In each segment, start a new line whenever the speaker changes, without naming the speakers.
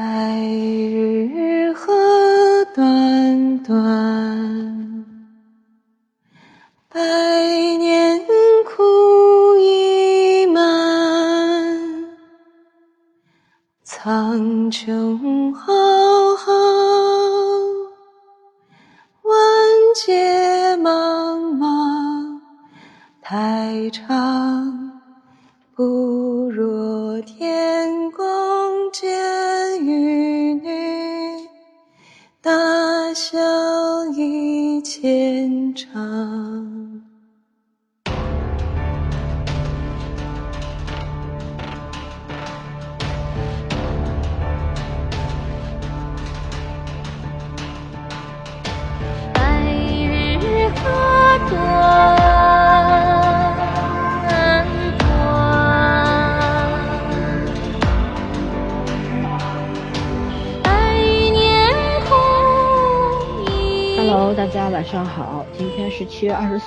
白日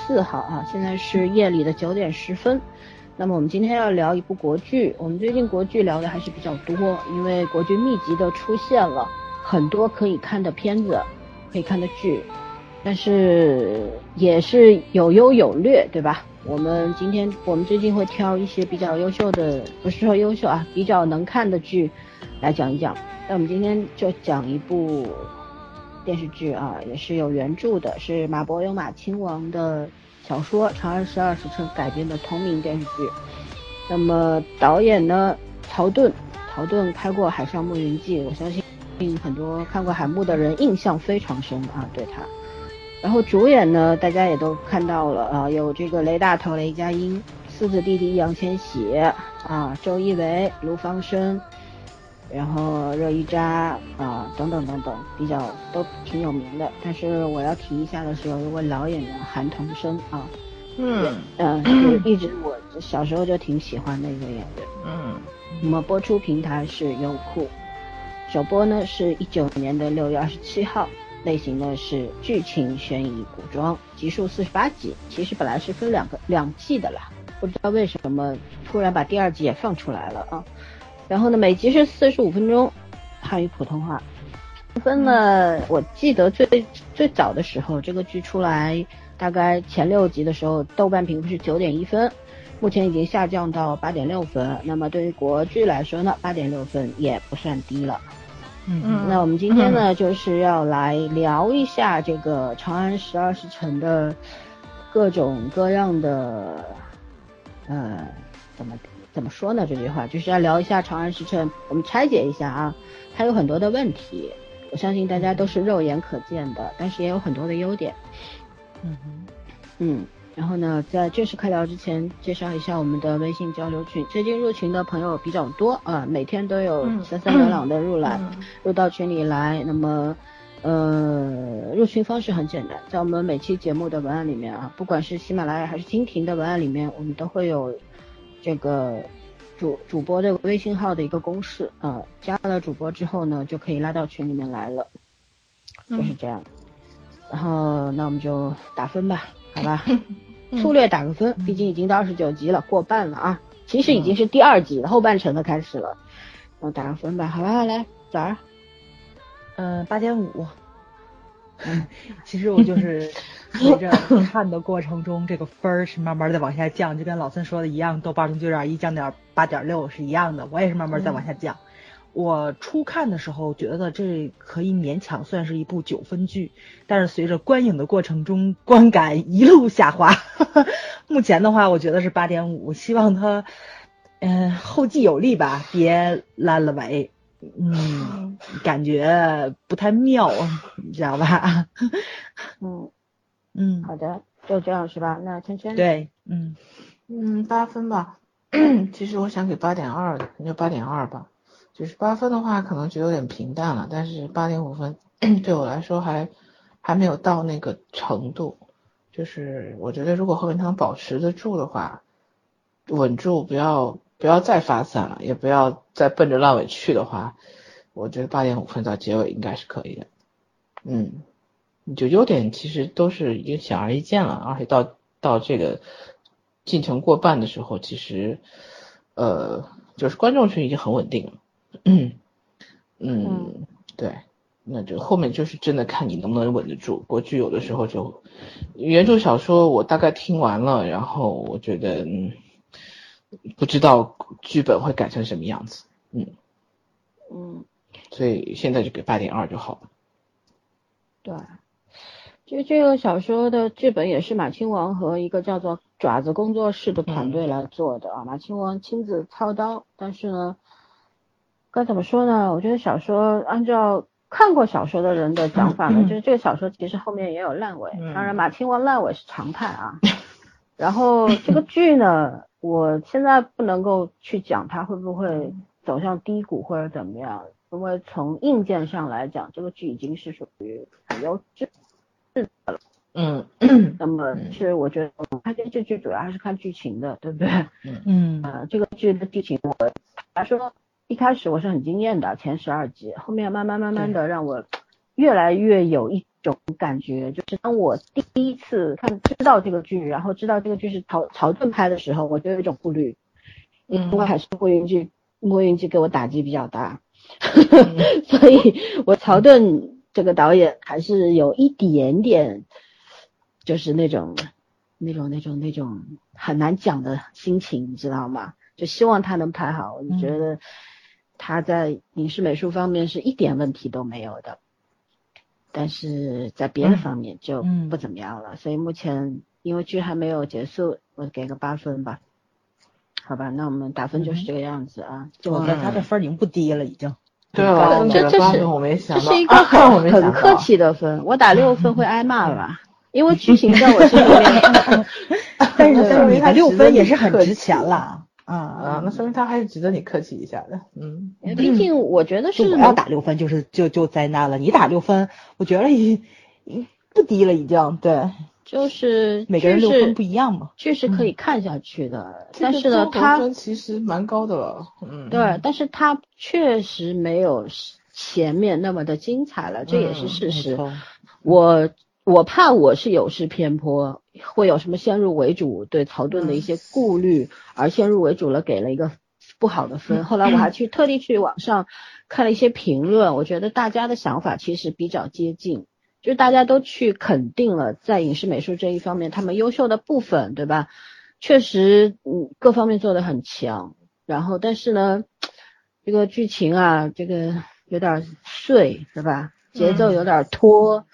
四号啊，现在是夜里的九点十分。那么我们今天要聊一部国剧，我们最近国剧聊的还是比较多，因为国剧密集的出现了很多可以看的片子，可以看的剧，但是也是有优有劣，对吧？我们今天我们最近会挑一些比较优秀的，不是说优秀啊，比较能看的剧来讲一讲。那我们今天就讲一部电视剧啊，也是有原著的，是马伯庸马亲王的小说《长安十二时辰》改编的同名电视剧。那么导演呢，曹盾，曹盾拍过《海上牧云记》，我相信令很多看过海牧的人印象非常深啊，对他。然后主演呢，大家也都看到了啊，有这个雷大头雷佳音、四子弟弟易烊千玺啊，周一围、卢芳生，然后热依扎啊等等等等，比较都挺有名的。但是我要提一下的是有一位老演员韩童生啊，
嗯
嗯，是一直我小时候就挺喜欢的一个演员。
嗯
那么播出平台是优酷，首播呢是一九年的六月二十七号，类型呢是剧情悬疑古装，集数四十八集。其实本来是分两个两季的啦，不知道为什么突然把第二季也放出来了啊。然后呢，每集是四十五分钟，汉语普通话。分呢，我记得最最早的时候，这个剧出来大概前六集的时候，豆瓣评分是九点一分，目前已经下降到八点六分。那么对于国剧来说呢，八点六分也不算低了。
嗯
那我们今天呢，就是要来聊一下这个《长安十二时辰》的各种各样的，呃，怎么怎么说呢？这句话就是要聊一下《长安时辰》，我们拆解一下啊，它有很多的问题，我相信大家都是肉眼可见的，但是也有很多的优点。
嗯哼
嗯，然后呢，在正式开聊之前，介绍一下我们的微信交流群。最近入群的朋友比较多啊，每天都有
嗯
三三两两的入来，
嗯
入到群里来。那么，呃，入群方式很简单，在我们每期节目的文案里面啊，不管是喜马拉雅还是蜻蜓的文案里面，我们都会有这个主主播的微信号的一个公式啊，加了主播之后呢，就可以拉到群里面来了，就是这样。然后那我们就打分吧，好吧？粗略打个分，毕竟已经到二十九集了，过半了啊。其实已经是第二集了，后半程的开始了。我打个分吧，好吧？来，枣儿，
嗯，八点五。其实我就是 随着 看的过程中，这个分儿是慢慢在往下降，就跟老孙说的一样，豆瓣从九点一降点八点六是一样的，我也是慢慢在往下降。我初看的时候觉得这可以勉强算是一部九分剧，但是随着观影的过程中，观感一路下滑。目前的话，我觉得是八点五，希望它，嗯、后继有力吧，别烂了尾。嗯，感觉不太妙，你知道吧？
嗯，
嗯，
好的，就这样是吧？那圈圈，，
对，嗯
嗯，八分吧。其实我想给八点二的，那就八点二吧。就是八分的话，可能就有点平淡了，但是八点五分 对我来说还还没有到那个程度。就是我觉得，如果后面他能保持得住的话，稳住，不要不要再发散了，也不要再奔着烂尾去的话，我觉得八点五分到结尾应该是可以的。嗯，就优点其实都是已经显而易见了，而且到到这个进程过半的时候，其实呃就是观众群已经很稳定了。嗯，
嗯，对，那就后面就是真的看你能不能稳得住。国剧有的时候就原著小说我大概听完了，然后我觉得嗯，不知道剧本会改成什么样子，嗯，
嗯，
所以现在就给八点二就好了。
对。其实这个小说的剧本也是马亲王和一个叫做爪子工作室的团队来做的啊，马亲王亲自操刀。但是呢，该怎么说呢？我觉得小说按照看过小说的人的讲法呢，就是这个小说其实后面也有烂尾。当然，马亲王烂尾是常态啊。然后这个剧呢，我现在不能够去讲它会不会走向低谷或者怎么样，因为从硬件上来讲，这个剧已经是属于很优质。是的了，
嗯，
那么是我觉得我们看电视剧主要还是看剧情的，对不对？
嗯。
呃，这个剧的剧情我来说一开始我是很惊艳的，前十二集，后面慢慢慢慢的让我越来越有一种感觉，就是当我第一次看知道这个剧，然后知道这个剧是曹曹盾拍的时候，我就有一种顾虑，因为还是莫云剧莫云剧给我打击比较大，所以我曹盾。这个导演还是有一点点，就是那种、那种、那种、那种很难讲的心情，你知道吗？就希望他能拍好。我觉得他在影视美术方面是一点问题都没有的，但是在别的方面就不怎么样了。所以目前因为剧还没有结束，我给个八分吧。好吧，那我们打分就是这个样子啊。
就我觉得他的分已经不低了，已经。
对了，
这这是
我没想
到，这是一 个很很客气的分，我打六分会挨骂吧？因为剧情在我心里面，
但是 但是你的六分也是很值钱了啊
啊，那说明他还是值得你客气一下的，嗯，
毕竟我觉得是
我要打六分就是就就灾难了，你打六分，我觉得已不低了已经，对。
就是
每个人六分不一样嘛，
确实可以看下去的，但是呢，它
其实蛮高的了，嗯，
对，但是他确实没有前面那么的精彩了，这也是事实。我我怕我是有失偏颇，会有什么先入为主对曹盾的一些顾虑，而先入为主了给了一个不好的分。后来我还去特地去网上看了一些评论，我觉得大家的想法其实比较接近。就大家都去肯定了，在影视美术这一方面，他们优秀的部分，对吧？确实，嗯，各方面做的很强。然后，但是呢，这个剧情啊，这个有点碎，是吧？节奏有点拖。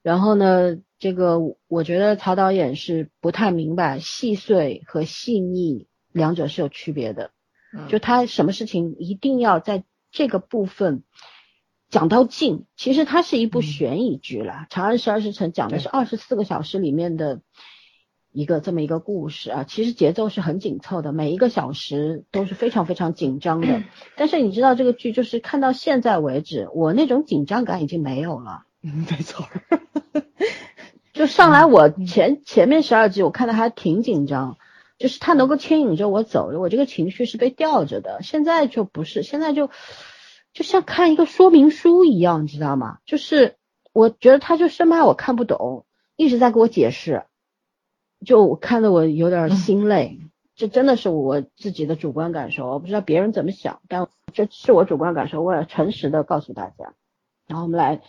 然后呢，这个我觉得曹导演是不太明白细碎和细腻两者是有区别的。就他什么事情一定要在这个部分。讲到尽，其实它是一部悬疑剧了，《长安十二时辰》讲的是二十四个小时里面的一个这么一个故事啊。其实节奏是很紧凑的，每一个小时都是非常非常紧张的。但是你知道这个剧，就是看到现在为止，我那种紧张感已经没有了。
嗯，没错。
就上来我前前面十二集，我看的还挺紧张，就是它能够牵引着我走，我这个情绪是被吊着的。现在就不是，现在就。就像看一个说明书一样，你知道吗？就是我觉得他就生怕我看不懂，一直在给我解释，就我看得我有点心累。这真的是我自己的主观感受，我不知道别人怎么想，但这是我主观感受，我要诚实的告诉大家。然后我们来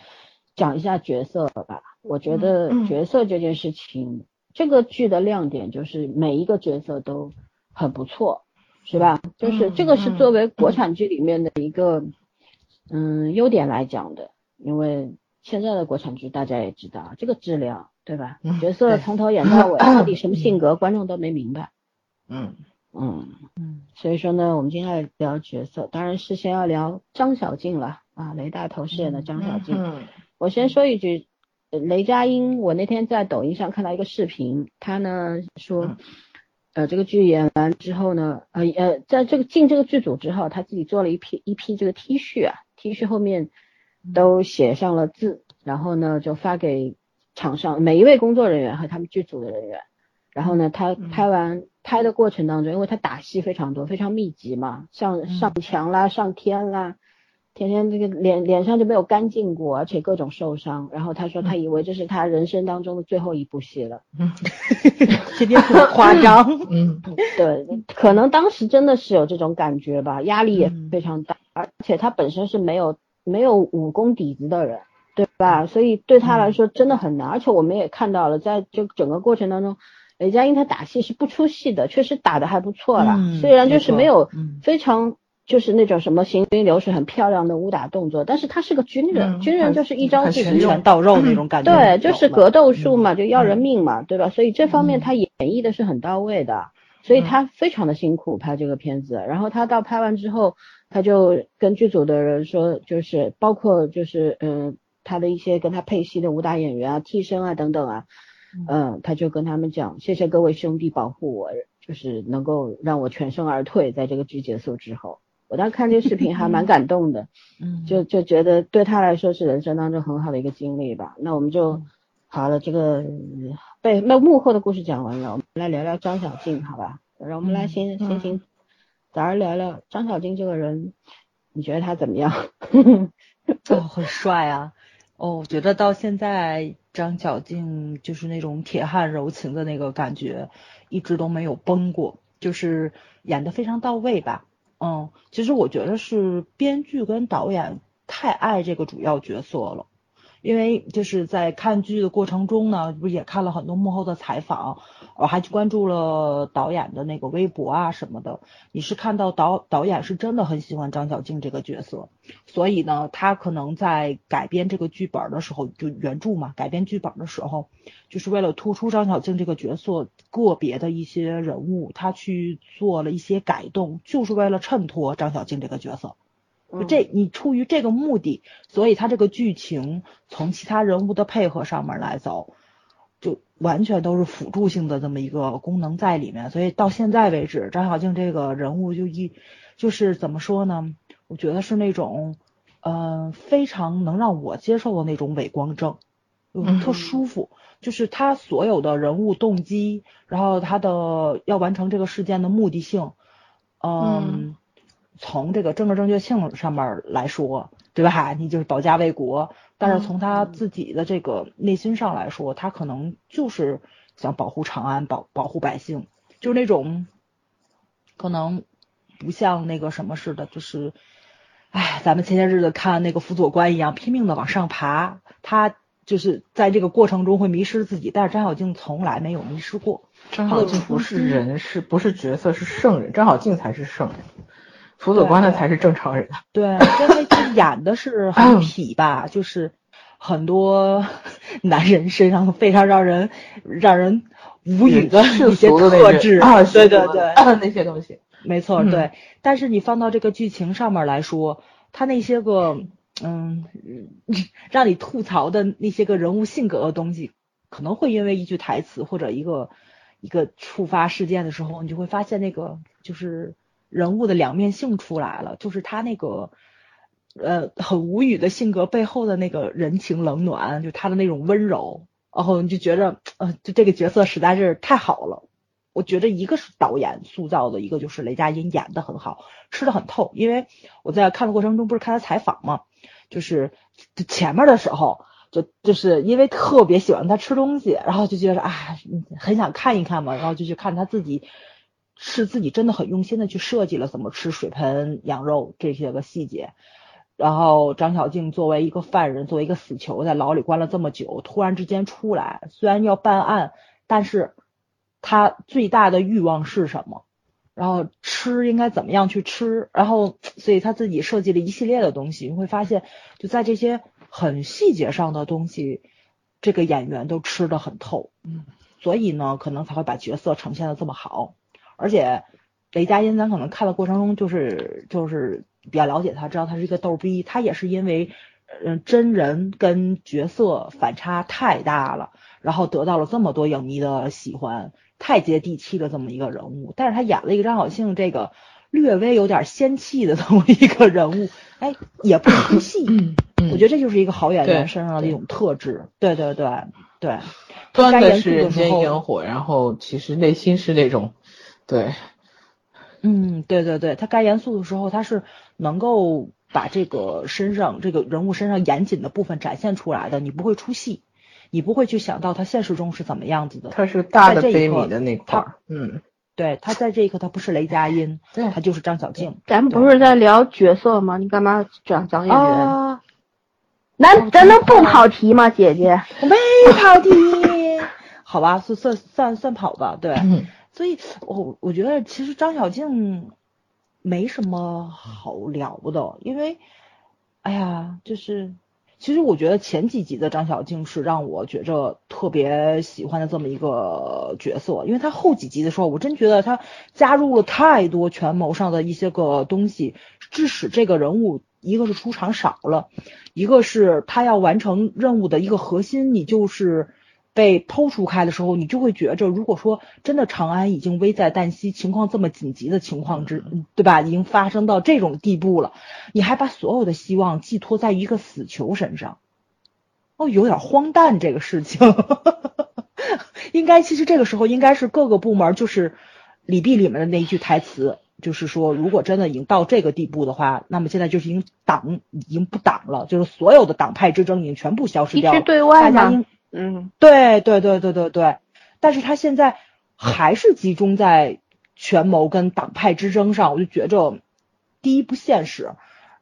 讲一下角色吧。我觉得角色这件事情，这个剧的亮点就是每一个角色都很不错，是吧？就是这个是作为国产剧里面的一个。嗯，优点来讲的，因为现在的国产剧大家也知道，这个质量，对吧？角色从头演到尾，到底什么性格，观众都没明白。
嗯
嗯嗯，所以说呢，我们今天来聊角色，当然是先要聊张小静了啊，雷大头饰演的张小静。
嗯，
我先说一句，雷佳音，我那天在抖音上看到一个视频，他呢说，呃，这个剧演完之后呢，呃呃，在这个进这个剧组之后，他自己做了一批一批这个 T 恤啊。T 恤后面都写上了字，然后呢就发给场上每一位工作人员和他们剧组的人员。然后呢，他拍完拍的过程当中，因为他打戏非常多，非常密集嘛，像上墙啦、上天啦，天天这个脸脸上就没有干净过，而且各种受伤。然后他说他以为这是他人生当中的最后一部戏了，
天天很夸张。
嗯，
对，可能当时真的是有这种感觉吧，压力也非常大。而且他本身是没有没有武功底子的人，对吧？所以对他来说真的很难。而且我们也看到了，在这整个过程当中，雷佳音他打戏是不出戏的，确实打的还不错啦。
嗯
虽然就是没有
嗯
非常就是那种什么行云流水很漂亮的武打动作，但是他是个军人，
嗯
军人就是一招
很全用
制敌。
拳到肉那种感觉。
对，就是格斗术嘛，就要人
嗯
命嘛，对吧？所以这方面
嗯
他演绎的是很到位的，所以
嗯
他非常的辛苦拍这个片子。然后他到拍完之后，他就跟剧组的人说，就是包括就是嗯、他的一些跟他配戏的武打演员啊、替身啊等等啊，嗯、他就跟他们讲，谢谢各位兄弟保护我，就是能够让我全身而退，在这个剧结束之后。我当时看这个视频还蛮感动的，
嗯，
就就觉得对他来说是人生当中很好的一个经历吧。那我们就好了，这个嗯被那幕后的故事讲完了，我们来聊聊张小静，好吧？让我们来先先行早儿聊聊张小静这个人，你觉得他怎么样？
哦，很帅啊！哦，我觉得到现在张小静就是那种铁汉柔情的那个感觉，一直都没有崩过，就是演的非常到位吧。嗯，其实我觉得是编剧跟导演太爱这个主要角色了。因为就是在看剧的过程中呢，不是也看了很多幕后的采访，我还去关注了导演的那个微博啊什么的。你是看到导导演是真的很喜欢张小静这个角色，所以呢，他可能在改编这个剧本的时候，就原著嘛，改编剧本的时候，就是为了突出张小静这个角色个别的一些人物，他去做了一些改动，就是为了衬托张小静这个角色。就这，你出于这个目的，所以他这个剧情从其他人物的配合上面来走，就完全都是辅助性的这么一个功能在里面。所以到现在为止，张小静这个人物就一就是怎么说呢？我觉得是那种，嗯、非常能让我接受的那种伪光正，
嗯
特舒服。就是他所有的人物动机，然后他的要完成这个事件的目的性，嗯从这个政治正确性上面来说，对吧？你就是保家卫国，但是从他自己的这个内心上来说，他可能就是想保护长安，保保护百姓，就是那种可能不像那个什么似的，就是，哎，咱们前些日子看那个辅佐官一样，拼命的往上爬，他就是在这个过程中会迷失自己，但是张小静从来没有迷失过。
张小静不是人，是不是角色？是圣人。张小静才是圣人，辅佐官的才是正常人。
对，因为他演的是很痞吧，就是很多 男人身上非常让人让人无语的一些特质
啊，
对对对，
那些东西。
没错，
嗯
对。但是你放到这个剧情上面来说，他那些个嗯，让你吐槽的那些个人物性格的东西，可能会因为一句台词或者一个一个触发事件的时候，你就会发现那个就是人物的两面性出来了，就是他那个呃很无语的性格背后的那个人情冷暖，就他的那种温柔，然后你就觉着呃，就这个角色实在是太好了。我觉得一个是导演塑造的，一个就是雷佳音演的很好，吃的很透。因为我在看的过程中不是看他采访嘛，就是前面的时候，就就是因为特别喜欢他吃东西，然后就觉得啊，很想看一看嘛，然后就去看他自己是自己真的很用心的去设计了怎么吃水盆羊肉这些个细节。然后张小静作为一个犯人，作为一个死囚，在牢里关了这么久，突然之间出来，虽然要办案，但是他最大的欲望是什么？然后吃应该怎么样去吃？然后所以他自己设计了一系列的东西，你会发现就在这些很细节上的东西，这个演员都吃的很透，
嗯，
所以呢，可能才会把角色呈现的这么好。而且雷佳音，咱可能看的过程中就是就是比较了解他，知道他是一个逗逼，他也是因为嗯真人跟角色反差太大了，然后得到了这么多影迷的喜欢。太接地气的这么一个人物，但是他演了一个张小庆这个略微有点仙气的 这么一个人物，哎，也不出戏。
嗯嗯，
我觉得这就是一个好演员身上的一种特质。对对对对，
端的是人间烟火，然后其实内心是那种，对，
嗯，对对对，他该严肃的时候，他是能够把这个身上这个人物身上严谨的部分展现出来的，你不会出戏。你不会去想到他现实中是怎么样子的。
他是大的悲悯的那块儿，嗯，
对他在这一刻，他不是雷佳音，
对
他就是张小静。
咱们不是在聊角色吗？你干嘛转讲演员？
啊，
咱咱能不跑题吗，姐姐？
我没跑题，好吧，算算算算跑吧，对。
嗯
所以我我觉得其实张小静没什么好聊的，因为，哎呀，就是其实我觉得前几集的张小静是让我觉着特别喜欢的这么一个角色，因为她后几集的时候，我真觉得她加入了太多权谋上的一些个东西，致使这个人物一个是出场少了，一个是他要完成任务的一个核心，你就是。被剖除开的时候，你就会觉着，如果说真的长安已经危在旦夕，情况这么紧急的情况之，对吧？已经发生到这种地步了，你还把所有的希望寄托在一个死囚身上，哦，有点荒诞这个事情。应该其实这个时候应该是各个部门，就是李泌里面的那一句台词，就是说，如果真的已经到这个地步的话，那么现在就是已经党已经不党了，就是所有的党派之争已经全部消失掉了，
一致对外嘛
大家应。
嗯，
对对对对对对，但是他现在还是集中在权谋跟党派之争上，我就觉着，第一不现实，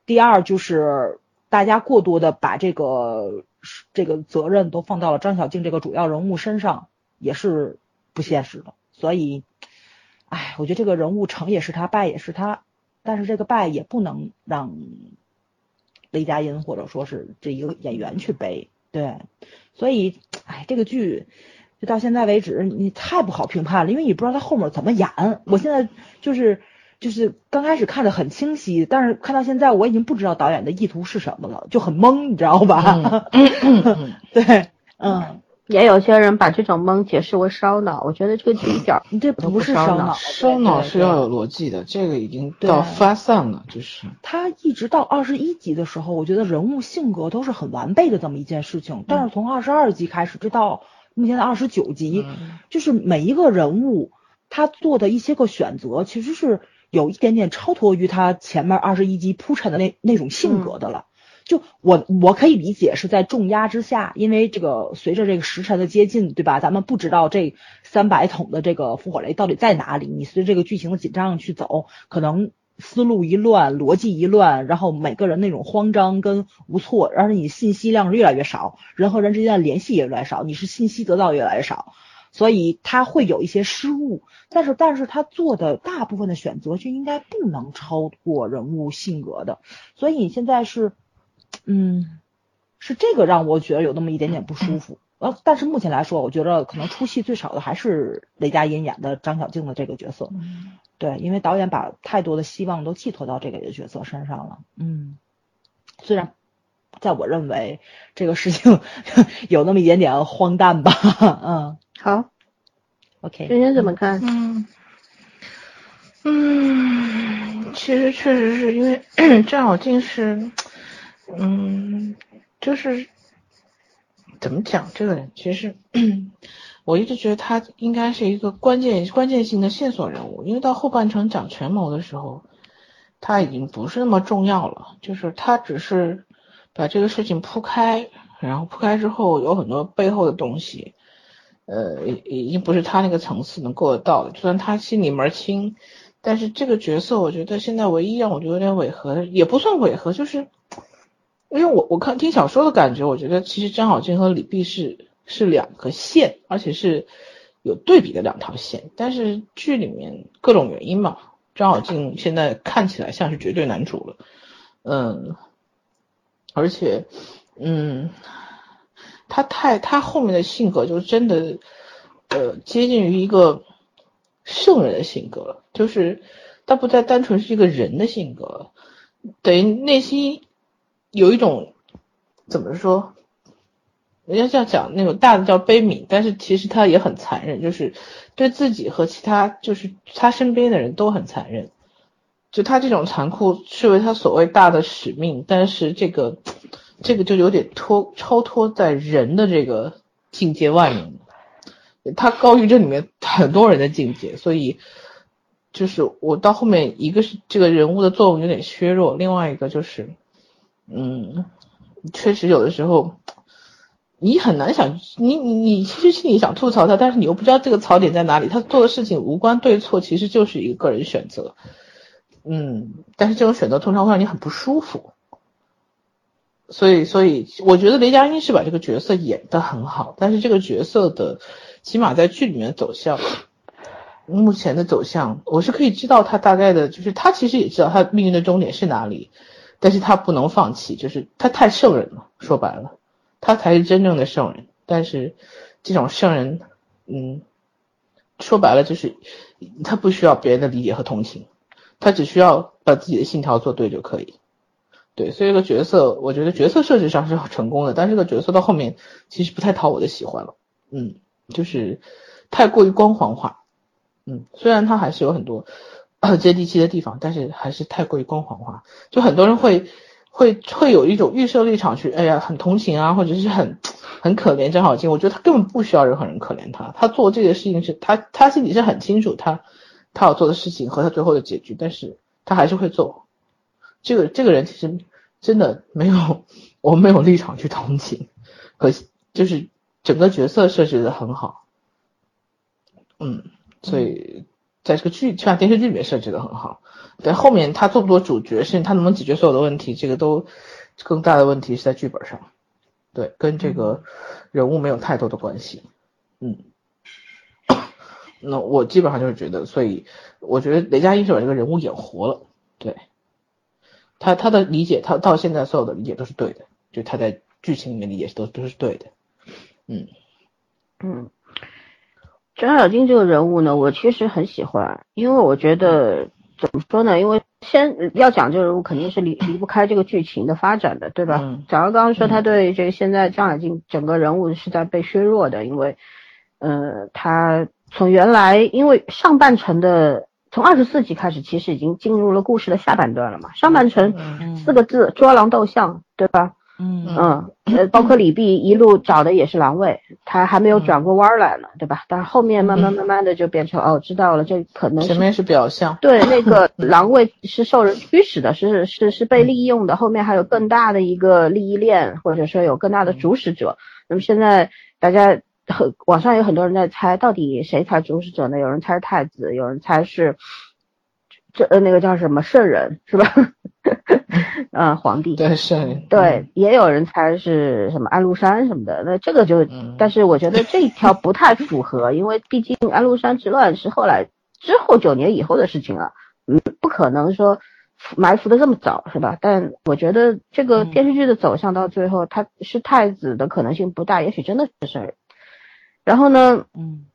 第二就是大家过多的把这个这个责任都放到了张小静这个主要人物身上，也是不现实的。所以，哎，我觉得这个人物成也是他，败也是他，但是这个败也不能让雷佳音或者说是这一个演员去背，对。所以，哎，这个剧就到现在为止，你太不好评判了，因为你不知道他后面怎么演。我现在就是就是刚开始看的很清晰，但是看到现在，我已经不知道导演的意图是什么了，就很懵，你知道吧？对，嗯，
也有些人把这种懵解释为烧脑，我觉得这个剧一点儿
你这不是
烧脑
烧脑，
是要有。逻辑的，这个已经
对
到发散了，就是
他一直到二十一集的时候，我觉得人物性格都是很完备的这么一件事情。但是从二十二集开始，直到目前的二十九集，
嗯
就是每一个人物他做的一些个选择，其实是有一点点超脱于他前面二十一集铺陈的那那种性格的了。就我我可以理解是在重压之下，因为这个随着这个时辰的接近，对吧？咱们不知道这三百桶的这个烽火雷到底在哪里，你随着这个剧情的紧张去走，可能思路一乱，逻辑一乱，然后每个人那种慌张跟无措，而且你信息量越来越少，人和人之间的联系也越来越少，你是信息得到越来越少，所以他会有一些失误，但是但是他做的大部分的选择就应该不能超过人物性格的，所以你现在是，嗯，是这个让我觉得有那么一点点不舒服。呃，但是目前来说，我觉得可能出戏最少的还是雷佳音演的张小静的这个角色。对，因为导演把太多的希望都寄托到这个角色身上了。嗯，虽然在我认为这个事情 有那么一点点荒诞吧。嗯
好。
，OK，
娟娟怎么看？
嗯嗯，其实确实是因为 张小静是，嗯，就是怎么讲这个人，其实 我一直觉得他应该是一个关键关键性的线索人物，因为到后半程讲权谋的时候，他已经不是那么重要了，就是他只是把这个事情铺开，然后铺开之后有很多背后的东西。呃，已经不是他那个层次能够得到的。就算他心里门清，但是这个角色，我觉得现在唯一让我觉得有点违和的，也不算违和，就是因为我我看听小说的感觉，我觉得其实张小静和李碧是是两个线，而且是有对比的两条线。但是剧里面各种原因嘛，张小静现在看起来像是绝对男主了，嗯，而且嗯。他太他后面的性格就真的，呃，接近于一个圣人的性格了，就是他不再单纯是一个人的性格，等于内心有一种怎么说，人家这样讲那种大的叫悲悯，但是其实他也很残忍，就是对自己和其他就是他身边的人都很残忍，就他这种残酷视为他所谓大的使命，但是这个。这个就有点脱超脱在人的这个境界外面，他高于这里面很多人的境界，所以就是我到后面一个是这个人物的作用有点削弱，另外一个就是，嗯，确实有的时候你很难想，你你你其实心里想吐槽他，但是你又不知道这个槽点在哪里，他做的事情无关对错，其实就是一个个人选择，嗯，但是这种选择通常会让你很不舒服。所以所以我觉得雷佳音是把这个角色演得很好，但是这个角色的起码在剧里面走向，目前的走向，我是可以知道他大概的，就是他其实也知道他命运的终点是哪里，但是他不能放弃，就是他太圣人了，说白了，他才是真正的圣人，但是这种圣人，嗯，说白了就是他不需要别人的理解和同情，他只需要把自己的信条做对就可以。对，所以这个角色，我觉得角色设置上是成功的，但是这个角色到后面其实不太讨我的喜欢了，嗯，就是太过于光环化，嗯，虽然他还是有很多呃 接地气的地方，但是还是太过于光环化，就很多人会会会有一种预设立场去，哎呀，很同情啊，或者是很 很可怜张小静，我觉得他根本不需要任何人可怜他，他做这个事情是他他心里是很清楚他他要做的事情和他最后的结局，但是他还是会做。这个这个人其实真的没有，我没有立场去同情，可就是整个角色设置的很好，嗯，所以在这个剧起码电视剧里面设置的很好，但后面他做不做主角，甚至他能不能解决所有的问题，这个都更大的问题是在剧本上，对，跟这个人物没有太多的关系，嗯，那我基本上就是觉得，所以我觉得雷佳音是把这个人物演活了，对。他他的理解，他到现在所有的理解都是对的，就他在剧情里面理解都都是对的，嗯。
嗯，张小静这个人物呢，我其实很喜欢，因为我觉得怎么说呢？因为先要讲这个人物，肯定是离离不开这个剧情的发展的，对吧？
嗯
假如刚刚说他对这个现在张小静整个人物是在被削弱的，因为呃，他从原来因为上半程的。从二十四集开始，其实已经进入了故事的下半段了嘛。上半程
嗯
四个字：捉狼斗象，对吧？
嗯
嗯，呃，包括李泌一路找的也是狼位，他还没有转过弯儿来呢，对吧？但是后面慢慢慢慢的就变成哦，知道了，这可能
前面是表象，
对那个狼位是受人驱使的，是是是被利用的，后面还有更大的一个利益链，或者说有更大的主使者。那么现在大家很网上有很多人在猜，到底谁才主使者呢？有人猜是太子，有人猜是这呃那个叫什么圣人是吧？嗯，皇帝。
对是，
对，也有人猜是什么安禄山什么的，那这个就，
嗯
但是我觉得这一条不太符合，因为毕竟安禄山之乱是后来之后九年以后的事情了，嗯，不可能说埋伏的这么早，是吧？但我觉得这个
嗯
电视剧的走向到最后，他是太子的可能性不大，也许真的是圣人。然后呢，
嗯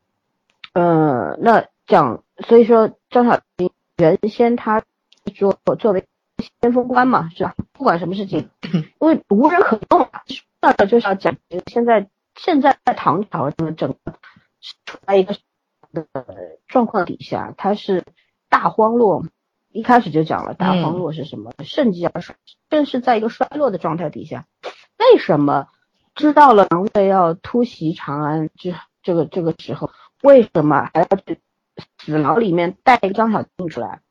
呃，那讲，所以说张小平原先他说作为先锋官嘛，是吧？不管什么事情，因为无人可动啊，说到就是要讲现在现在在唐朝这个整个处在一个的状况底下，它是大荒落。一开始就讲了大荒落是什么，盛极而衰，正是在一个衰落的状态底下。为什么知道了狼卫要突袭长安之这个这个时候，为什么还要去死牢里面带一张小静出来？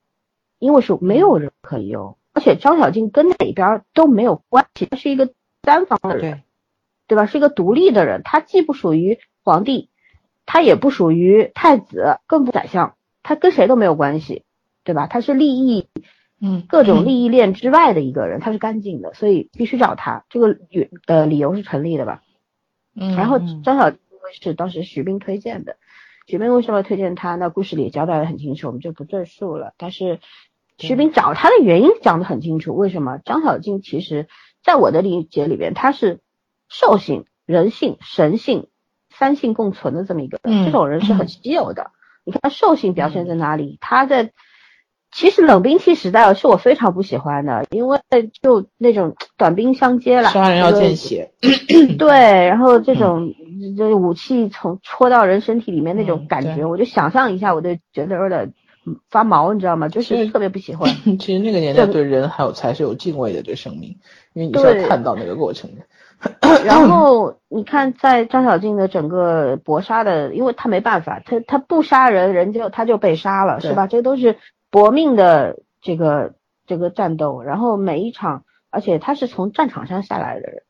因为是没有人可以用，而且张小静跟哪边都没有关系，她是一个单方的人，
对，
对吧？是一个独立的人，他既不属于皇帝，他也不属于太子，更不宰相，他跟谁都没有关系，对吧？他是利益
嗯
各种利益链之外的一个人，他是干净的，所以必须找他。这个理呃理由是成立的吧？
嗯，
然后
嗯
张小静是当时徐冰推荐的，徐冰为什么推荐他？那故事里交代的很清楚，我们就不赘述了。但是徐冰找他的原因讲得很清楚，为什么？张小静其实在我的理解里边，他是兽性、人性、神性三性共存的这么一个这种人是很稀有的。你看兽性表现在哪里？他在其实冷兵器时代是我非常不喜欢的，因为就那种短兵相接了，
杀人要见血，
对，然后这种这武器从戳到人身体里面那种感觉，我就想象一下，我就觉得有点嗯发毛，你知道吗？就是
是
特别不喜欢。
其实那个年代
对
对人还有才是有敬畏的，对生命，因为你是要看到那个过程的。
然后你看，在张小静的整个搏杀的，因为他没办法，他他不杀人，人就他就被杀了，是吧？这都是搏命的这个这个战斗。然后每一场，而且他是从战场上下来的人，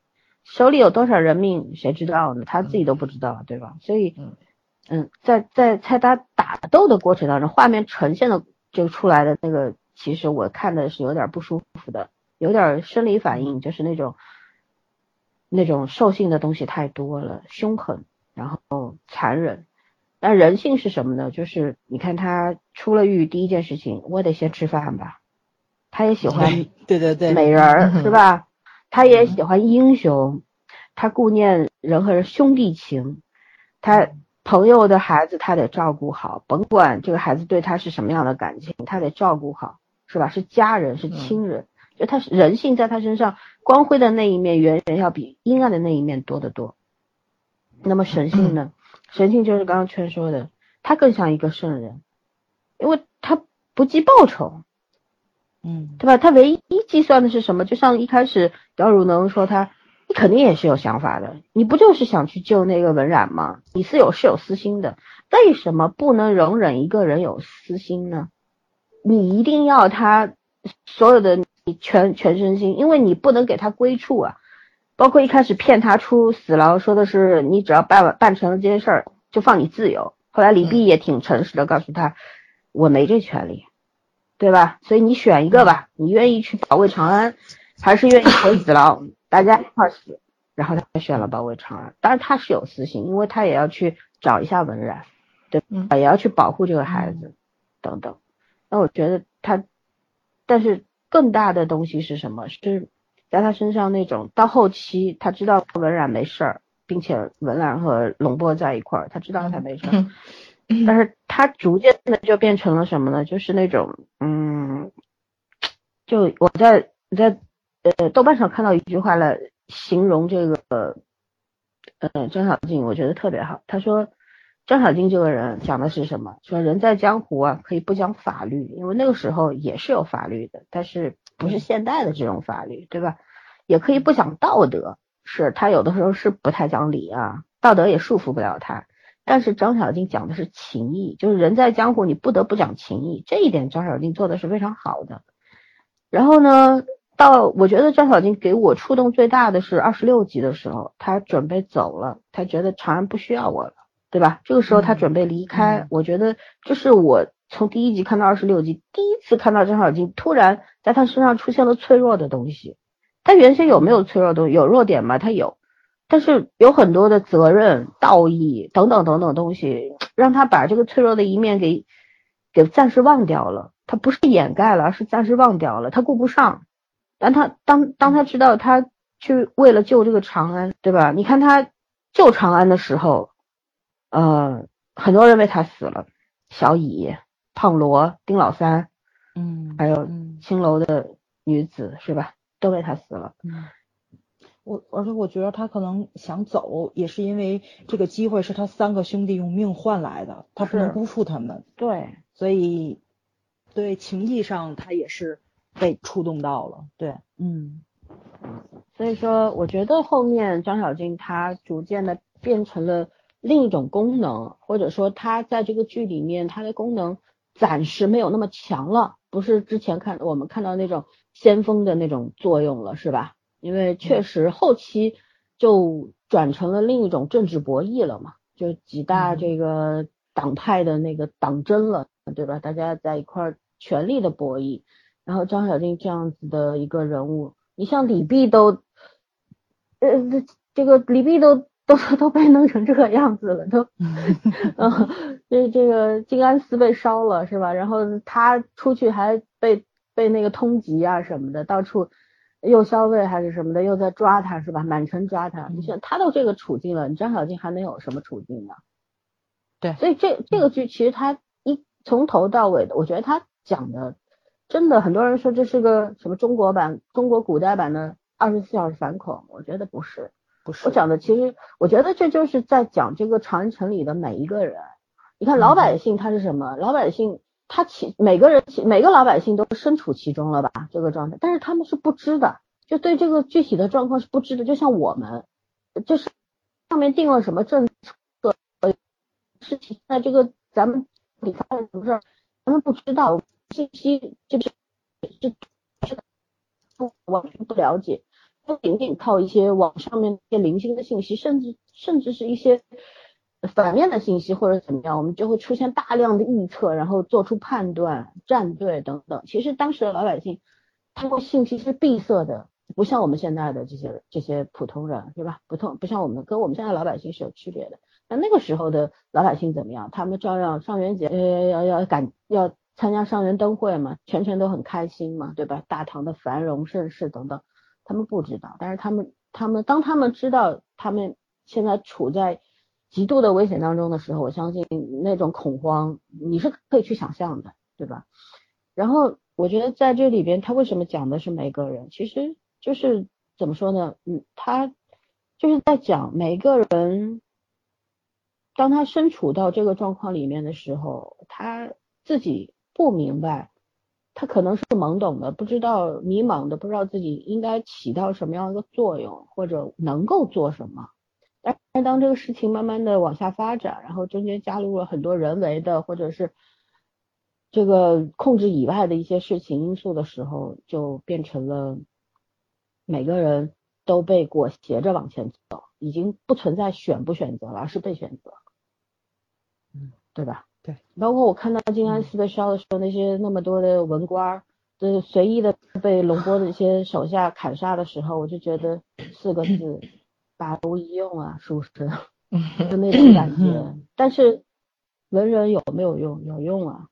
手里有多少人命，谁知道呢？他自己都不知道，对吧？所以
嗯，
嗯，在在在他打斗的过程当中，画面呈现的就出来的那个，其实我看的是有点不舒服的，有点生理反应，就是那种那种兽性的东西太多了，凶狠，然后残忍。但人性是什么呢？就是你看他出了狱，第一件事情，我得先吃饭吧。他也喜欢
对对对，
美人是吧？他也喜欢英雄，他顾念人和人兄弟情，他朋友的孩子他得照顾好，甭管这个孩子对他是什么样的感情，他得照顾好，是吧？是家人，是亲人，就他是人性在他身上光辉的那一面远远要比阴暗的那一面多得多。那么神性呢？神性就是刚刚圈说的，他更像一个圣人，因为他不计报酬，
嗯
对吧？他唯一计算的是什么？就像一开始姚汝能说他，你肯定也是有想法的，你不就是想去救那个文染吗？你是有是有私心的，为什么不能容忍一个人有私心呢？你一定要他所有的你全全身心，因为你不能给他归处啊。包括一开始骗他出死牢，说的是你只要办完办成了这件事儿，就放你自由。后来李泌也挺诚实的，告诉他我没这权利，对吧？所以你选一个吧，你愿意去保卫长安，还是愿意回死牢？大家一块儿死。然后他选了保卫长安，当然他是有私心，因为他也要去找一下文然，对？也要去保护这个孩子，等等。那我觉得他，但是更大的东西是什么？是在他身上那种到后期，他知道文然没事儿，并且文然和龙波在一块儿，他知道他没事儿，
嗯
但是他逐渐的就变成了什么呢？就是那种，嗯，就我在我在呃豆瓣上看到一句话来形容这个呃张小静，我觉得特别好。他说张小静这个人讲的是什么？说人在江湖啊，可以不讲法律，因为那个时候也是有法律的，但是不是现代的这种法律，对吧？也可以不讲道德，是他有的时候是不太讲理啊，道德也束缚不了他。但是张小静讲的是情义，就是人在江湖，你不得不讲情义，这一点张小静做的是非常好的。然后呢，到我觉得张小静给我触动最大的是二十六集的时候，他准备走了，他觉得长安不需要我了，对吧？这个时候他准备离开，
嗯
我觉得这是我从第一集看到二十六集，第一次看到张小静突然在他身上出现了脆弱的东西。他原先有没有脆弱的东西？有弱点吗？他有。但是有很多的责任、道义等等等等东西，让他把这个脆弱的一面给给暂时忘掉了。他不是掩盖了，而是暂时忘掉了。他顾不上。但他当当他知道他去为了救这个长安，对吧？你看他救长安的时候，呃，很多人为他死了，小乙、胖罗、丁老三，
嗯，
还有
嗯
青楼的女子，是吧？都为他死了。
嗯，我而且我觉得他可能想走，也是因为这个机会是他三个兄弟用命换来的，他不能辜负他们，
对，
所以对情义上他也是被触动到了。对，嗯
所以说，我觉得后面张小静她逐渐的变成了另一种功能，或者说她在这个剧里面她的功能暂时没有那么强了，不是之前看我们看到那种先锋的那种作用了，是吧？因为确实后期就转成了另一种政治博弈了嘛，就几大
嗯
这个党派的那个党争了，对吧？大家在一块儿权力的博弈，然后张小静这样子的一个人物，你像李泌都，呃，这这个李泌都都 都被弄成这个样子了，都，嗯，这这个静安寺被烧了是吧？然后他出去还被被那个通缉啊什么的，到处又消费还是什么的，又在抓他是吧？满城抓他，你想他都这个处境了，你张小静还能有什么处境呢？
对
所以这这个剧其实他一从头到尾的，我觉得他讲的真的很多人说这是个什么中国版、中国古代版的二十四小时反恐，我觉得不是。
不是
我讲的其实，我觉得这就是在讲这个长安城里的每一个人。你看老百姓他是什么？老百姓他其每个人其每个老百姓都身处其中了吧？这个状态，但是他们是不知的，就对这个具体的状况是不知的。就像我们，就是上面定了什么政策，呃，事情在这个咱们里发生什么事儿，咱们不知道，信息就是是是不完全不了解。不仅仅靠一些网上面一些零星的信息，甚至甚至是一些反面的信息或者怎么样，我们就会出现大量的预测，然后做出判断、站队等等。其实当时的老百姓通过信息是闭塞的，不像我们现在的这些这些普通人，对吧？不同不像我们跟我们现在老百姓是有区别的。那那个时候的老百姓怎么样？他们照样上元节呃要要赶要参加上元灯会嘛，全程都很开心嘛，对吧？大唐的繁荣盛世等等，他们不知道，但是他们他们当他们知道他们现在处在极度的危险当中的时候，我相信那种恐慌你是可以去想象的，对吧？然后我觉得在这里边，他为什么讲的是每个人？其实就是怎么说呢？嗯，他就是在讲每个人，当他身处到这个状况里面的时候，他自己不明白，他可能是懵懂的，不知道迷茫的，不知道自己应该起到什么样的作用，或者能够做什么。但是当这个事情慢慢的往下发展，然后中间加入了很多人为的或者是这个控制以外的一些事情因素的时候，就变成了每个人都被裹挟着往前走，已经不存在选不选择了，而是被选择，
嗯，
对吧？
对，
包括我看到静安寺的烧的时候，那些那么多的文官儿，就是随意的被龙波的一些手下砍杀的时候，我就觉得 四个字。百无一用啊，是不是？就那种感觉。但是文人有没有用？有用啊。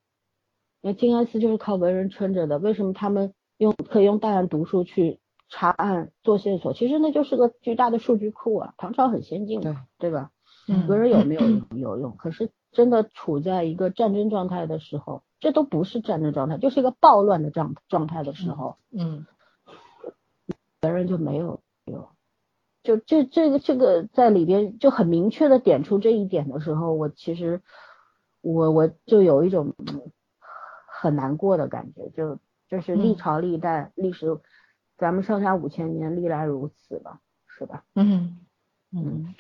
因为静安寺就是靠文人撑着的。为什么他们用可以用大量读书去查案做线索？其实那就是个巨大的数据库啊。唐朝很先进的，对吧？文人有没有用？有用。可是真的处在一个战争状态的时候，这都不是战争状态，就是一个暴乱的状状态的时候，
嗯，
别人就没有有。就这这个这个在里边就很明确的点出这一点的时候，我其实我我就有一种很难过的感觉，就就是历朝历代历史，咱们上下五千年历来如此吧，是吧？
嗯。
嗯，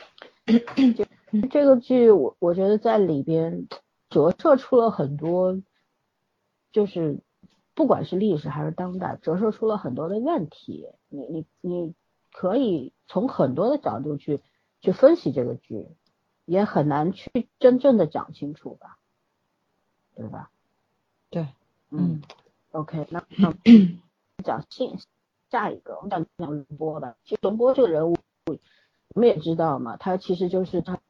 就 这个剧我我觉得在里边折射出了很多，就是不管是历史还是当代，折射出了很多的问题。你你你。可以从很多的角度去去分析这个剧，也很难去真正的讲清楚吧，对吧？
对，
嗯，OK，那那讲下下一个，我们讲讲龙波吧。其实龙波这个人物，我们也知道嘛，他其实就是他嗯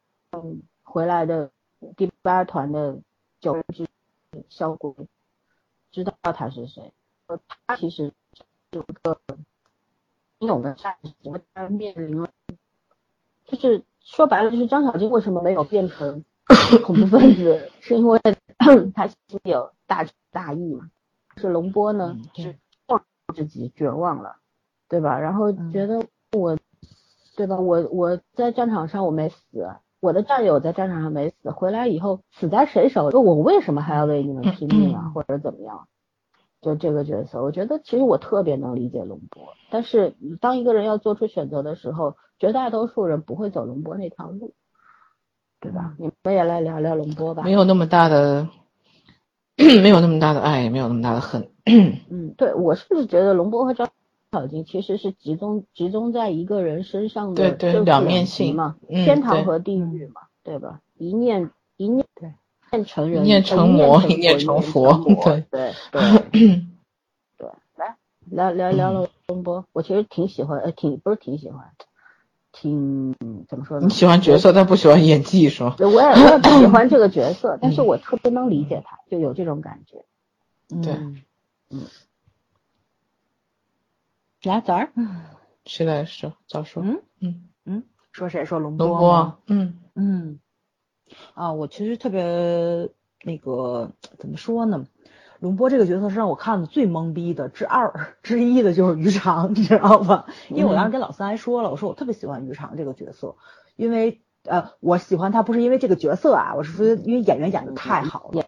嗯回来的第八团的九人之萧国，知道他是谁？呃他其实是一个。英勇的战士，他面临了，就是说白了，就是张小晶为什么没有变成恐怖分子，是因为他心里有大大义嘛。是龙波呢，是望之极绝望了，对吧？然后觉得我，对吧？我我在战场上我没死，我的战友在战场上没死，回来以后死在谁手？我为什么还要为你们拼命啊？或者怎么样？就这个角色，我觉得其实我特别能理解龙波，但是当一个人要做出选择的时候，绝大多数人不会走龙波那条路，对吧？你们也来聊聊龙波吧。
没有那么大的，没有那么大的爱，也没有那么大的恨。
嗯，对我是不是觉得龙波和张小晶其实是集中集中在一个人身上的，
对对，两面性
嘛，天堂和地狱嘛，对吧？一念一念
对。
念成人，
一念成魔，一念成佛，
对对对 对，来聊聊聊龙波，我其实挺喜欢，呃，挺不是挺喜欢，挺怎么说呢？
你喜欢角色，但不喜欢演技，是吗？
我也我也不喜欢这个角色，但是我特别能理解他，就有这种感觉。
对，
嗯，来早儿，
谁来说？早说。
嗯
嗯
嗯，说谁？说龙
波。龙
波。
嗯
嗯。啊，我其实特别那个怎么说呢？龙波这个角色是让我看的最懵逼的之二之一的就是于长，你知道吧？因为我当时跟老三还说了，我说我特别喜欢于长这个角色，因为呃我喜欢他不是因为这个角色啊，我是说因为演员演的太好了。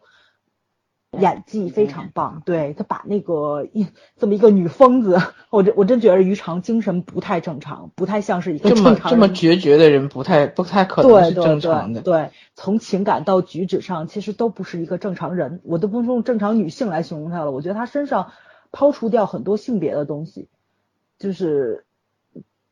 演技非常棒，对他把那个一这么一个女疯子，我真我真觉得于常精神不太正常，不太像是一个正常
这么决绝的人，不太不太可能是正常
的。对，从情感到举止上，其实都不是一个正常人，我都不用正常女性来形容她了。我觉得她身上抛除掉很多性别的东西，就是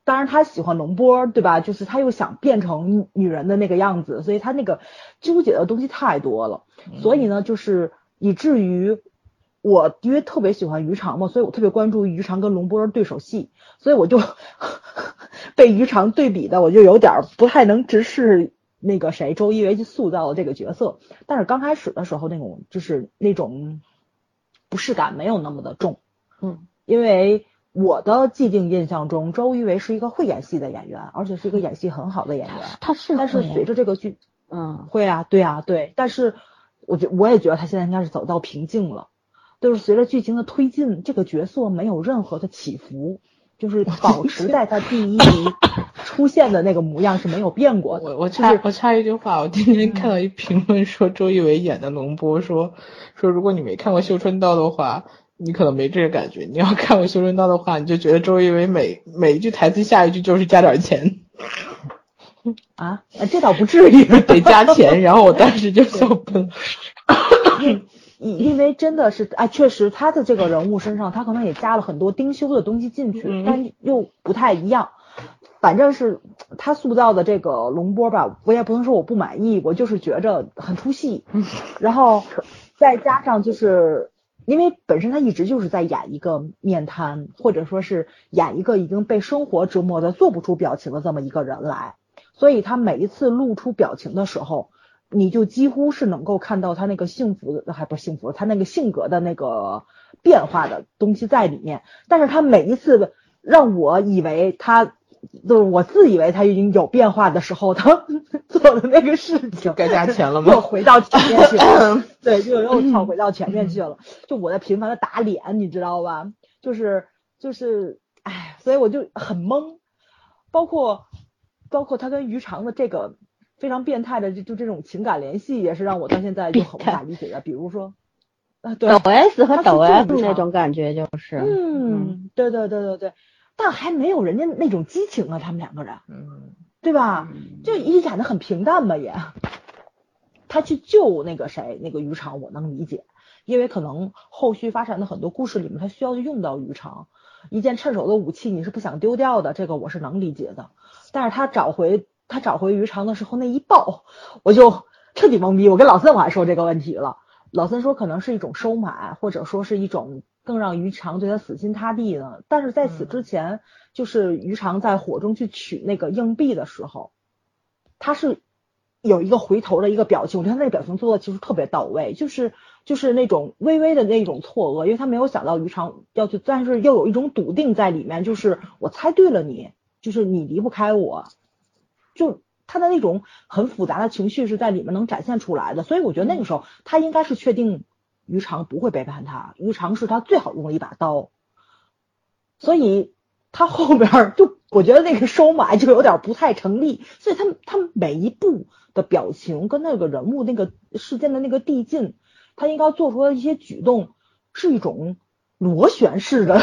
当然她喜欢龙波，对吧？就是她又想变成女人的那个样子，所以她那个纠结的东西太多了。所以呢，就是。以至于我因为特别喜欢于常嘛，所以我特别关注于常跟龙波的对手戏，所以我就 被于常对比的，我就有点儿不太能直视那个谁周一围去塑造的这个角色。但是刚开始的时候，那种就是那种不适感没有那么的重，
嗯，
因为我的既定印象中，周一围是一个会演戏的演员，而且是一个演戏很好的演员。
他是
但是随着这个剧，
嗯
会啊，对啊，对，但是我觉我也觉得他现在应该是走到瓶颈了，就是随着剧情的推进，这个角色没有任何的起伏，就是保持在他第一集出现的那个模样是没有变过的。
我我插我插一句话，我今天看到一评论说周一围演的龙波说说如果你没看过《绣春刀》的话，你可能没这个感觉；你要看过《绣春刀》的话，你就觉得周一围每每一句台词下一句就是加点钱，
啊，呃这倒不至于，
得加钱。然后我当时就笑喷。
因因为真的是，啊，确实他的这个人物身上，他可能也加了很多丁修的东西进去，
嗯
但又不太一样。反正是他塑造的这个龙波吧，我也不能说我不满意，我就是觉着很出戏。然后再加上就是因为本身他一直就是在演一个面瘫，或者说是演一个已经被生活折磨的做不出表情的这么一个人来，所以他每一次露出表情的时候，你就几乎是能够看到他那个幸福的，还不是幸福，他那个性格的那个变化的东西在里面。但是他每一次让我以为他，就是我自以为他已经有变化的时候，他 做的那个事情
该加钱了吗 又？
回到前面去了，对，就又跳回到前面去了。就我在频繁的打脸，你知道吧？就是就是，哎，所以我就很懵。包括包括他跟于常的这个非常变态的就就这种情感联系，也是让我到现在就很无法理解的。比如说，啊，对
抖，S 和抖
是
M 那种感觉就是，
嗯，对对对对对，但还没有人家那种激情啊，他们两个人。
嗯，
对吧？就一演的很平淡吧也。他去救那个谁，那个鱼肠，我能理解，因为可能后续发展的很多故事里面，他需要用到鱼肠，一件趁手的武器，你是不想丢掉的，这个我是能理解的。但是他找回他找回鱼肠的时候那一抱，我就彻底懵逼。我跟老三我还说这个问题了，老三说可能是一种收买，或者说是一种更让鱼肠对他死心塌地的。但是在此之前，就是鱼肠在火中去取那个硬币的时候，他是有一个回头的一个表情，我觉得他那个表情做的其实特别到位，就是就是那种微微的那种错愕，因为他没有想到鱼肠要去，但是又有一种笃定在里面，就是我猜对了你，就是你离不开我，就他的那种很复杂的情绪是在里面能展现出来的，所以我觉得那个时候他应该是确定于常不会背叛他，于常是他最好用的一把刀，所以他后边儿就我觉得那个收买就有点不太成立，所以他他每一步的表情跟那个人物那个事件的那个递进，他应该做出的一些举动是一种螺旋式的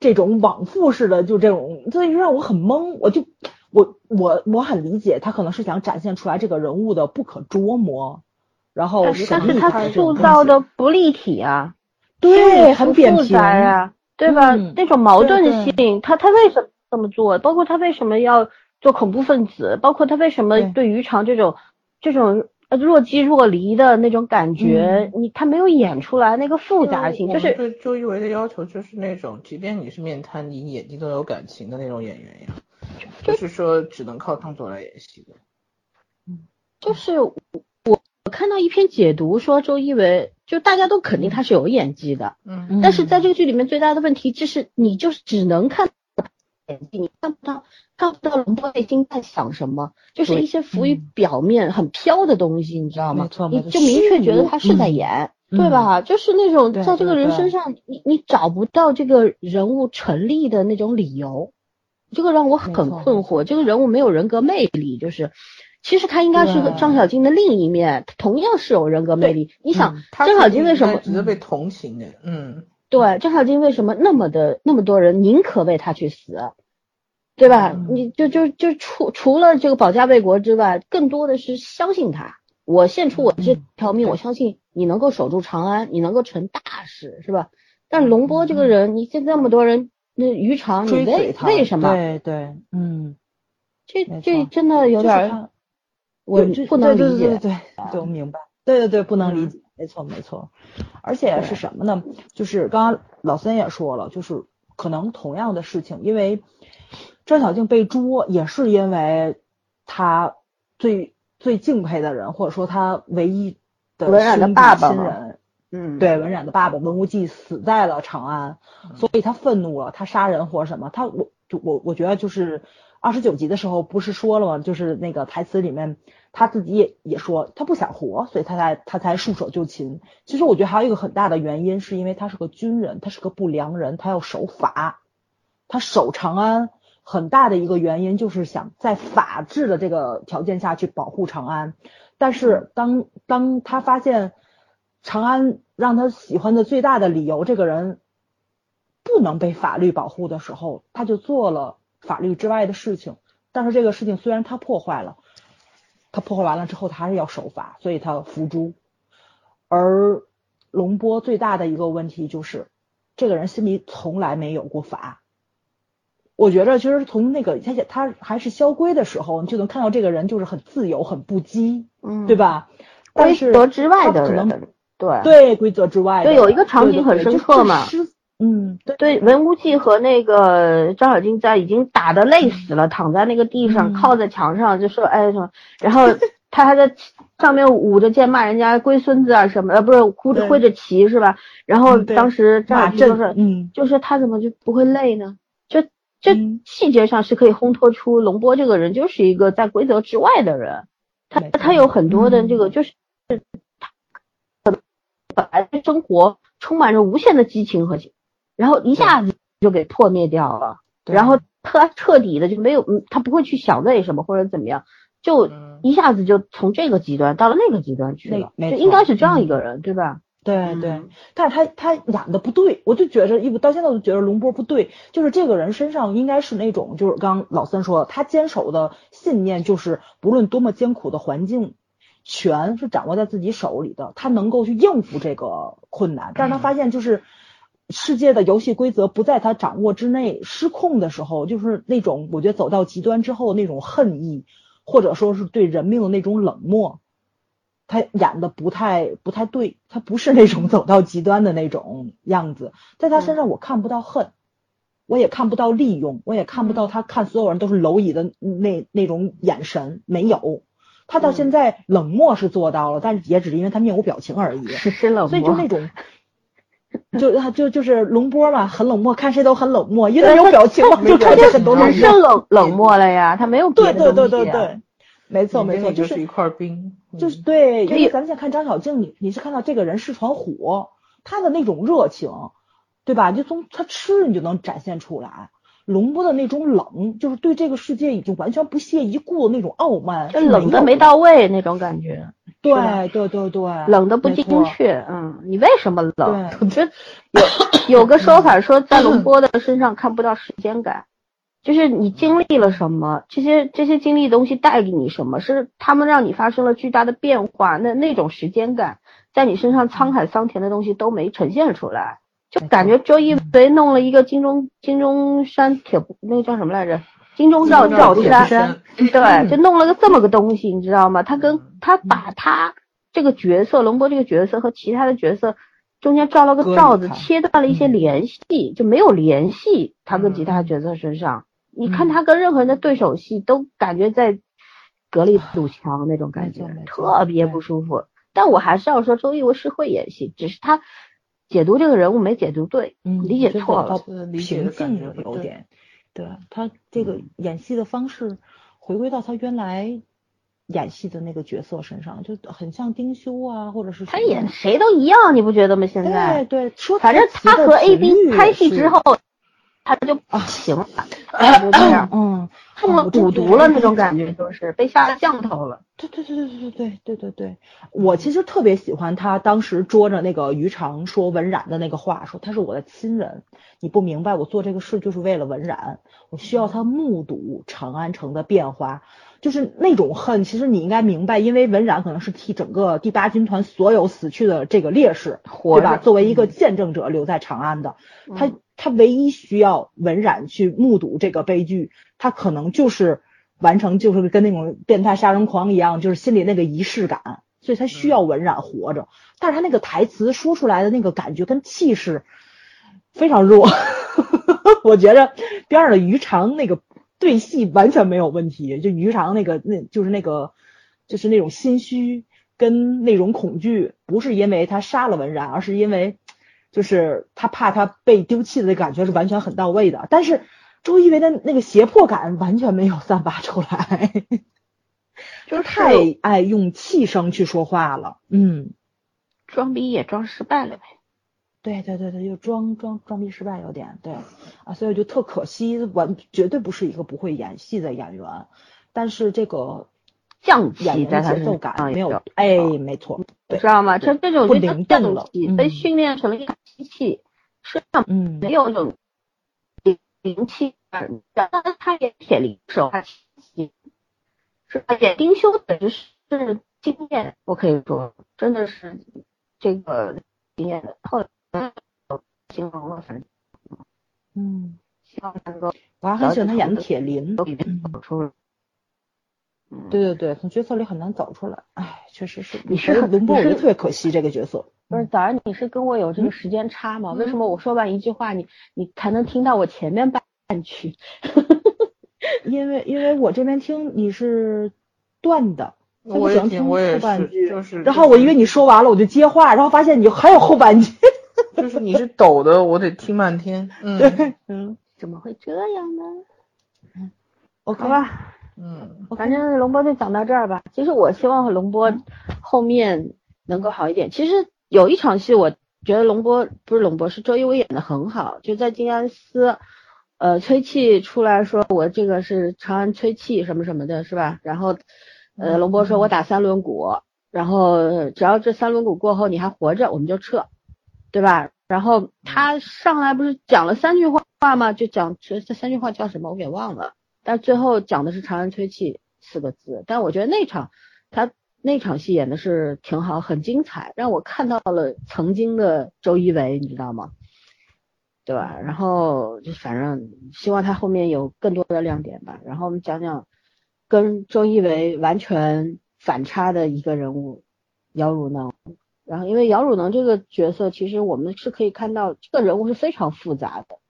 这种往复式的，就这种，所以让我很懵，我就我我我很理解他可能是想展现出来这个人物的不可捉摸，然后
但是他塑造的不立体啊，
对很扁平
杂呀，对吧？
嗯
那种矛盾
对
性，他他为什么这么做？包括他为什么要做恐怖分子？包括他为什么
对
于长这种这种呃若即若离的那种感觉，你他没有演出来那个复杂性，就是
对周一围的要求就是那种，即便你是面瘫，你眼睛都有感情的那种演员呀，就是说只能靠动作来演戏的。
就是我我看到一篇解读说周一围，就大家都肯定他是有演技的，
嗯。
但是在这个剧里面最大的问题就是你就是只能看到演技，你看不到看不到龙波内心在想什么，就是一些浮于表面、很飘的东西，你知道吗？你就明确觉得他是在演。
嗯
对吧？就是那种在这个人身上，你你找不到这个人物成立的那种理由，这个让我很困惑。这个人物没有人格魅力，就是其实他应该是张小静的另一面，同样是有人格魅力。你想，张小
肯定
静为什么
应该值得被同情的？嗯，
对，张小金为什么那么的那么多人宁可为他去死，对吧？
嗯
你就就就除除了这个保家卫国之外，更多的是相信他。我献出我这
嗯
条命，我相信你能够守住长安，你能够成大事，是吧？但是龙波这个人，你现在那么多人，那渔场你为
他，
为什么？
对对，嗯，
这这真的有点我不能理解。
对对对对，我明白。对对对，不能理解。没错没错，而且是什么呢？就是刚刚老三也说了，就是可能同样的事情，因为张小静被捉，也是因为他最最敬佩的人，或者说他唯一的
文染的爸爸嘛
亲人，
嗯，
对，文染的爸爸文无忌死在了长安，所以他愤怒了，他杀人或者什么，他我就我我觉得就是二十九集的时候不是说了吗？就是那个台词里面他自己也也说他不想活，所以他才他才束手就擒。其实我觉得还有一个很大的原因，是因为他是个军人，他是个不良人，他要守法，他守长安。很大的一个原因就是想在法治的这个条件下去保护长安，但是当当他发现长安让他喜欢的最大的理由，这个人不能被法律保护的时候，他就做了法律之外的事情。但是这个事情虽然他破坏了，他破坏完了之后，他还是要守法，所以他伏诛。而龙波最大的一个问题就是，这个人心里从来没有过法。我觉着，其实从那个他他还是萧规的时候，你就能看到这个人就是很自由、很不羁，
嗯，
对？吧？但
规则之外的人，对
对规则之外的，
就有一个场景很
对对对
深刻嘛
嗯，对。
对，文无忌和那个张小静在已经打得累死了，躺在那个地上，
嗯
靠在墙上，就说哎什么，然后 他还在上面舞着剑骂人家龟孙子啊什么，呃，不是挥
着
挥着旗是吧？然后当时张
马
小静就
震，
是，
嗯，
就是他怎么就不会累呢？就这
嗯。
细节上是可以烘托出龙波这个人就是一个在规则之外的人，他他有很多的这个
嗯
就是他本来对生活充满着无限的激情和然后一下子就给破灭掉了，然后他彻底的就没有，嗯，他不会去想为什么或者怎么样，就
嗯。
一下子就从这个极端到了那个极端去了，就应该是这样一个人，对吧？
对对。
嗯，
但是他他演的不对，我就觉着，一到现在我就觉得龙波不对，就是这个人身上应该是那种，就是刚刚老三说的，他坚守的信念就是不论多么艰苦的环境，全是掌握在自己手里的，他能够去应付这个困难，但是他发现就是。世界的游戏规则不在他掌握之内，失控的时候，就是那种我觉得走到极端之后那种恨意，或者说是对人命的那种冷漠，他演的不太不太对，他不是那种走到极端的那种样子，在他身上我看不到恨，我也看不到利用，我也看不到他看所有人都是蝼蚁的那那种眼神，没有。他到现在冷漠是做到了，但是也只是因为他面无表情而已。
实施冷
所以就，那种，就他就就是龙波嘛，很冷漠，看谁都很冷漠，因为没有表情嘛，就看见很多冷漠。
冷冷漠了呀，他没有别
对对。对对对，没错没错，
就
就是
一块冰，
就是
嗯
对，因为咱们现在看张小静，你你是看到这个人是团火，他的那种热情，对吧？就从他吃你就能展现出来。龙波的那种冷，就是对这个世界已经完全不屑一顾的那种傲慢，
就冷的没到位那种感觉，
对对对对，
冷的不精。确。嗯，你为什么冷？
对
我觉得有有个说法说，在龙波的身上看不到时间感，就是你经历了什么，这些这些经历的东西带给你什么，是他们让你发生了巨大的变化，那那种时间感，在你身上沧海桑田的东西都没呈现出来。就感觉周一围弄了一个金钟金钟山铁，那个叫什么来着？金钟罩
罩铁
罩山，
山
对，就弄了个这么个东西，你知道吗？他跟
嗯
他把他这个角色龙波这个角色和其他的角色中间罩了个罩子，切断了一些
嗯
联系，就没有联系他跟其
嗯
他角色身上。你看他跟任何人的对手戏都感觉在隔了一堵墙那种感觉特别不舒服。但我还是要说，周一围是会演戏，只是他解读这个人物没解读对，
嗯，
理解错了。
平静有点，对他这个演戏的方式回归到他原来演戏的那个角色身上，就很像丁修啊，或者是
他演谁都一样，你不觉得吗？现在
对对，说
反正他和 A B 拍戏之后，他就不行了，就这样，
嗯，
中了蛊毒了那种感觉，就是被下了降头了。
对对对对对对对对对，我其实特别喜欢他当时捉着那个于常说文染的那个话，说他是我的亲人，你不明白，我做这个事就是为了文染，我需要他目睹长安城的变化，就是那种恨，其实你应该明白，因为文染可能是替整个第八军团所有死去的这个烈士，
活
对吧？作为一个见证者留在长安的，
嗯
他唯一需要文染去目睹这个悲剧，他可能就是完成，就是跟那种变态杀人狂一样，就是心里那个仪式感，所以他需要文染活着。但是他那个台词说出来的那个感觉跟气势非常弱，我觉着边上的于长那个对戏完全没有问题，就于长那个那就是那个就是那种心虚跟那种恐惧，不是因为他杀了文然，而是因为就是他怕他被丢弃的那感觉是完全很到位的。但是周一围的那个胁迫感完全没有散发出来，就是太爱用气声去说话了，嗯。
装逼也装失败了呗。
对对对对，就装装装逼失败有点对啊，所以就特可惜，完绝对不是一个不会演戏的演员，但是这个
降
演员节奏感没有，哎，没错，
知道吗？这这种
不灵动了，
被训练成了一个机器，身上
嗯
没有那种灵灵气感，但他也铁灵手，他是吧？演丁修的是经验，我可以说真的是。这个经验的，后来形容了，反正，
嗯，
希望能够，
我还很喜欢他演的铁林，
都
对对对，从角色里很难走出来，哎，确实是。
你是
龙波，我觉得特别可惜这个角色。
不是早上你是跟我有这个时间差吗？为什么我说完一句话，你你才能听到我前面半句？
因为因为我这边听你是断的。
我
也听
我也
是，
就是。
然后我以为你说完了，我就接话，然后发现你还有后半句。
就是你是抖的，我得听半天。
对，嗯，
怎么会这样呢？
嗯
，OK 吧。
嗯，
反正龙波就讲到这儿吧。其实我希望龙波后面能够好一点。其实有一场戏，我觉得龙波不是龙波，是周一围演的很好，就在静安寺，呃，吹气出来说我这个是长安吹气什么什么的，是吧？然后。呃，龙波说：“我打三轮鼓，然后只要这三轮鼓过后你还活着，我们就撤，对吧？”然后他上来不是讲了三句话吗？就讲这这三句话叫什么？我给忘了。但最后讲的是“长安吹气”四个字。但我觉得那场他那场戏演的是挺好，很精彩，让我看到了曾经的周一围，你知道吗？对吧？然后就反正希望他后面有更多的亮点吧。然后我们讲讲。跟周一围完全反差的一个人物姚汝能，然后因为姚汝能这个角色，其实我们是可以看到这个人物是非常复杂的。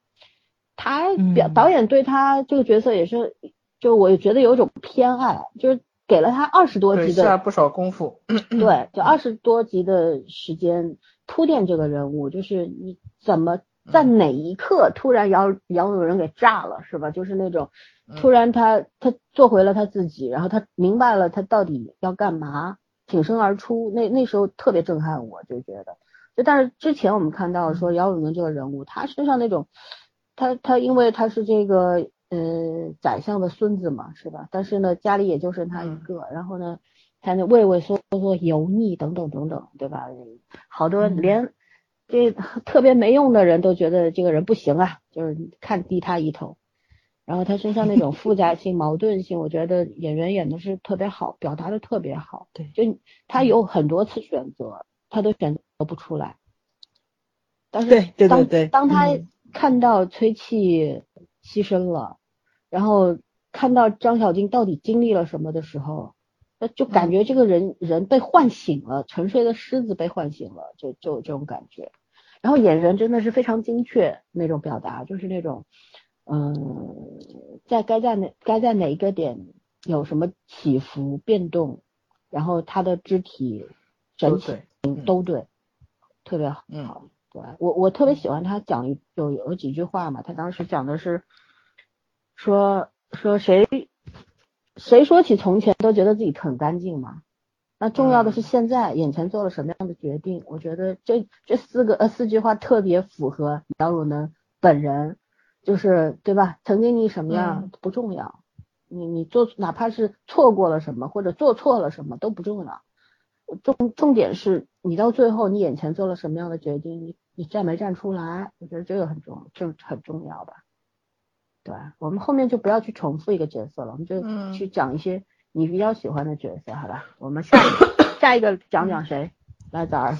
他表导演对他这个角色也是，就我觉得有一种偏爱，就是给了他二十多集的
下不少功夫，
对，就二十多集的时间铺垫这个人物，就是你怎么在哪一刻突然姚姚汝能给炸了，是吧？就是那种。突然，他他做回了他自己，然后他明白了他到底要干嘛，挺身而出。那那时候特别震撼，我就觉得，就但是之前我们看到说姚永能这个人物，他身上那种，他他因为他是这个呃宰相的孙子嘛，是吧？但是呢，家里也就剩他一个，然后呢，他那畏畏缩缩、油腻等等等等，对吧？好多连这特别没用的人都觉得这个人不行啊，就是看低他一头。然后他身上那种复杂性、矛盾性，我觉得演员演的是特别好，表达的特别好。
对，
就他有很多次选择，他都选择不出来。但
是当
当他看到崔气牺牲了，然后看到张小静到底经历了什么的时候，那就感觉这个人人被唤醒了，沉睡的狮子被唤醒了，就就这种感觉。然后眼神真的是非常精确那种表达，就是那种。嗯，在该在哪该在哪一个点有什么起伏变动，然后他的肢体整体都对，特别好。
嗯，
对我我特别喜欢他讲有有几句话嘛，他当时讲的是说说谁谁说起从前都觉得自己很干净嘛，那重要的是现在眼前做了什么样的决定。我觉得这这四个呃四句话特别符合杨汝能本人。就是对吧？曾经你什么样不重要，你你做哪怕是错过了什么或者做错了什么都不重要，重重点是你到最后你眼前做了什么样的决定，你你站没站出来？我觉得这个很重，这很重要吧？对，我们后面就不要去重复一个角色了，我们就去讲一些你比较喜欢的角色，好吧？我们下一个下一个讲讲谁？来，早儿。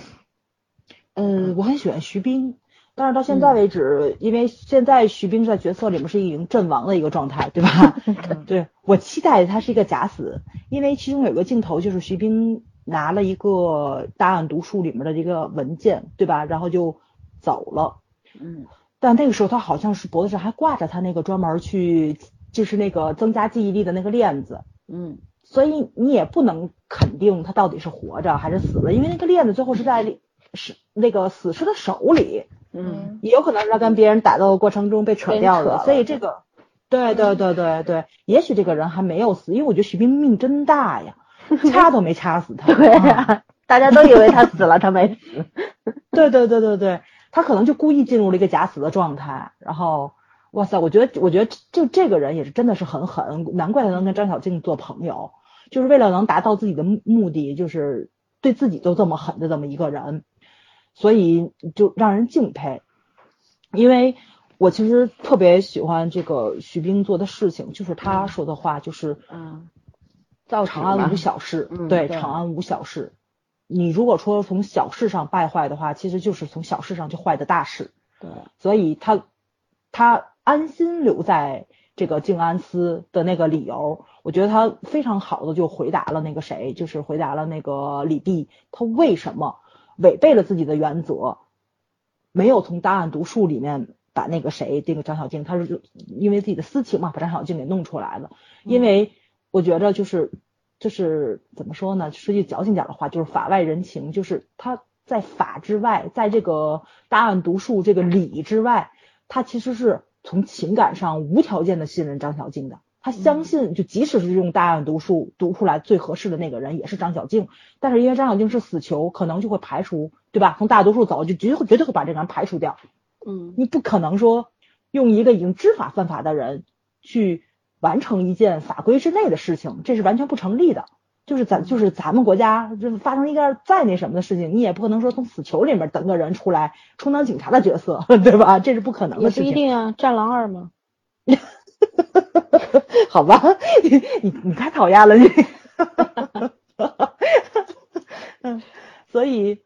嗯，我很喜欢徐冰。但是到现在为止，因为现在徐冰在角色里面是已经阵亡的一个状态，对吧？对我期待他是一个假死，因为其中有个镜头就是徐冰拿了一个大案读书里面的这个文件，对吧？然后就走了。
嗯
但那个时候他好像是脖子上还挂着他那个专门去就是那个增加记忆力的那个链子，
嗯
所以你也不能肯定他到底是活着还是死了，因为那个链子最后是在是那个死尸的手里，
嗯
也有可能是他跟别人打斗的过程中被扯掉
了
所以这个，对对对对对，也许这个人还没有死，因为我觉得徐冰命真大呀，掐都没掐死他。
对
啊
呀、大家都以为他死了，他没死。
对对对对对，他可能就故意进入了一个假死的状态，然后，哇塞，我觉得我觉得就这个人也是真的是很狠，难怪他能跟张小静做朋友，就是为了能达到自己的目目的，就是对自己都这么狠的这么一个人，所以就让人敬佩。因为我其实特别喜欢这个徐冰做的事情，就是他说的话，就是
嗯，造纸
长安无小事，
嗯
对，
对
长安无小事。你如果说从小事上败坏的话，其实就是从小事上就坏的大事。
对，
所以他他安心留在这个静安司的那个理由，我觉得他非常好的就回答了那个谁，就是回答了那个李泌，他为什么违背了自己的原则，没有从档案读书里面把那个谁，这个张小静，他是因为自己的私情嘛，把张小静给弄出来了。因为我觉得就是就是怎么说呢？说句矫情点的话，就是法外人情，就是他在法之外，在这个大案读书这个理之外，他其实是从情感上无条件的信任张小静的。他相信，就即使是用大案读书读出来最合适的那个人也是张小静，但是因为张小静是死囚，可能就会排除，对吧？从大案读书走，就绝对绝对会把这个人排除掉。
嗯
你不可能说用一个已经知法犯法的人去完成一件法规之内的事情，这是完全不成立的。就是咱就是咱们国家就是发生一个再那什么的事情，你也不可能说从死囚里面等个人出来充当警察的角色，对吧？这是不可能
也不
的事情。
一定啊，战狼二吗。
好吧，你你你太讨厌了你。嗯，所以，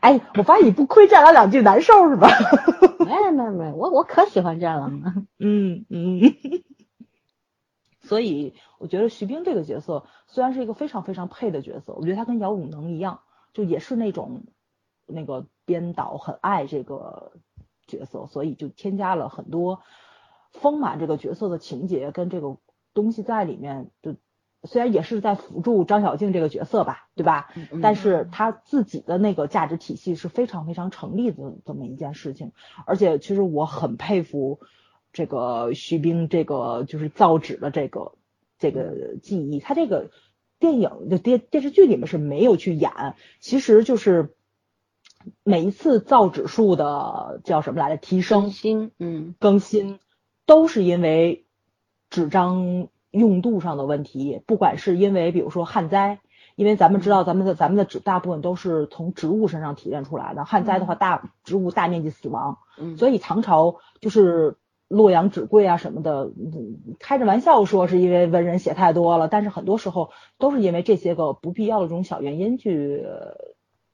哎，我发现你不亏战狼两句难受是吧？
没没没，我我可喜欢战狼了。
嗯嗯，所以我觉得徐冰这个角色虽然是一个非常非常配的角色，我觉得他跟姚永能一样，就也是那种那个编导很爱这个角色，所以就添加了很多丰满这个角色的情节跟这个东西在里面。就虽然也是在辅助张小静这个角色吧，对吧？
嗯
但是他自己的那个价值体系是非常非常成立的这么一件事情，而且其实我很佩服这个徐冰这个就是造纸的这个这个技艺，他这个电影的电电视剧里面是没有去演，其实就是每一次造纸术的叫什么来着提升
更新，嗯。
更新，都是因为纸张用度上的问题，不管是因为比如说旱灾，因为咱们知道咱们的咱们的纸大部分都是从植物身上提炼出来的，旱灾的话大植物大面积死亡，
嗯，
所以唐朝就是洛阳纸贵啊什么的，开着玩笑说是因为文人写太多了，但是很多时候都是因为这些个不必要的这种小原因去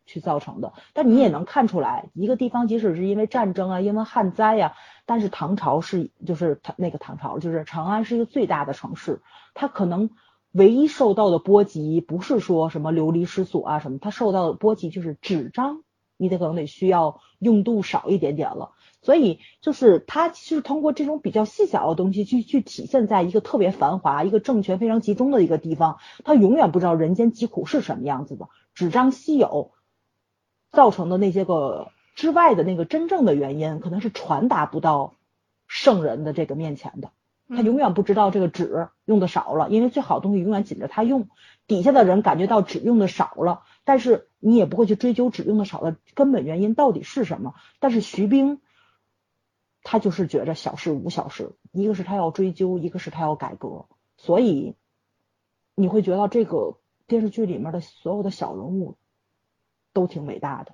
去造成的。但你也能看出来，一个地方即使是因为战争啊，因为旱灾呀、但是唐朝是就是他那个唐朝就是长安是一个最大的城市，它可能。唯一受到的波及不是说什么流离失所啊什么，它受到的波及就是纸张，你得可能得需要用度少一点点了。所以就是它其实通过这种比较细小的东西去去体现在一个特别繁华、一个政权非常集中的一个地方，他永远不知道人间疾苦是什么样子的。纸张稀有造成的那些个之外的那个真正的原因，可能是传达不到圣人的这个面前的。他永远不知道这个纸用的少了，因为最好的东西永远紧着他用。底下的人感觉到纸用的少了，但是你也不会去追究纸用的少的根本原因到底是什么。但是徐冰，他就是觉着小事无小事，一个是他要追究，一个是他要改革，所以你会觉得这个电视剧里面的所有的小人物都挺伟大的。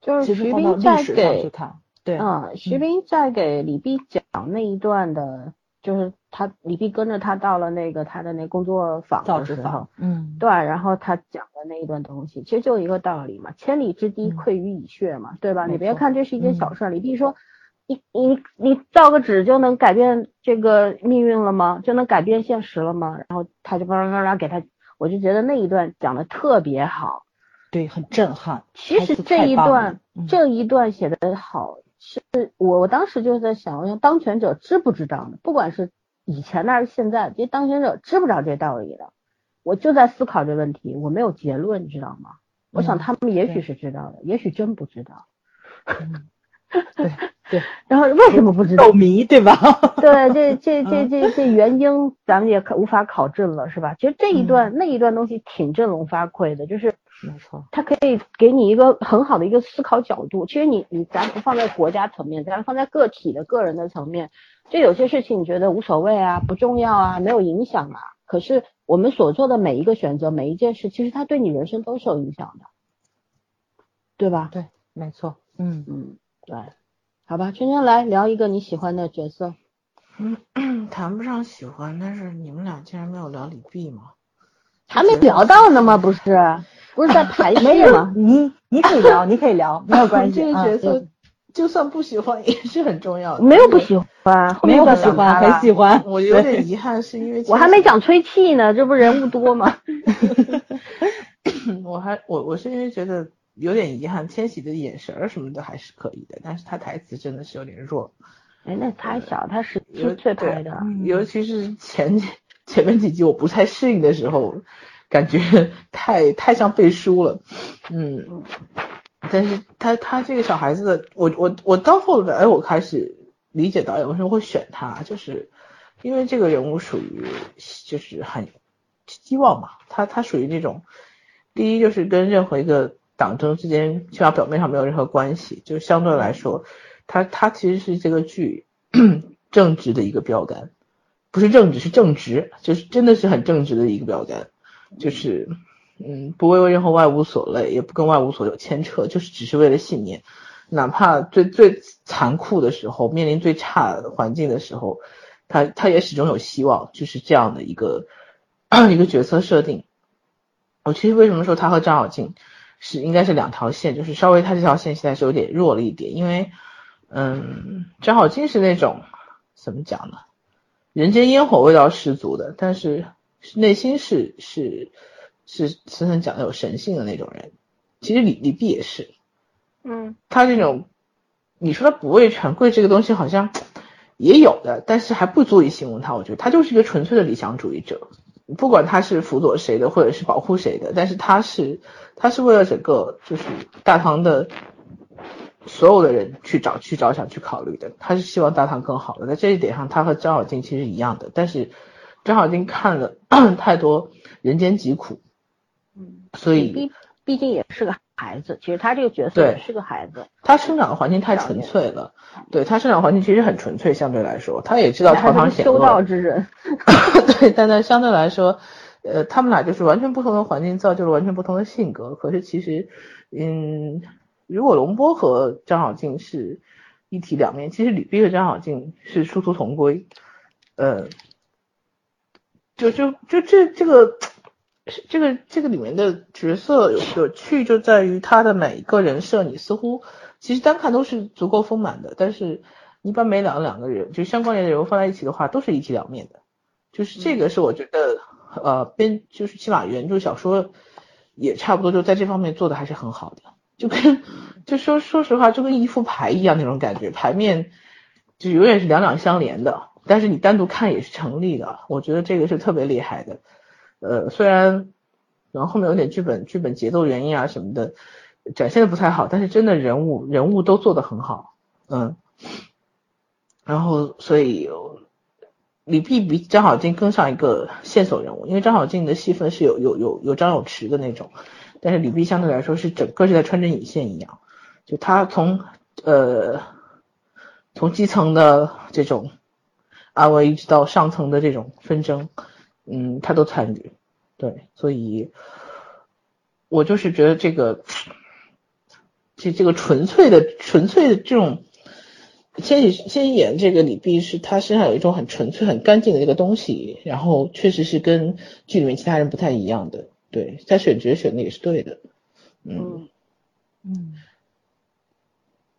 就是徐
其实放到
冰在给
看，对，
嗯，徐冰在给李碧讲那一段的，就是他李碧跟着他到了那个他的那工作坊
造纸
的时候
坊，，嗯，
对，然后他讲的那一段东西，其实就一个道理嘛，千里之堤
嗯。
溃于蚁穴嘛，对吧？你别看这是一件小
嗯。
事儿，李碧说，你你你造个纸就能改变这个命运了吗？就能改变现实了吗？然后他就叭叭叭叭给他，我就觉得那一段讲的特别好，
对，很震撼。
其实这一段
嗯
这一段写的好，是我我当时就在想，我说当权者知不知道呢？不管是以前的还是现在，这些当权者知不知道这道理的？我就在思考这问题，我没有结论，你知道吗？我想
嗯
他们也许是知道的，也许真不知道。
对对，
然后为什么不知道？
迷对吧？
对，这这这这这原因咱们也可无法考证了，是吧？其实这一段、那一段东西挺振聋发聩的，就是
没错，
它可以给你一个很好的一个思考角度。其实你你咱不放在国家层面，咱放在个体的个人的层面，就有些事情你觉得无所谓啊、不重要啊、没有影响啊，可是我们所做的每一个选择、每一件事，其实它对你人生都是有影响的，对吧？
对，没错，嗯，
嗯，对。好吧，圈圈来聊一个你喜欢的角色。
嗯，谈不上喜欢，但是你们俩竟然没有聊李碧吗？
还没聊到呢吗？不是，不是在排
没有
序吗？
你你可以聊，你可以聊，没有关系。
这个
啊
角色就算不喜欢 也是很重要的。
没有不喜欢，
没有不喜欢，很喜欢。
我有点遗憾，是因为
我还没讲吹气呢，这不人物多吗？
我还我我是因为觉得有点遗憾，千玺的眼神儿什么的还是可以的，但是他台词真的是有点弱，
哎，那他小，他十
有
七岁拍的，
嗯
尤其是前几前面几集我不太适应的时候，感觉太太像背书了，嗯，但是他他这个小孩子的，我我我到后来哎我开始理解导演为什么会选他，就是因为这个人物属于就是很希望嘛，他他属于那种，第一就是跟任何一个党争之间，起码表面上没有任何关系，就相对来说，他他其实是这个剧 正直的一个标杆，不是正直是正直，就是真的是很正直的一个标杆，就是嗯不为任何外物所累，也不跟外物所有牵扯，就是只是为了信念，哪怕最最残酷的时候，面临最差环境的时候，他他也始终有希望，就是这样的一个 一个角色设定。我其实为什么说他和张小静是应该是两条线，就是稍微他这条线现在是有点弱了一点，因为嗯，张好金是那种怎么讲呢，人间烟火味道十足的，但是内心是是是森森讲的有神性的那种人。其实李李碧也是，
嗯，
他这种你说他不畏权贵这个东西好像也有的，但是还不足以形容他。我觉得他就是一个纯粹的理想主义者，不管他是辅佐谁的或者是保护谁的，但是他是他是为了整个就是大唐的所有的人去找去着想去考虑的，他是希望大唐更好的。在这一点上，他和张小金其实一样的，但是张小金看了 太多人间疾苦，
嗯，
所以
毕毕竟也是个孩子，其实他这个角色也是个孩子，
他生长的环境太纯粹了，对他生长环境其实很纯粹，相对来说，他也知道朝
还是修
堂险恶，
道之人，
对，但他相对来说，呃，他们俩就是完全不同的环境造就了完全不同的性格。可是其实，嗯，如果龙波和张小静是一体两面，其实吕碧和张小静是殊途同归。呃，就就就这这个这个这个里面的角色有有趣就在于他的每一个人设，你似乎其实单看都是足够丰满的，但是你把每两两个人就相关联的人物放在一起的话，都是一体两面的。就是这个是我觉得，呃，编就是起码原著小说也差不多，就在这方面做的还是很好的，就跟就说说实话，就跟一副牌一样那种感觉，牌面就永远是两两相连的，但是你单独看也是成立的，我觉得这个是特别厉害的，呃，虽然然后后面有点剧本剧本节奏原因啊什么的展现的不太好，但是真的人物人物都做得很好，嗯，然后所以。李碧比张小静更像一个线索人物，因为张小静的戏份是有有有有张有弛的那种，但是李碧相对来说是整个是在穿针引线一样，就他从呃从基层的这种安危一直到上层的这种纷争，嗯，他都参与，对，所以我就是觉得这个这这个纯粹的纯粹的这种。千玺千玺演这个李泌是他身上有一种很纯粹、很干净的这个东西，然后确实是跟剧里面其他人不太一样的。对他选角选的也是对的，嗯，
嗯，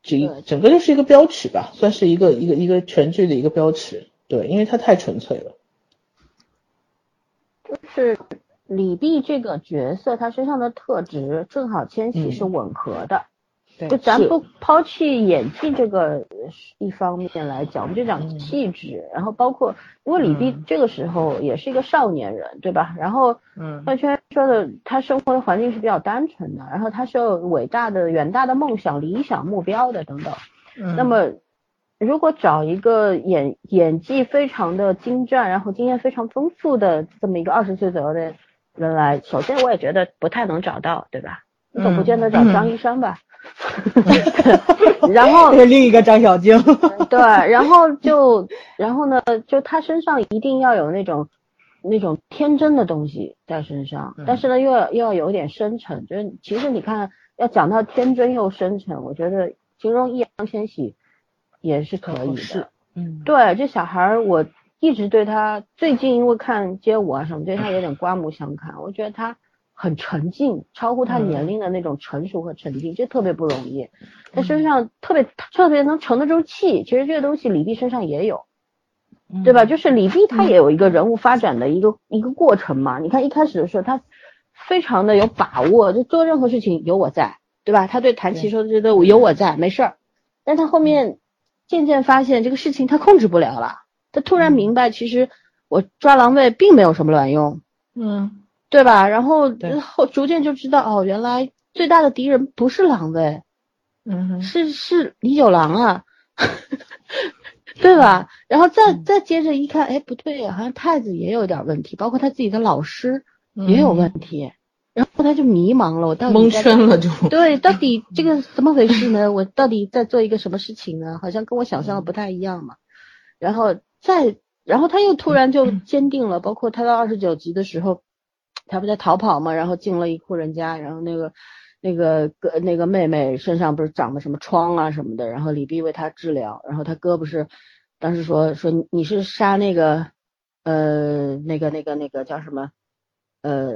这一整个就是一个标尺吧，算是一个一个一个全剧的一个标尺。对，因为他太纯粹了。
就是李碧这个角色，他身上的特质正好千玺
嗯
是吻合的。
对
就咱不抛弃演技这个一方面来讲，我们就讲
嗯
气质，然后包括因为李碧
嗯
这个时候也是一个少年人，对吧？然后
嗯
范圈说的，他生活的环境是比较单纯的，然后他是有伟大的、远大的梦想、理想目标的等等。
嗯
那么，如果找一个演演技非常的精湛，然后经验非常丰富的这么一个二十岁左右的人来，首先我也觉得不太能找到，对吧？你总不见得找
嗯
张一山吧？然后
这是另一个张小晶。
对，然后就然后呢，就他身上一定要有那种那种天真的东西在身上，
嗯
但是呢又要又要有点深沉。就是其实你看，要讲到天真又深沉，我觉得形容易烊千玺也是可以的。
嗯，
对，这小孩儿我一直对他最近因为看街舞啊什么，对他有点刮目相看。我觉得他很沉静，超乎他
嗯
年龄的那种成熟和沉静，这特别不容易。他身上特别特别能沉得住气，其实这个东西李碧身上也有。对吧？就是李碧他也有一个人物发展的一个、一个过程嘛。你看一开始的时候，他非常的有把握，就做任何事情有我在，对吧？他对弹琴说的觉得我有我在，没事儿。但他后面渐渐发现这个事情他控制不了了，他突然明白，其实我抓狼狈并没有什么卵用，
嗯
对吧？然后
对
后逐渐就知道，哦，原来最大的敌人不是狼狈，
嗯
是是李九郎啊，对吧？然后再再接着一看，哎，不对呀、好像太子也有点问题，包括他自己的老师也有问题，然后他就迷茫了，我到底
蒙圈了就。
对，到底这个怎么回事呢？我到底在做一个什么事情呢？好像跟我想象的不太一样嘛。然后再，然后他又突然就坚定了，包括他到二十九集的时候，他不在逃跑嘛，然后进了一户人家，然后那个那个哥那个妹妹身上不是长了什么疮啊什么的，然后李碧为他治疗，然后他哥不是当时说说你你是杀那个呃那个那个那个叫什么呃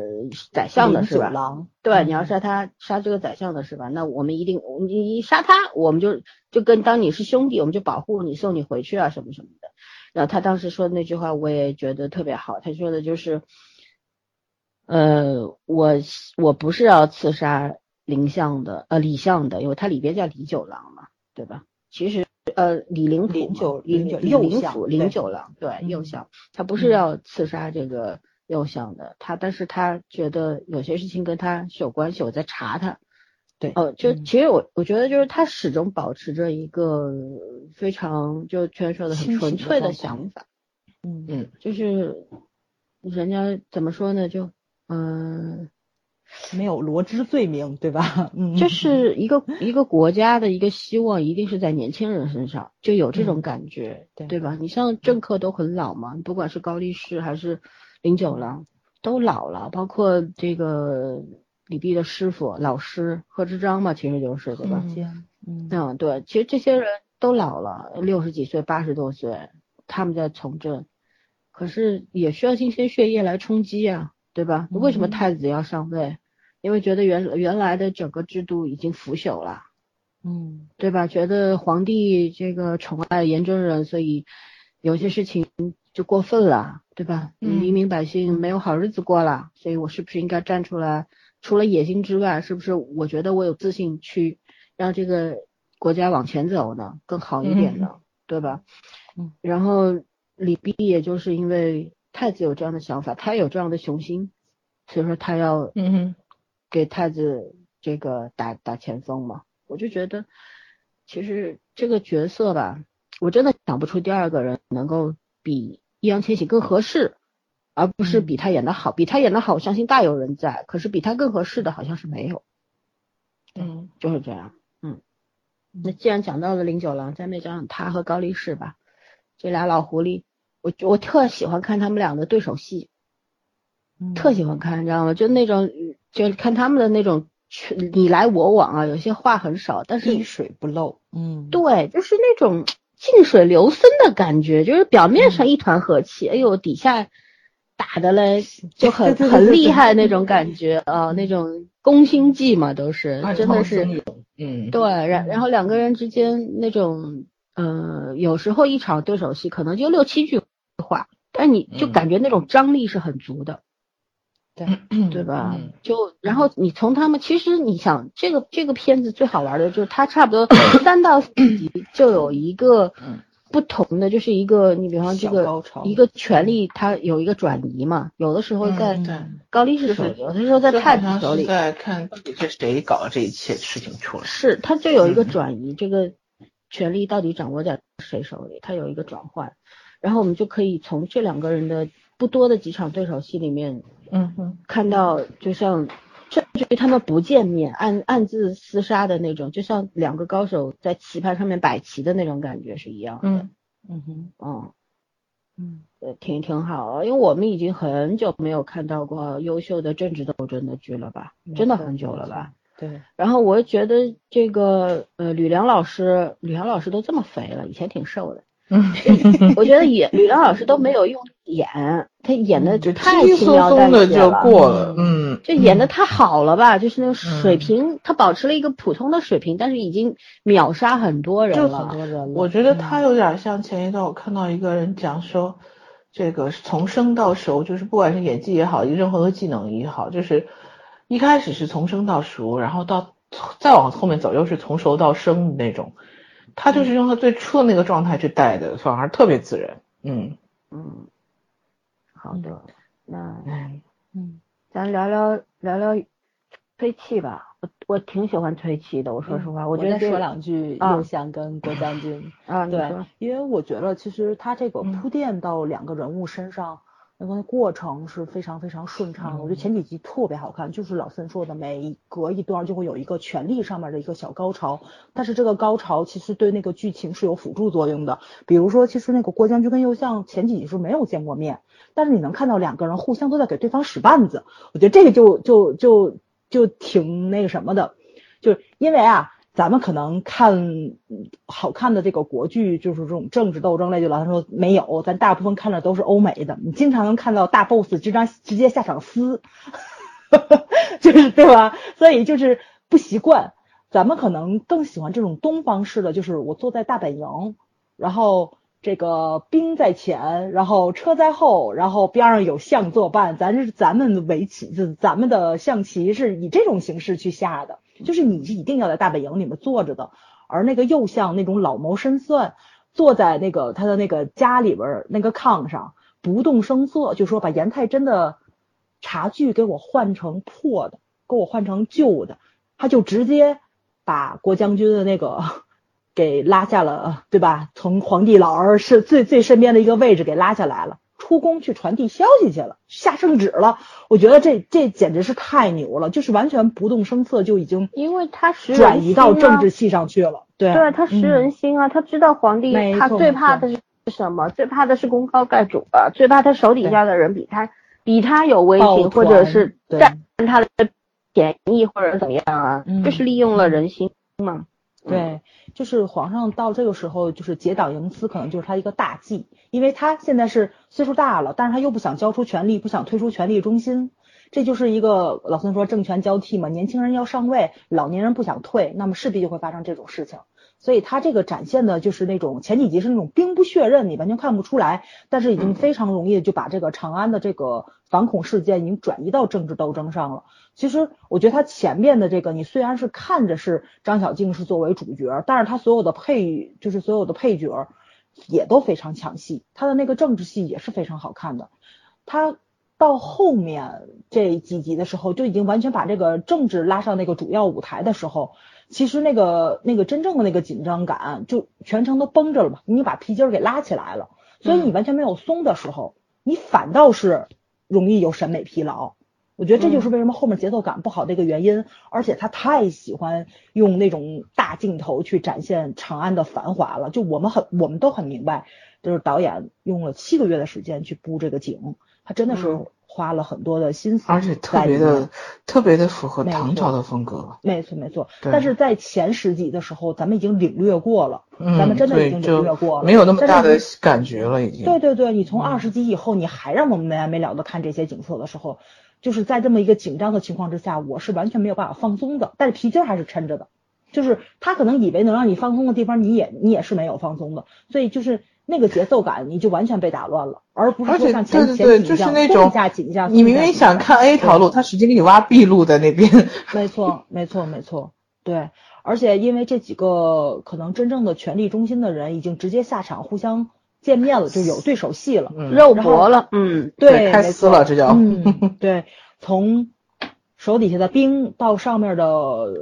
宰相的是吧？对，你要杀他，杀这个宰相的是吧？那我们一定，你你杀他，我们就就跟当你是兄弟，我们就保护你，送你回去啊，什么什么的。然后他当时说的那句话，我也觉得特别好。他说的就是，呃，我我不是要刺杀林相的，呃，李相的，因为他里边叫李九郎嘛，对吧？其实呃，李林
林九
李
林九右相
林甫林九郎，对，右
嗯
相，他不是要刺杀这个右相的，他但是他觉得有些事情跟他是有关系，我在查他。
对，
哦，就
嗯
其实我我觉得就是他始终保持着一个非常就圈说的很纯粹的想法，
嗯
嗯
就是人家怎么说呢？就嗯、
没有罗织罪名，对吧？嗯，
就是一个一个国家的一个希望，一定是在年轻人身上，就有这种
嗯
感觉，
对
对吧？你像政客都很老嘛，不管是高力士还是林九了，都老了，包括这个李泌的师傅老师贺知章嘛，其实就是对吧？
嗯
对，其实这些人都老了，六十几岁、八十多岁，他们在从政，可是也需要新鲜血液来冲击啊，对吧？为什么
嗯
太子要上位？因为觉得原原来的整个制度已经腐朽了，
嗯
对吧？觉得皇帝这个宠爱严真人，所以有些事情就过分了，对吧？
嗯
黎民百姓没有好日子过了，所以我是不是应该站出来？除了野心之外，是不是我觉得我有自信去让这个国家往前走呢？更好一点呢，对吧？
嗯，
然后李泌也就是因为太子有这样的想法，他有这样的雄心，所以说他要
嗯
给太子这个打打前锋嘛。我就觉得，其实这个角色吧，我真的想不出第二个人能够比易烊千玺更合适，而不是比他演的好。比他演的好，我相信大有人在。可是比他更合适的好像是没有，
嗯
就是这样。嗯，那既然讲到了林九郎，咱们也讲讲他和高力士吧。这俩老狐狸，我我特喜欢看他们俩的对手戏。
嗯
特喜欢看，你知道吗？就那种，就看他们的那种你来我往啊，有些话很少，但是
滴水不漏，嗯，
对，就是那种静水流深的感觉，就是表面上一团和气，哎呦，底下打的嘞 就很很厉害那种感觉啊，那种攻心计嘛，都是真的是
嗯
对，然然后两个人之间那种，呃，有时候一场对手戏可能就六七句话，但你就
嗯
感觉那种张力是很足的。
对，
对吧？
嗯
就然后你从他们，其实你想这个这个片子最好玩的就是它差不多 三到四集就有一个
嗯
不同的，就是一个你比方这个
高潮
一个权利它有一个转移嘛，有的时候在高力士手里，有的时候在
就
太
好像是
子手里，
在看到底是谁搞这一切事情出来。
是它就有一个
嗯
转移，这个权利到底掌握在谁手里，它有一个转换，然后我们就可以从这两个人的不多的几场对手戏里面
嗯哼，
看到，就像甚至于他们不见面，暗暗自厮杀的那种，就像两个高手在棋盘上面摆棋的那种感觉是一样的。
嗯
嗯哼，
嗯，
嗯，
呃挺挺好，因为我们已经很久没有看到过优秀的政治斗争的剧了吧？真的很久了吧？？
对，
然后我觉得这个呃吕梁老师，吕梁老师都这么肥了，以前挺瘦的。
嗯，
我觉得也吕梁老师都没有用演，他演的
就
太
轻松的就。过了。嗯，
就演的太好了吧，就是那个水
嗯
平，他保持了一个普通的水平，但是已经秒杀很多人了。
很多人了，
我觉得他有点像前一段我看到一个人讲说，这个从生到熟，就是不管是演技也好，任何的技能也好，就是一开始是从生到熟，然后到再往后面走又是从熟到生的那种。他就是用他最初的那个状态去带的，反而特别自然。嗯，
嗯，好的，那
哎，
嗯，
咱聊聊聊聊推气吧。我我挺喜欢推气的，我说实话，
我
觉得
说两句
啊
右相跟郭将军。
啊，
对
说，
因为我觉得其实他这个
嗯
铺垫到两个人物身上，那个过程是非常非常顺畅的。我觉得前几集特别好看，就是老森说的，每隔一段就会有一个权力上面的一个小高潮，但是这个高潮其实对那个剧情是有辅助作用的。比如说，其实那个郭将军跟右相前几集是没有见过面，但是你能看到两个人互相都在给对方使绊子，我觉得这个就就就就挺那个什么的。就是因为啊，咱们可能看好看的这个国剧，就是这种政治斗争类，就老实说没有，咱大部分看的都是欧美的，你经常能看到大 boss 直张直接下场撕，就是对吧？所以就是不习惯，咱们可能更喜欢这种东方式的，就是我坐在大本营，然后。这个兵在前，然后车在后，然后边上有象作伴，咱是咱们的围棋，是咱们的象棋是以这种形式去下的，就是你是一定要在大本营里面坐着的，而那个右相那种老谋深算，坐在那个他的那个家里边那个炕上不动声色，就说把严太真的茶具给我换成破的，给我换成旧的，他就直接把郭将军的那个给拉下了，对吧？从皇帝老儿是最最身边的一个位置给拉下来了，出宫去传递消息去了，下圣旨了。我觉得这这简直是太牛了，就是完全不动声色就已经
因为他识人
转移到政治系上去了。对，
对他识人心啊，他知道皇帝他最怕的是什么？最怕的是功高盖主啊，最怕他手底下的人比他比他有威信，或者是占他的便宜或者怎么样啊，
嗯
就是利用了人心嘛。
对，就是皇上到这个时候，就是结党营私，可能就是他一个大忌，因为他现在是岁数大了，但是他又不想交出权力，不想退出权力中心，这就是一个老孙说政权交替嘛，年轻人要上位，老年人不想退，那么势必就会发生这种事情。所以他这个展现的就是那种前几集是那种兵不血刃，你完全看不出来，但是已经非常容易就把这个长安的这个反恐事件已经转移到政治斗争上了。其实我觉得他前面的这个，你虽然是看着是张小静是作为主角，但是他所有的配就是所有的配角也都非常抢戏，他的那个政治戏也是非常好看的。他到后面这几集的时候，就已经完全把这个政治拉上那个主要舞台的时候，其实那个那个真正的那个紧张感就全程都绷着了嘛，你把皮筋儿给拉起来了，所以你完全没有松的时候，你反倒是容易有审美疲劳。我觉得这就是为什么后面节奏感不好的一个原因，而且他太喜欢用那种大镜头去展现长安的繁华了。就我们很，我们都很明白，就是导演用了七个月的时间去布这个景，他真的是
嗯
花了很多的心思，
而且特别的特别的符合唐朝的风格。
没错没错。
对
但是在前十集的时候，咱们已经领略过了，
嗯，
咱们真的已经领略过了，
没有那么大的感觉了，已经。
对对对，你从
嗯
二十集以后，你还让我们没完没了的看这些景色的时候，就是在这么一个紧张的情况之下，我是完全没有办法放松的，但是皮筋儿还是抻着的。就是他可能以为能让你放松的地方，你也你也是没有放松的，所以就是那个节奏感你就完全被打乱了，而不是说像前
对对对，就是
前几样
那种
动一下紧一下，
你明明想看 A 条路，他使劲给你挖 B 路在那边。
没错，没错，没错，对。而且因为这几个可能真正的权力中心的人已经直接下场互相见面了，就有对手戏了。
嗯
肉搏了，嗯，
对，
开撕了，这叫。
嗯，对，从手底下的兵到上面的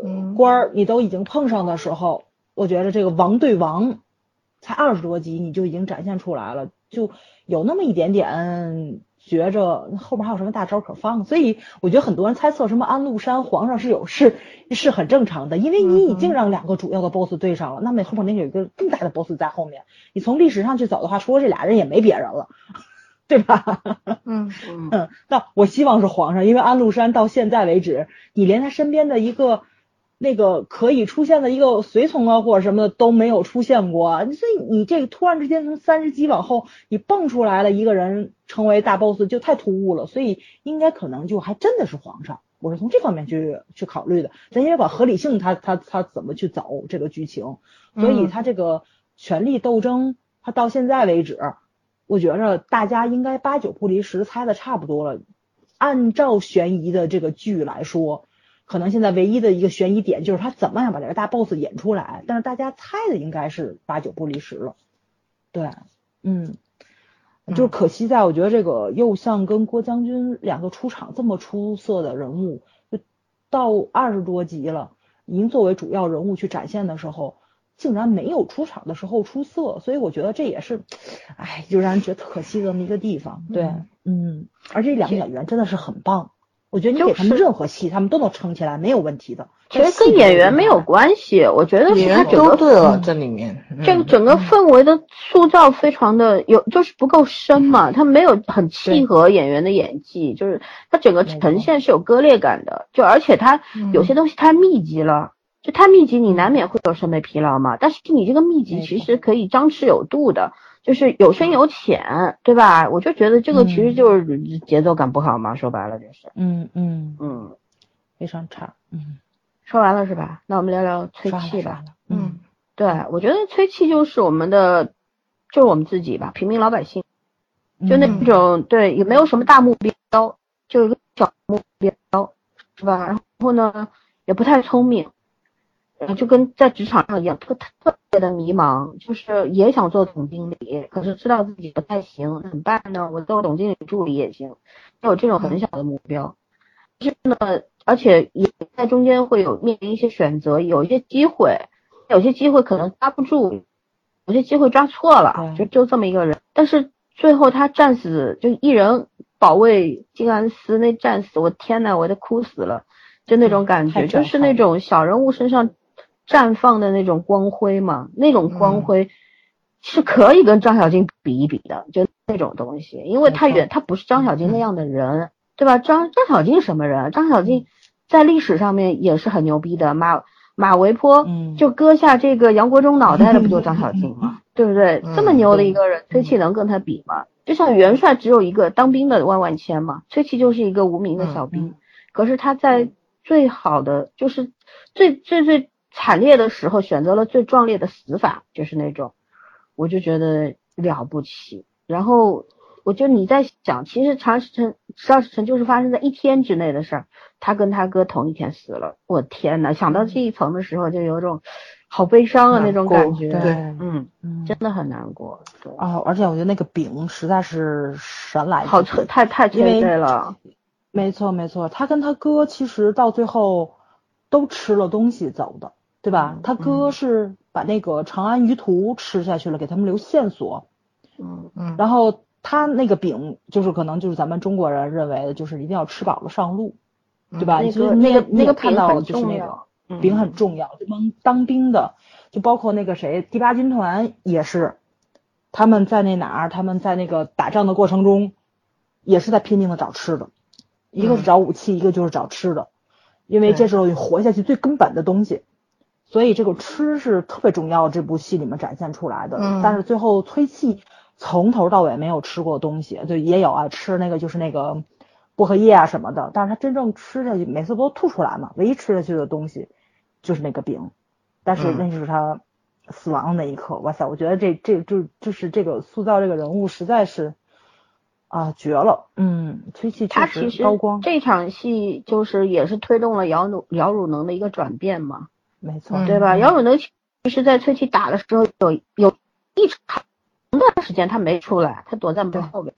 嗯
官儿，你都已经碰上的时候，我觉得这个王对王，才二十多集你就已经展现出来了，就有那么一点点觉着后面还有什么大招可放，所以我觉得很多人猜测什么安禄山皇上是有事是很正常的，因为你已经让两个主要的 boss 对上了，那么后面那有一个更大的 boss 在后面，你从历史上去走的话，除了这俩人也没别人了，对吧？
嗯
嗯。
嗯，那我希望是皇上，因为安禄山到现在为止，你连他身边的一个那个可以出现的一个随从啊或者什么的都没有出现过，所以你这个突然之间从三十集往后，你蹦出来了一个人成为大 boss 就太突兀了，所以应该可能就还真的是皇上，我是从这方面去去考虑的。咱因为把合理性他他他怎么去走这个剧情，所以
嗯
他这个权力斗争，他到现在为止。我觉着大家应该八九不离十，猜的差不多了。按照悬疑的这个剧来说，可能现在唯一的一个悬疑点就是他怎么样把这个大 boss 演出来，但是大家猜的应该是八九不离十了。对，嗯，就是可惜在我觉得这个右相跟郭将军两个出场这么出色的人物，就到二十多集了，已经作为主要人物去展现的时候。竟然没有出场的时候出色，所以我觉得这也是，哎，就让人觉得可惜的那么一个地方。对，嗯，而这两个演员真的是很棒，我觉得你给他们任何戏，他们都能撑起来，没有问题的。
其实跟演员没有关系，我觉得是
都
他整个
对了，这里面
这个整个氛围的塑造非常的有，就是不够深嘛，他没有很契合演员的演技，就是他整个呈现是有割裂感的，就而且他有些东西太密集了。就太密集，你难免会有审美疲劳嘛。但是你这个密集其实可以张弛有度的，就是有深有浅，对吧？我就觉得这个其实就是节奏感不好嘛，说白了就是。
嗯嗯
嗯，
非常差。嗯，
说完了是吧？那我们聊聊催气吧。
嗯，
对，我觉得催气就是我们的，就是我们自己吧，平民老百姓，就那种、对，也没有什么大目标，就一个小目标，是吧？然后呢，也不太聪明。呃，就跟在职场上一样，特特别的迷茫，就是也想做总经理，可是知道自己不太行，怎么办呢？我做总经理助理也行，有这种很小的目标。是呢，而且也在中间会有面临一些选择，有一些机会，有些机会可能抓不住，有些机会抓错了，就就这么一个人。但是最后他战死，就一人保卫静安寺那战死，我天呐，我都哭死了，就那种感觉，就是那种小人物身上。绽放的那种光辉嘛，那种光辉是可以跟张小静比一比的，就那种东西，因为他远他不是张小静那样的人，对吧？张张小静什么人？张小静在历史上面也是很牛逼的，马马嵬坡就割下这个杨国忠脑袋的不就张小静吗？对不对？这么牛的一个人，崔琦能跟他比吗？就像元帅只有一个当兵的万万千嘛，崔琦就是一个无名的小兵，可是他在最好的就是最最最。惨烈的时候选择了最壮烈的死法，就是那种，我就觉得了不起。然后我就你在想，其实长时辰十二时辰就是发生在一天之内的事儿，他跟他哥同一天死了，我天呐，想到这一层的时候，就有种好悲伤啊那种感觉，
对，
嗯，真的很难过。对
哦，而且我觉得那个饼实在是神来，
好太太太催泪了。
没错没错，他跟他哥其实到最后都吃了东西走的。对吧？他哥是把那个长安鱼图吃下去了，给他们留线索。
嗯
嗯。
然后他那个饼，就是可能就是咱们中国人认为的，就是一定要吃饱了上路，对吧？
那
个那
个那个
看到就是那个饼很重要，这帮当兵的，就包括那个谁，第八军团也是，他们在那哪儿，他们在那个打仗的过程中，也是在拼命的找吃的，一个是找武器，一个就是找吃的，因为这时候你活下去最根本的东西。所以这个吃是特别重要，这部戏里面展现出来的。
嗯、
但是最后崔气从头到尾没有吃过东西，就，也有啊，吃那个就是那个薄荷叶啊什么的。但是他真正吃下去，每次都吐出来嘛。唯一吃下去的东西就是那个饼，但是那是他死亡的那一刻，哇塞，我觉得这这就就是这个塑造这个人物实在是啊绝了，嗯，崔气确实高光，
这场戏就是也是推动了姚汝姚汝能的一个转变嘛，
没错，
嗯
对吧？姚汝能其实在崔琦打的时候有有一长段时间他没出来，他躲在门后边。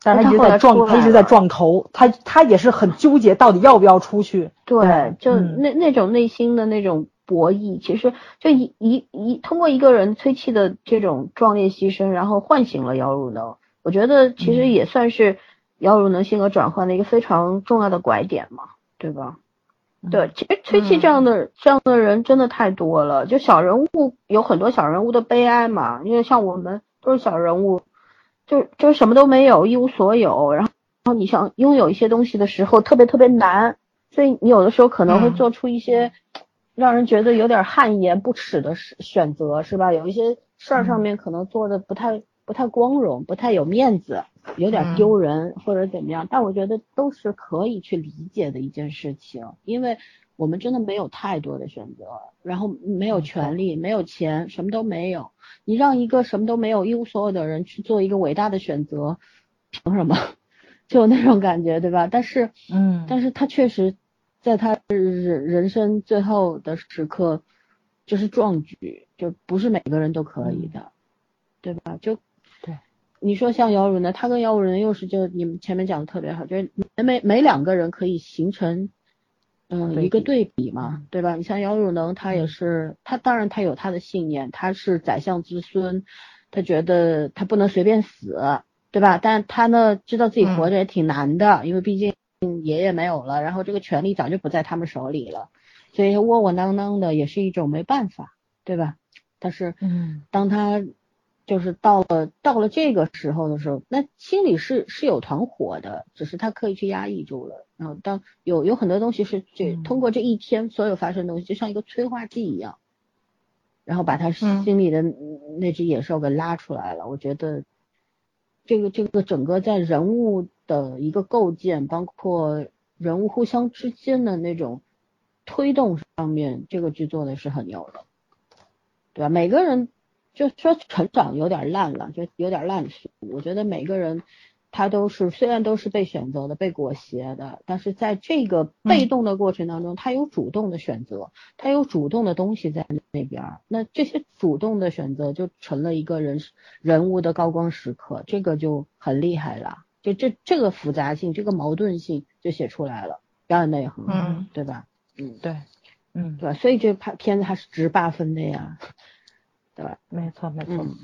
但是他一直在撞，他一直在撞头，他他也是很纠结，到底要不要出去。
对，就
嗯
那那种内心的那种博弈，其实就一一一通过一个人崔气的这种壮烈牺牲，然后唤醒了姚汝能。我觉得其实也算是姚汝能性格转换的一个非常重要的拐点嘛，对吧？对，其实崔琦这样的、这样的人真的太多了，就小人物有很多小人物的悲哀嘛，因为像我们都是小人物，就就什么都没有，一无所有，然后然后你想拥有一些东西的时候特别特别难，所以你有的时候可能会
嗯。
做出一些让人觉得有点汗颜不耻的选选择，是吧？有一些事儿上面可能做的不太不太光荣，不太有面子，有点
嗯
丢人或者怎么样，但我觉得都是可以去理解的一件事情，因为我们真的没有太多的选择，然后没有权利，没有钱，什么都没有。你让一个什么都没有、一无所有的人去做一个伟大的选择，凭什么？就有那种感觉，对吧？但是，
嗯
但是他确实在他人人生最后的时刻，就是壮举，就不是每个人都可以的，对吧？就
对，
你说像姚汝呢，他跟姚汝呢又是就你们前面讲的特别好，就是每每两个人可以形成。嗯，
对
一个对比嘛，对吧？你像姚汝能，他也是，他当然他有他的信念，他是宰相之孙，他觉得他不能随便死，对吧？但他呢，知道自己活着也挺难的，因为毕竟爷爷没有了，然后这个权力早就不在他们手里了，所以窝窝囊囊的也是一种没办法，对吧？但是，
嗯
当他就是到了到了这个时候的时候，那心里是是有团火的，只是他刻意去压抑住了。然后当有有很多东西是这
嗯
通过这一天所有发生的东西，就像一个催化剂一样，然后把他
嗯
心里的那只野兽给拉出来了。我觉得这个这个整个在人物的一个构建，包括人物互相之间的那种推动上面，这个剧做的是很牛的，对吧？每个人就说成长有点烂了，就有点烂俗。我觉得每个人他都是虽然都是被选择的、被裹挟的，但是在这个被动的过程当中，他有主动的选择，他有主动的东西在那边儿。那这些主动的选择就成了一个人人物的高光时刻，这个就很厉害了。就这这个复杂性、这个矛盾性就写出来了，表演的也很好，
嗯
对吧？嗯，
对，嗯
对吧？所以这拍片子它是值八分的呀，对吧？
没错没错，
嗯，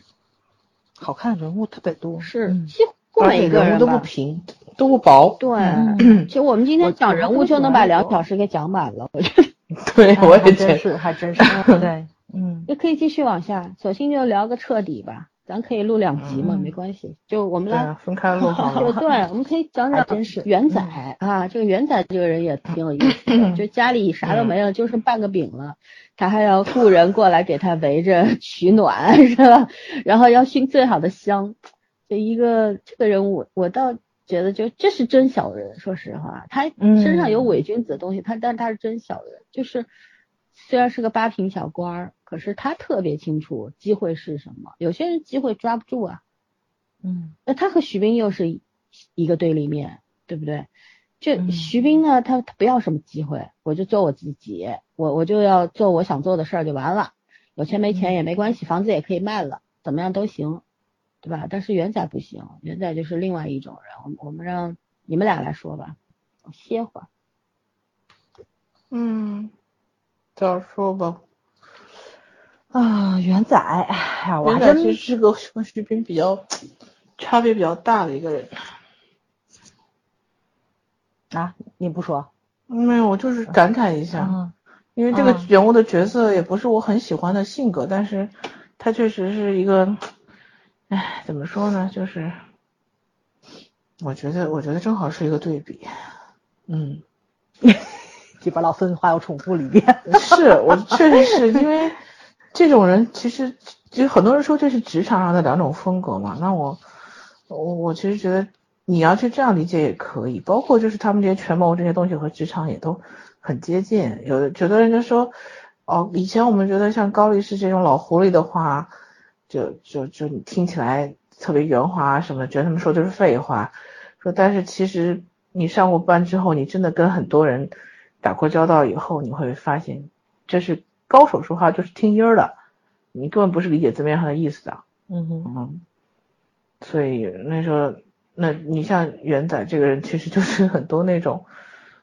好看的人物特别多，
是
嗯
几乎
而
每
个人物都不。平，都不薄。
对，
嗯
其实我们今天讲人物就能把两小时给讲满了，我觉得
对，
哎
我也觉得。
还真是还真是，对，嗯
也可以继续往下，索性就聊个彻底吧。咱可以录两集嘛，
嗯
没关系。就我们来
分开录好
就
了。
对，我们可以讲讲
还真是
元仔、啊，这个元仔这个人也挺有意思的，就家里啥都没有，就剩半个饼了，他还要雇人过来给他围着 取暖，是吧？然后要熏最好的香，这一个这个人物，我倒觉得就这是真小人，说实话，他身上有伪君子的东西，他但他是真小人，就是虽然是个八品小官儿，可是他特别清楚机会是什么，有些人机会抓不住啊。
嗯
那他和徐冰又是一个对立面，对不对？这
嗯
徐冰呢，他他不要什么机会，我就做我自己，我我就要做我想做的事儿就完了，有钱没钱也没关系，房子也可以卖了，怎么样都行，对吧？但是元仔不行，元仔就是另外一种人，我们我们让你们俩来说吧，我歇会儿。
嗯，早说吧。
啊，元仔，哎呀，我
元仔
还真
其实是个和徐冰比较差别比较大的一个人。
啊，你不说，
没有，我就是感慨一下，
嗯
因为这个
嗯
人物的角色也不是我很喜欢的性格，但是他确实是一个，哎，怎么说呢，就是我觉得，我觉得正好是一个对比。嗯，
你把老孙话又重复了一遍，
是我确实是因为这种人，其实就很多人说这是职场上的两种风格嘛。那我我我其实觉得你要去这样理解也可以，包括就是他们这些权谋这些东西和职场也都很接近。有的有的人就说，哦，以前我们觉得像高力士这种老狐狸的话，就就就你听起来特别圆滑什么，觉得他们说的是废话。说但是其实你上过班之后，你真的跟很多人打过交道以后，你会发现，这是高手说话就是听音儿的，你根本不是理解字面上的意思的。
嗯哼，
嗯，所以那时候，那你像元仔这个人，其实就是很多那种，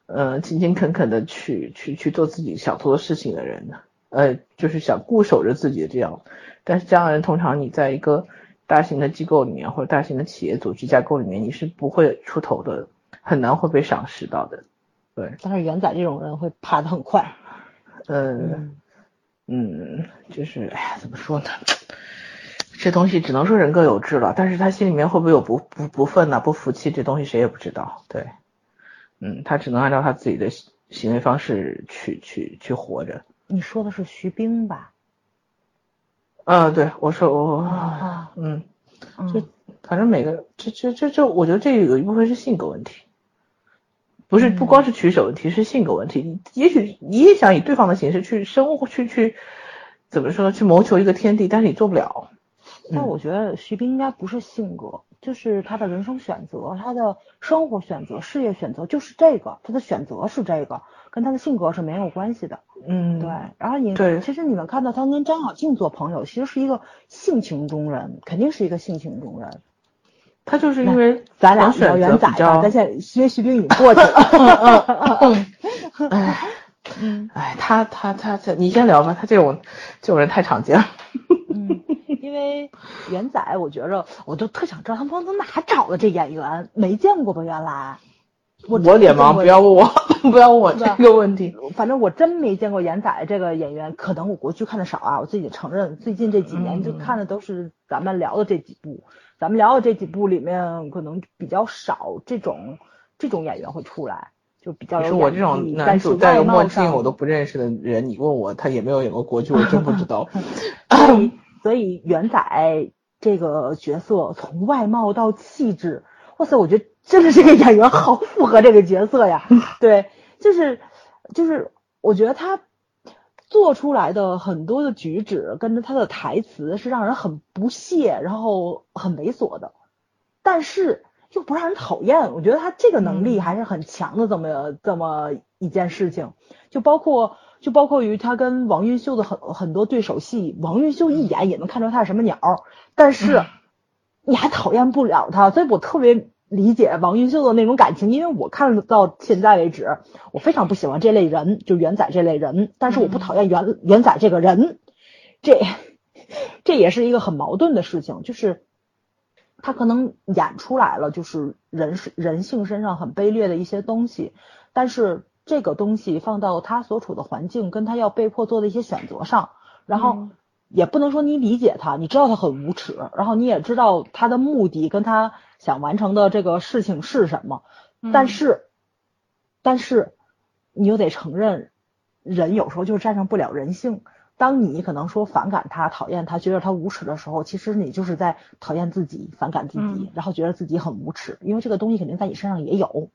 呃，勤勤恳恳的去去去做自己想做的事情的人，呃，就是想固守着自己的这样。但是这样的人，通常你在一个大型的机构里面或者大型的企业组织架构里面，你是不会出头的，很难会被赏识到的。对，
但是元仔这种人会爬得很快。
嗯嗯，就是哎呀，怎么说呢？这东西只能说人各有志了，但是他心里面会不会有不不不忿呐、不服气，这东西谁也不知道。对，嗯，他只能按照他自己的行行为方式去去去活着。
你说的是徐冰吧？
嗯，对，我说我，
啊
嗯，
嗯
就反正每个这这这这，我觉得这有一部分是性格问题，不是不光是取舍问题，是性格问题。你也许你也想以对方的形式去生活，去去怎么说，去谋求一个天地，但是你做不了。
但我觉得徐冰应该不是性格，就是他的人生选择，他的生活选择、事业选择就是这个，他的选择是这个，跟他的性格是没有关系的。
嗯，
对，然后你
对
其实你们看到他跟张小静做朋友，其实是一个性情中人，肯定是一个性情中人。
他就是因为
咱俩
能选择
聊元仔吧，
比较
咱，现在因为徐冰已经过去了。
哎
嗯
哎，他他他他，你先聊吧，他这种这种人太常见了。
嗯，因为元仔，我觉着我就特想知道他们从哪找的这演员，没见过吧？原来我
我脸盲，不要问我，不要问我这个问题。
反正我真没见过元仔这个演员，可能我国剧看的少啊，我自己承认，最近这几年
嗯
就看的都是咱们聊的这几部，咱们聊的这几部里面可能比较少这种这种演员会出来，就比较有
你说我这种男主戴个墨镜我都不认识的人，你问我他也没有演过国剧，我真不知道。
所以所以元仔这个角色从外貌到气质，哇塞，我觉得真的这个演员好符合这个角色呀。对，就是就是，我觉得他做出来的很多的举止跟着他的台词是让人很不屑，然后很猥琐的，但是又不让人讨厌。我觉得他这个能力还是很强的，这么这么一件事情。就包括就包括于他跟王云秀的很很多对手戏，王云秀一眼也能看出他是什么鸟儿，但是你还讨厌不了他，所以我特别理解王云秀的那种感情，因为我看到现在为止，我非常不喜欢这类人，就元仔这类人，但是我不讨厌元元仔这个人，这这也是一个很矛盾的事情，就是。他可能演出来了，就是人是人性身上很卑劣的一些东西，但是这个东西放到他所处的环境，跟他要被迫做的一些选择上，然后也不能说你理解他，你知道他很无耻，然后你也知道他的目的跟他想完成的这个事情是什么，但是，但是你又得承认，人有时候就是战胜不了人性。当你可能说反感他、讨厌他、觉得他无耻的时候，其实你就是在讨厌自己、反感自己，
嗯
然后觉得自己很无耻，因为这个东西肯定在你身上也有，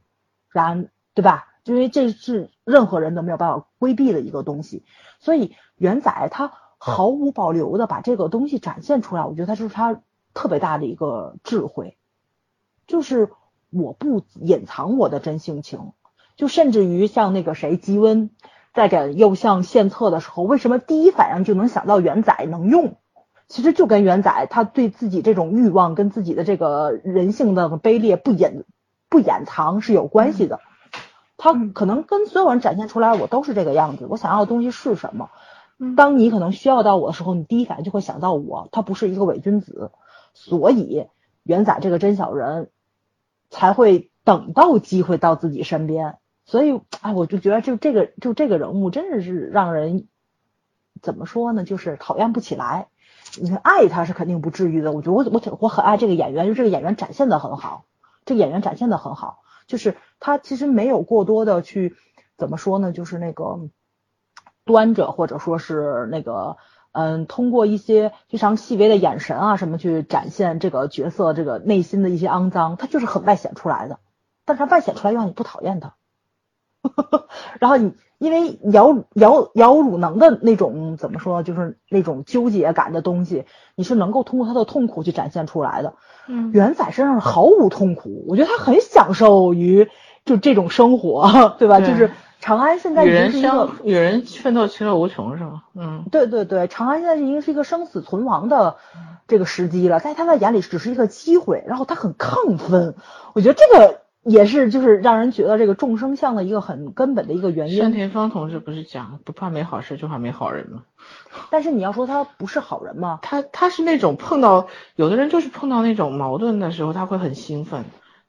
然对吧？因为这是任何人都没有办法规避的一个东西，所以元仔他毫无保留的把这个东西展现出来，我觉得他就是他特别大的一个智慧，就是我不隐藏我的真性情，就甚至于像那个谁吉温。在给右相献策的时候，为什么第一反应就能想到元仔能用？其实就跟元仔他对自己这种欲望跟自己的这个人性的卑劣不掩不掩藏是有关系的。他可能跟所有人展现出来，我都是这个样子，我想要的东西是什么。当你可能需要到我的时候，你第一反应就会想到我，他不是一个伪君子，所以元仔这个真小人才会等到机会到自己身边。所以，哎，我就觉得就这个就这个人物真的是让人怎么说呢？就是讨厌不起来。你看爱他是肯定不至于的，我觉得我我我很爱这个演员，就这个演员展现的很好，这个演员展现的很好，就是他其实没有过多的去怎么说呢？就是那个端着，或者说是那个嗯，通过一些非常细微的眼神啊什么去展现这个角色这个内心的一些肮脏，他就是很外显出来的，但是他外显出来又让你不讨厌他。然后你因为姚姚姚汝能的那种怎么说，就是那种纠结感的东西，你是能够通过他的痛苦去展现出来的。
嗯
元仔身上毫无痛苦，我觉得他很享受于就这种生活，对吧？
对
就是长安现在
与
已经是一个
人，与人奋斗其乐无穷是吗？嗯
对对对，长安现在已经是一个生死存亡的这个时机了，在他的眼里只是一个机会，然后他很亢奋，我觉得这个也是就是让人觉得这个众生相的一个很根本的一个原
单
因。
田芳同志不是讲不怕没好事，就怕没好人吗？
但是你要说他不是好人吗？
他他是那种碰到有的人就是碰到那种矛盾的时候，他会很兴奋，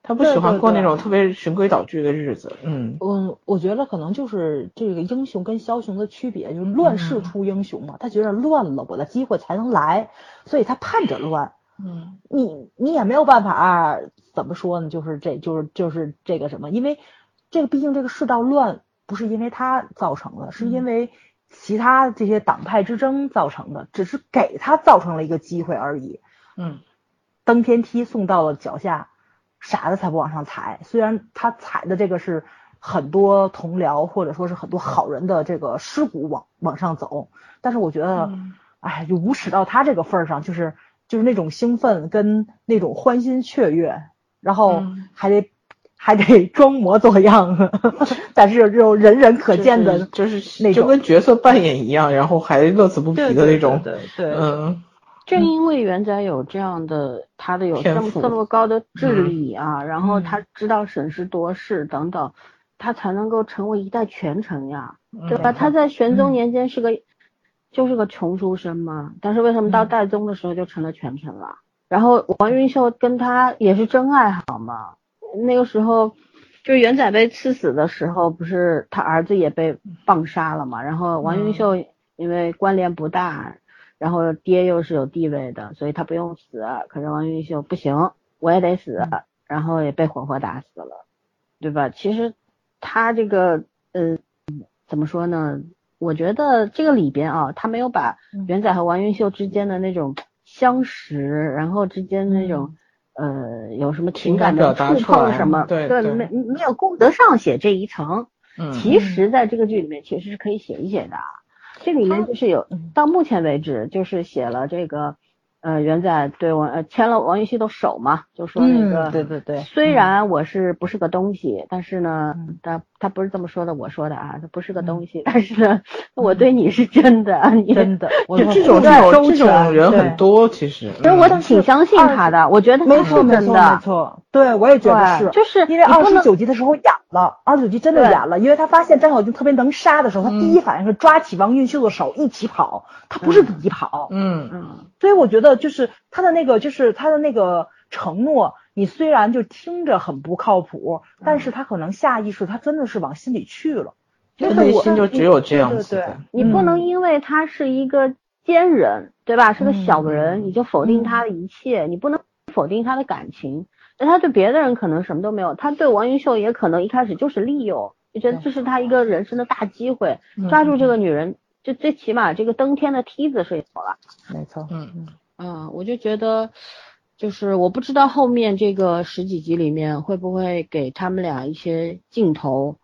他不喜欢过那种特别循规蹈矩的日子。嗯
嗯，我觉得可能就是这个英雄跟枭雄的区别，就是乱世出英雄嘛，他觉得乱了我的机会才能来，所以他盼着乱。
嗯
你你也没有办法怎么说呢？就是这就是就是这个什么，因为这个毕竟这个世道乱不是因为他造成的，是因为其他这些党派之争造成的，只是给他造成了一个机会而已。
嗯
登天梯送到了脚下，傻子才不往上踩。虽然他踩的这个是很多同僚或者说是很多好人的这个尸骨往往上走，但是我觉得，
嗯
哎，就无耻到他这个份儿上，就是就是那种兴奋跟那种欢欣雀跃，然后
嗯
还得、还得装模作样，但是这种人人可见的
就是就是
那种
就跟角色扮演一样，然后还乐此不疲的那种。
对对对
嗯
正因为元仔有这样的，他的有这么这么高的智
嗯
力啊，然后
嗯
他知道审时度势等等，他才能够成为一代权臣呀，对吧？
嗯
他在玄宗
嗯
年间是个、就是个穷书生嘛，但是为什么到
嗯
代宗的时候就成了权臣了？然后王云秀跟他也是真爱好嘛，那个时候就是元仔被赐死的时候，不是他儿子也被棒杀了嘛，然后王云
嗯
秀因为关联不大。然后爹又是有地位的，所以他不用死。可是王云秀不行，我也得死，然后也被活活打死了，对吧？其实他这个呃怎么说呢？我觉得这个里边啊，他没有把
嗯
元仔和王云秀之间的那种相识，然后之间那种、呃有什么情感的触碰什么，
对对
没没有顾得上写这一层。
嗯
其实，在这个剧里面其实是可以写一写的啊。这里面就是有
嗯。
到目前为止，就是写了这个，呃，元仔对我呃牵了王云熙的手嘛，就说那个，
嗯对对对
虽然我是不是个东西，但是呢
嗯，
他他不是这么说的，我说的啊，他不是个东西，但是呢，我对你是真的，你
真的，我
这
我
这种这种这种人很多，其实。
其实我
嗯
挺相信他的，我觉得
没
他是
错没错没错，对我也觉得是，
就是
因为二十九集的时候演了，二十九集真的
对
演了，因为他发现张小军特别能杀的时候，他第一反应是抓起王云秀的手一起跑，他不是自己跑，
嗯
嗯，
所以我觉得就是他的那个就是他的那个承诺，你虽然就听着很不靠谱，但是他可能下意识他真的是往心里去了，
他
就是我
内心就只有这样
对对
子的。
你不能因为他是一个奸人，对吧？是个小
嗯
人，你就否定他的一切，你不能否定他的感情。那他对别的人可能什么都没有，他对王云秀也可能一开始就是利用，就觉得这是他一个人生的大机会，抓住这个女人，就最起码这个登天的梯子是有了。
没错，
嗯
嗯，我就觉得，就是我不知道后面这个十几集里面会不会给他们俩一些镜头，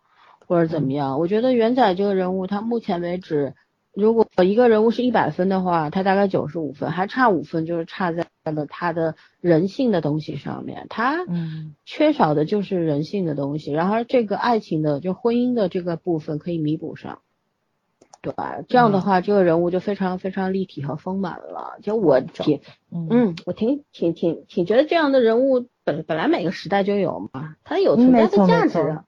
或者怎么样。我觉得元仔这个人物，他目前为止，如果一个人物是一百分的话，他大概九十五分，还差五分，就是差在了他的人性的东西上面，他
嗯
缺少的就是人性的东西，然而这个爱情的就婚姻的这个部分可以弥补上。对吧？这样的话，这个人物就非常非常立体和丰满了。就我挺，
嗯
嗯，我挺挺挺挺觉得这样的人物本本来每个时代就有嘛，他有存在的价值。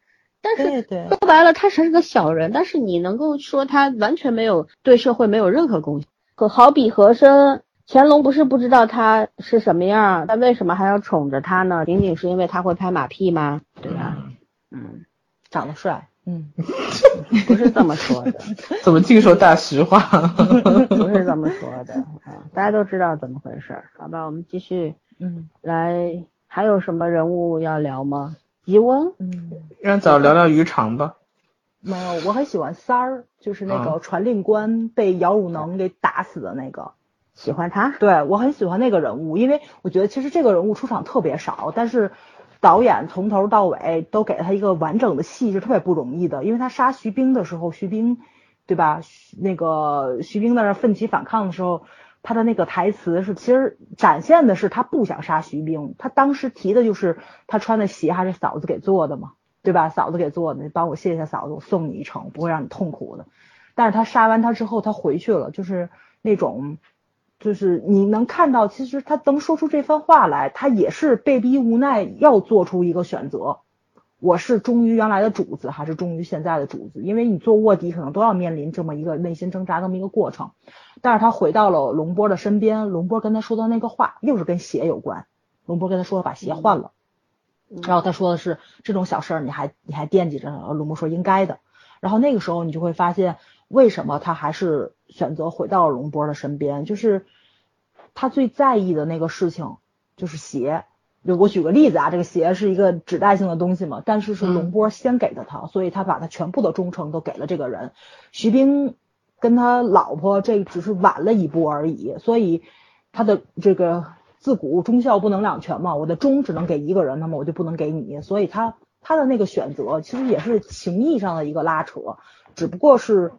但是
对对
说白了，他是个小人，但是你能够说他完全没有对社会没有任何贡献。可好比和珅，乾隆不是不知道他是什么样，但为什么还要宠着他呢？仅仅是因为他会拍马屁吗？对吧？嗯，
长得帅，嗯，
不是这么说的，
怎么净说大实话？
不是这么说的啊，大家都知道怎么回事儿，好吧？我们继续
嗯
来，还有什么人物要聊吗？吉翁，
嗯，
让早聊聊渔场吧。
没有，我很喜欢三儿，就是那
啊
个传令官被姚汝能给打死的那个。
喜欢他，
对我很喜欢那个人物，因为我觉得其实这个人物出场特别少，但是导演从头到尾都给了他一个完整的戏是特别不容易的，因为他杀徐冰的时候，徐冰对吧？那个徐冰在那奋起反抗的时候，他的那个台词是其实展现的是他不想杀徐冰，他当时提的就是他穿的鞋还是嫂子给做的嘛，对吧？嫂子给做的，你帮我谢谢嫂子，我送你一程，不会让你痛苦的。但是他杀完他之后，他回去了，就是那种，就是你能看到，其实他能说出这番话来，他也是被逼无奈要做出一个选择。我是忠于原来的主子，还是忠于现在的主子？因为你做卧底，可能都要面临这么一个内心挣扎这么一个过程。但是他回到了龙波的身边，龙波跟他说的那个话，又是跟鞋有关。龙波跟他说把鞋换了，然后他说的是这种小事儿你还你还惦记着呢？龙波说应该的。然后那个时候你就会发现。为什么他还是选择回到龙波的身边？就是他最在意的那个事情，就是鞋。就我举个例子啊，这个鞋是一个指代性的东西嘛，但是是龙波先给的他，所以他把他全部的忠诚都给了这个人。徐冰跟他老婆这只是晚了一步而已，所以他的这个自古忠孝不能两全嘛，我的忠只能给一个人，那么我就不能给你，所以他他的那个选择其实也是情义上的一个拉扯，只不过是。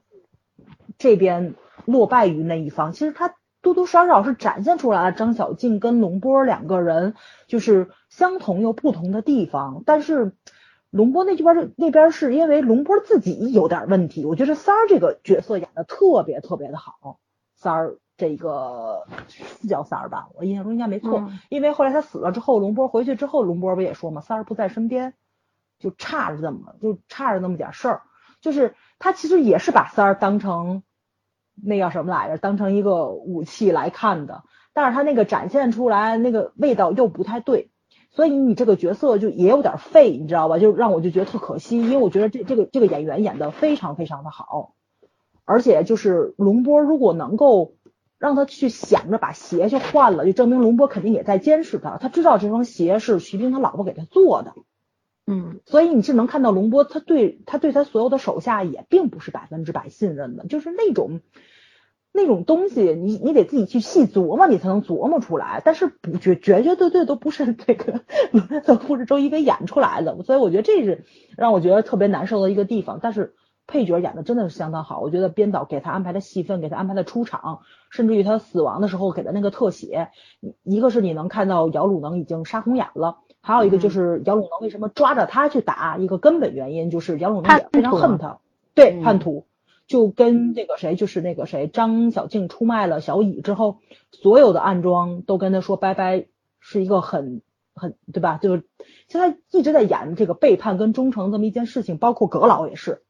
这边落败于那一方，其实他多多少少是展现出来了张小静跟龙波两个人就是相同又不同的地方。但是龙波那边是那边是因为龙波自己有点问题，我觉得三儿这个角色演的特别特别的好。三儿这个是叫三儿吧，我印象中应该没错。因为后来他死了之后，龙波回去之后，龙波不也说嘛，三儿不在身边，就差着这么就差着那么点事儿，就是他其实也是把三儿当成。那叫什么来着？当成一个武器来看的，但是他那个展现出来那个味道又不太对，所以你这个角色就也有点废，你知道吧？就让我就觉得特可惜，因为我觉得这这个这个演员演的非常非常的好，而且就是龙波如果能够让他去想着把鞋去换了，就证明龙波肯定也在监视他，他知道这双鞋是徐冰他老婆给他做的。
嗯，
所以你是能看到龙波，他对他对他所有的手下也并不是百分之百信任的，就是那种那种东西，你你得自己去细琢磨，你才能琢磨出来。但是不绝绝绝对对都不是这个，都不是周一围演出来的，所以我觉得这是让我觉得特别难受的一个地方。但是配角演的真的是相当好，我觉得编导给他安排的戏份，给他安排的出场，甚至于他死亡的时候给的那个特写，一个是你能看到姚鲁能已经杀红眼了。还有一个就是杨鲁能为什么抓着他去打，一个根本原因就是杨鲁能也非常恨他，对叛徒，就跟那个谁，就是那个谁张小静出卖了小乙之后，所有的暗桩都跟他说拜拜，是一个很很对吧？就是现在一直在演这个背叛跟忠诚这么一件事情，包括葛老也是，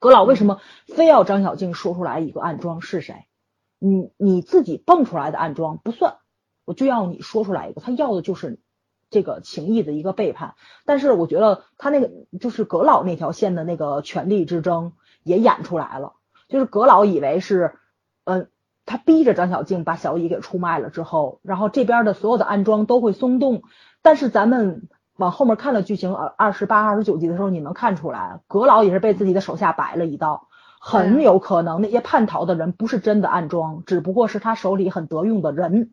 葛老为什么非要张小静说出来一个暗桩是谁？你你自己蹦出来的暗桩不算，我就要你说出来一个，他要的就是。这个情谊的一个背叛，但是我觉得他那个就是阁老那条线的那个权力之争也演出来了，就是阁老以为是，嗯，他逼着张小静把小乙给出卖了之后，然后这边的所有的暗桩都会松动，但是咱们往后面看了剧情，二二十八、二十九集的时候，你能看出来，阁老也是被自己的手下摆了一道，很有可能那些叛逃的人不是真的暗桩，只不过是他手里很得用的人，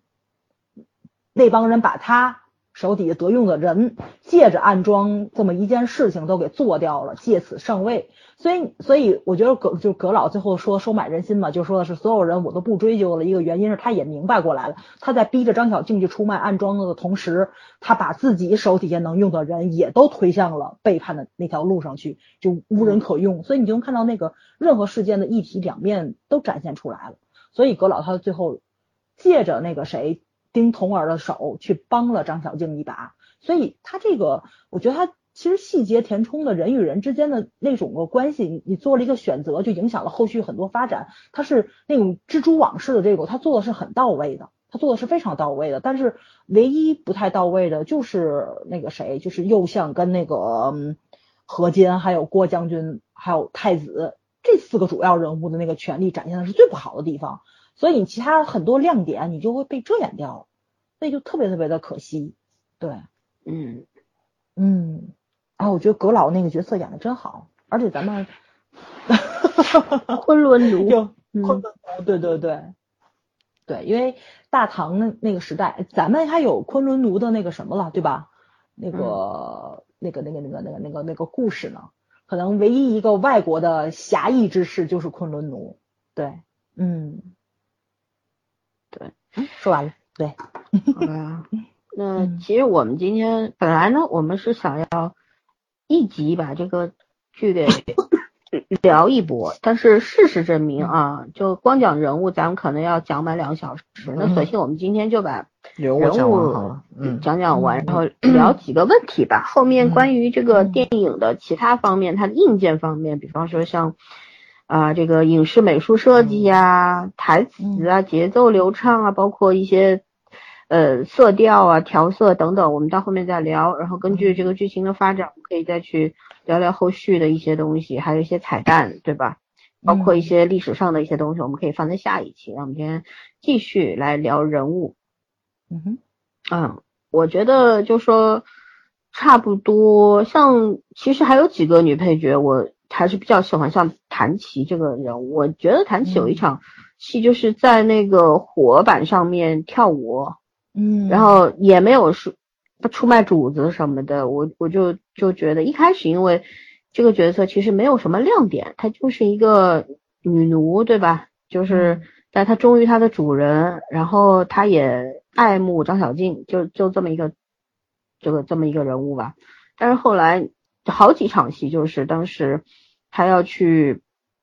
那帮人把他。手底下得用的人，借着暗桩这么一件事情都给做掉了，借此上位。所以，所以我觉得葛就葛老最后说收买人心嘛，就说的是所有人我都不追究了。一个原因是他也明白过来了，他在逼着张小静去出卖暗桩的同时，他把自己手底下能用的人也都推向了背叛的那条路上去，就无人可用。所以你就能看到那个任何事件的一体两面都展现出来了。所以葛老他最后借着那个谁。丁童儿的手去帮了张小静一把，所以他这个，我觉得他其实细节填充的人与人之间的那种个关系，你做了一个选择，就影响了后续很多发展。他是那种蜘蛛网式的这个，他做的是很到位的，他做的是非常到位的。但是唯一不太到位的就是那个谁，就是右相跟那个何坚，还有郭将军，还有太子这四个主要人物的那个权力展现的是最不好的地方。所以你其他很多亮点你就会被遮掩掉，所以就特别特别的可惜。对，
嗯
嗯，啊，我觉得葛老那个角色演的真好，而且咱们
昆仑奴，
昆仑奴，对对对，对，因为大唐那那个时代，咱们还有昆仑奴的那个什么了，对吧？那个、那个那个那个那个那个那个故事呢？可能唯一一个外国的侠义之士就是昆仑奴。对，嗯，
对，
说完了。对。
那其实我们今天本来呢，我们是想要一集把这个剧给 聊一波，但是事实证明啊，就光讲人物，咱们可能要讲满两个小时。那索性我们今天就把
人物讲
讲完，然后聊几个问题吧。后面关于这个电影的其他方面，它的硬件方面，比方说像啊、这个影视美术设计呀、台词啊、节奏流畅啊，包括一些呃色调啊、调色等等，我们到后面再聊。然后根据这个剧情的发展，我们可以再去聊聊后续的一些东西，还有一些彩蛋，对吧？包括一些历史上的一些东西，我们可以放在下一期。那我们今天继续来聊人物。
嗯哼，
嗯，我觉得就说差不多，像其实还有几个女配角，我还是比较喜欢，像谭琪这个人物，我觉得谭琪有一场戏就是在那个火板上面跳舞，
嗯，
然后也没有出出卖主子什么的，我我就就觉得一开始因为这个角色其实没有什么亮点，她就是一个女奴，对吧？就是，但她忠于她的主人，然后她也爱慕张小静，就就这么一个这个这么一个人物吧。但是后来好几场戏，就是当时他要去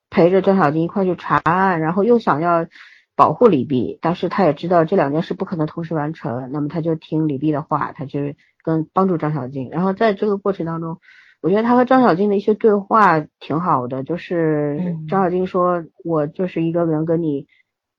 陪着张小静一块去查案，然后又想要保护李碧，但是他也知道这两件事不可能同时完成，那么他就听李碧的话，他就跟帮助张小静。然后在这个过程当中，我觉得他和张小静的一些对话挺好的，就是
嗯
张小静说：“我就是一个能跟你，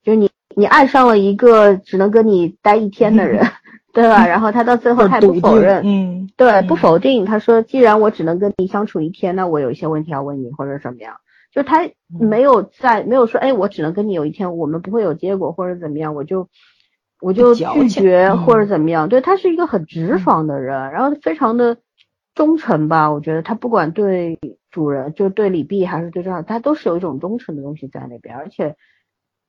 就是你你爱上了一个只能跟你待一天的人，对吧？”然后他到最后他也不否认，
嗯，
对，
嗯
不否定。他说，既然我只能跟你相处一天，那我有一些问题要问你，或者怎么样。就他
嗯
没有在，没有说，哎，我只能跟你有一天，我们不会有结果，或者怎么样，我就我就拒绝
嗯
或者怎么样。对他是一个很直爽的人，然后非常的忠诚吧。我觉得他不管对主人，就对李泌还是对张小，他都是有一种忠诚的东西在那边，而且。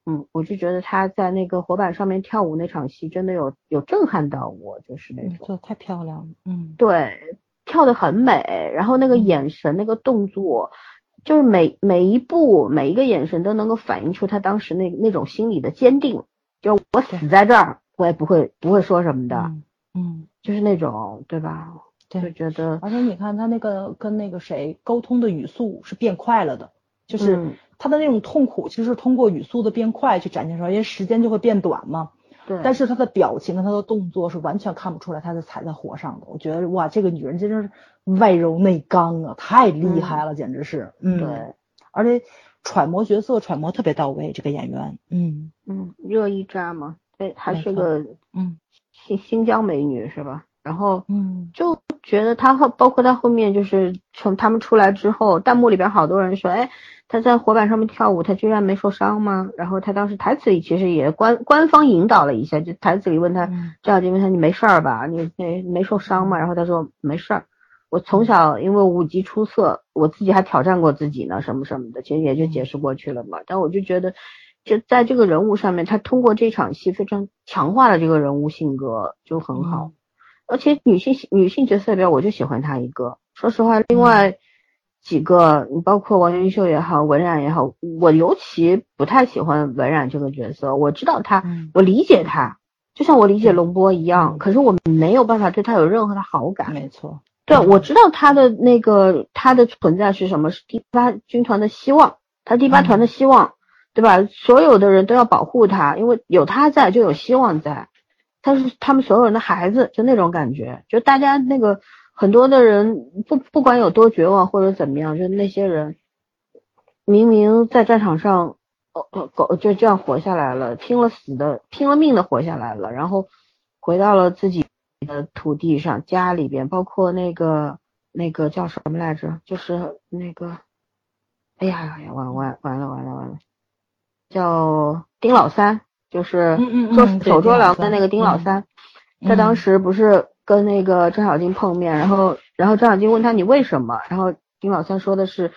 嗯，我就觉得他在那个火板上面跳舞那场戏，真的有有震撼到我，就是那种。
太漂亮了，嗯，
对，跳的很美，然后那个
嗯
眼神、那个动作，就是每每一步、每一个眼神都能够反映出他当时那那种心理的坚定，就我死在这儿，我也不会不会说什么的，
嗯嗯，
就是那种，对吧？
对就。
觉得，
而且你看他那个跟那个谁沟通的语速是变快了的，就是
嗯
他的那种痛苦，其实是通过语速的变快去展现出来，因为时间就会变短嘛。
对，
但是她的表情跟他的动作是完全看不出来她是踩在火上的。我觉得哇，这个女人真是外柔内刚啊，太厉害了，简直是。嗯，
对，
而且揣摩角色揣摩特别到位，这个演员。嗯
嗯，热依扎嘛，对，还是个
嗯
新新疆美女是吧？然后
嗯
就觉得他后，包括他后面就是从他们出来之后，弹幕里边好多人说，哎，他在火板上面跳舞，他居然没受伤吗？然后他当时台词里其实也官官方引导了一下，就台词里问他，
嗯
张小静问他你没事儿吧？你你没受伤吗？然后他说没事儿，我从小因为舞技出色，我自己还挑战过自己呢，什么什么的，其实也就解释过去了嘛。但我就觉得，就在这个人物上面，他通过这场戏非常强化了这个人物性格，就很好。而且女性女性角色里边，我就喜欢她一个。说实话，另外几个，你包括王云秀也好，文冉也好，我尤其不太喜欢文冉这个角色。我知道她，
嗯，
我理解她，就像我理解龙波一样，可是我没有办法对她有任何的好感。
没错。
对，我知道他的那个他的存在是什么，是第八军团的希望，他第八团的希望，对吧？所有的人都要保护他，因为有他在就有希望在，他是他们所有人的孩子，就那种感觉，就大家那个很多的人不不管有多绝望或者怎么样，就那些人明明在战场上，哦哦狗就这样活下来了，拼了死的拼了命的活下来了，然后回到了自己的土地上，家里边，包括那个那个叫什么来着？就是那个，哎呀呀呀，完完完了完了完了，叫丁老三，就是做
对
手捉
丁老三
狼的那个丁老
嗯
三。他当时不是跟那个张小静碰面，然后然后张小静问他你为什么？然后丁老三说的是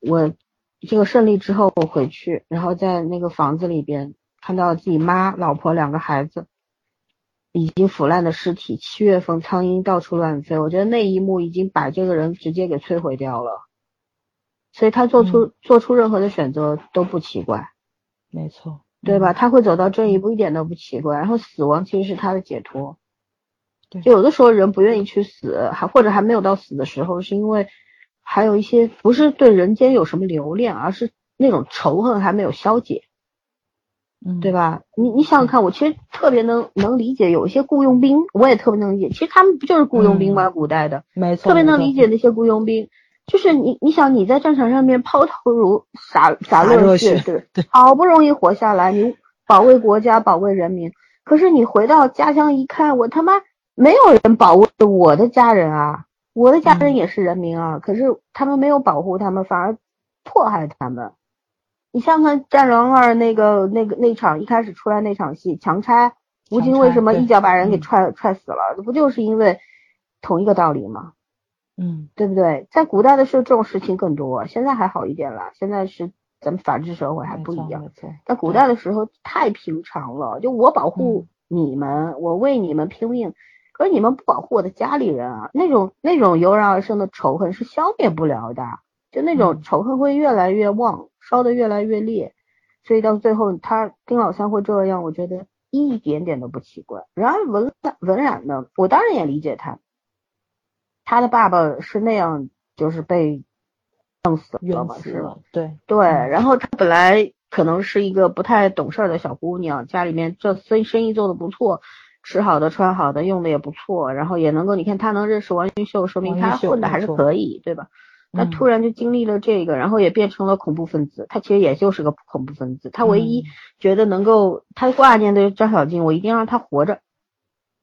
我这个胜利之后我回去，然后在那个房子里边看到自己妈、老婆两个孩子，已经腐烂的尸体，七月份苍蝇到处乱飞，我觉得那一幕已经把这个人直接给摧毁掉了。所以他做出、做出任何的选择都不奇怪，
没错，
对吧？他会走到这一步一点都不奇怪。然后死亡其实是他的解脱。
对
就有的时候人不愿意去死，还或者还没有到死的时候，是因为还有一些不是对人间有什么留恋，而是那种仇恨还没有消解。
嗯，
对？吧？你你想想看，我其实特别能能理解，有一些雇佣兵，我也特别能理解。其实他们不就是雇佣兵吗？古代的，
没错，
特别能理解那些雇佣兵。就是你你想你在战场上面抛头颅洒洒
洒热
热血，
血
对，好不容易活下来，你保卫国家，保卫人民。可是你回到家乡一看，我他妈没有人保卫我的家人啊，我的家人
嗯
也是人民啊，可是他们没有保护他们，反而迫害他们。你想想看《战狼二》那个那个那场一开始出来那场戏，强拆吴京为什么一脚把人给
嗯
踹、踹死了？不就是因为同一个道理吗？
嗯，
对不对？在古代的时候，这种事情更多，现在还好一点了。现在是咱们法治社会还不一样。在古代的时候太平常了，就我保护你们，我为你们拼命，可是你们不保护我的家里人啊，那种那种油然而生的仇恨是消灭不了的，就那种
嗯
仇恨会越来越旺，烧得越来越烈，所以到最后他丁老三会这样，我觉得一点点都不奇怪。然而文文染呢，我当然也理解他，他的爸爸是那样，就是被弄死了
冤
嘛，是吧？
对，
对，
嗯
然后他本来可能是一个不太懂事儿的小姑娘，家里面这生生意做的不错，吃好的穿好的用的也不错，然后也能够你看他能认识王云秀，说明她
王云秀
混的还是可以，对吧？那
嗯
突然就经历了这个，然后也变成了恐怖分子。他其实也就是个恐怖分子，他唯一
嗯
觉得能够他挂念的张小静，我一定让他活着，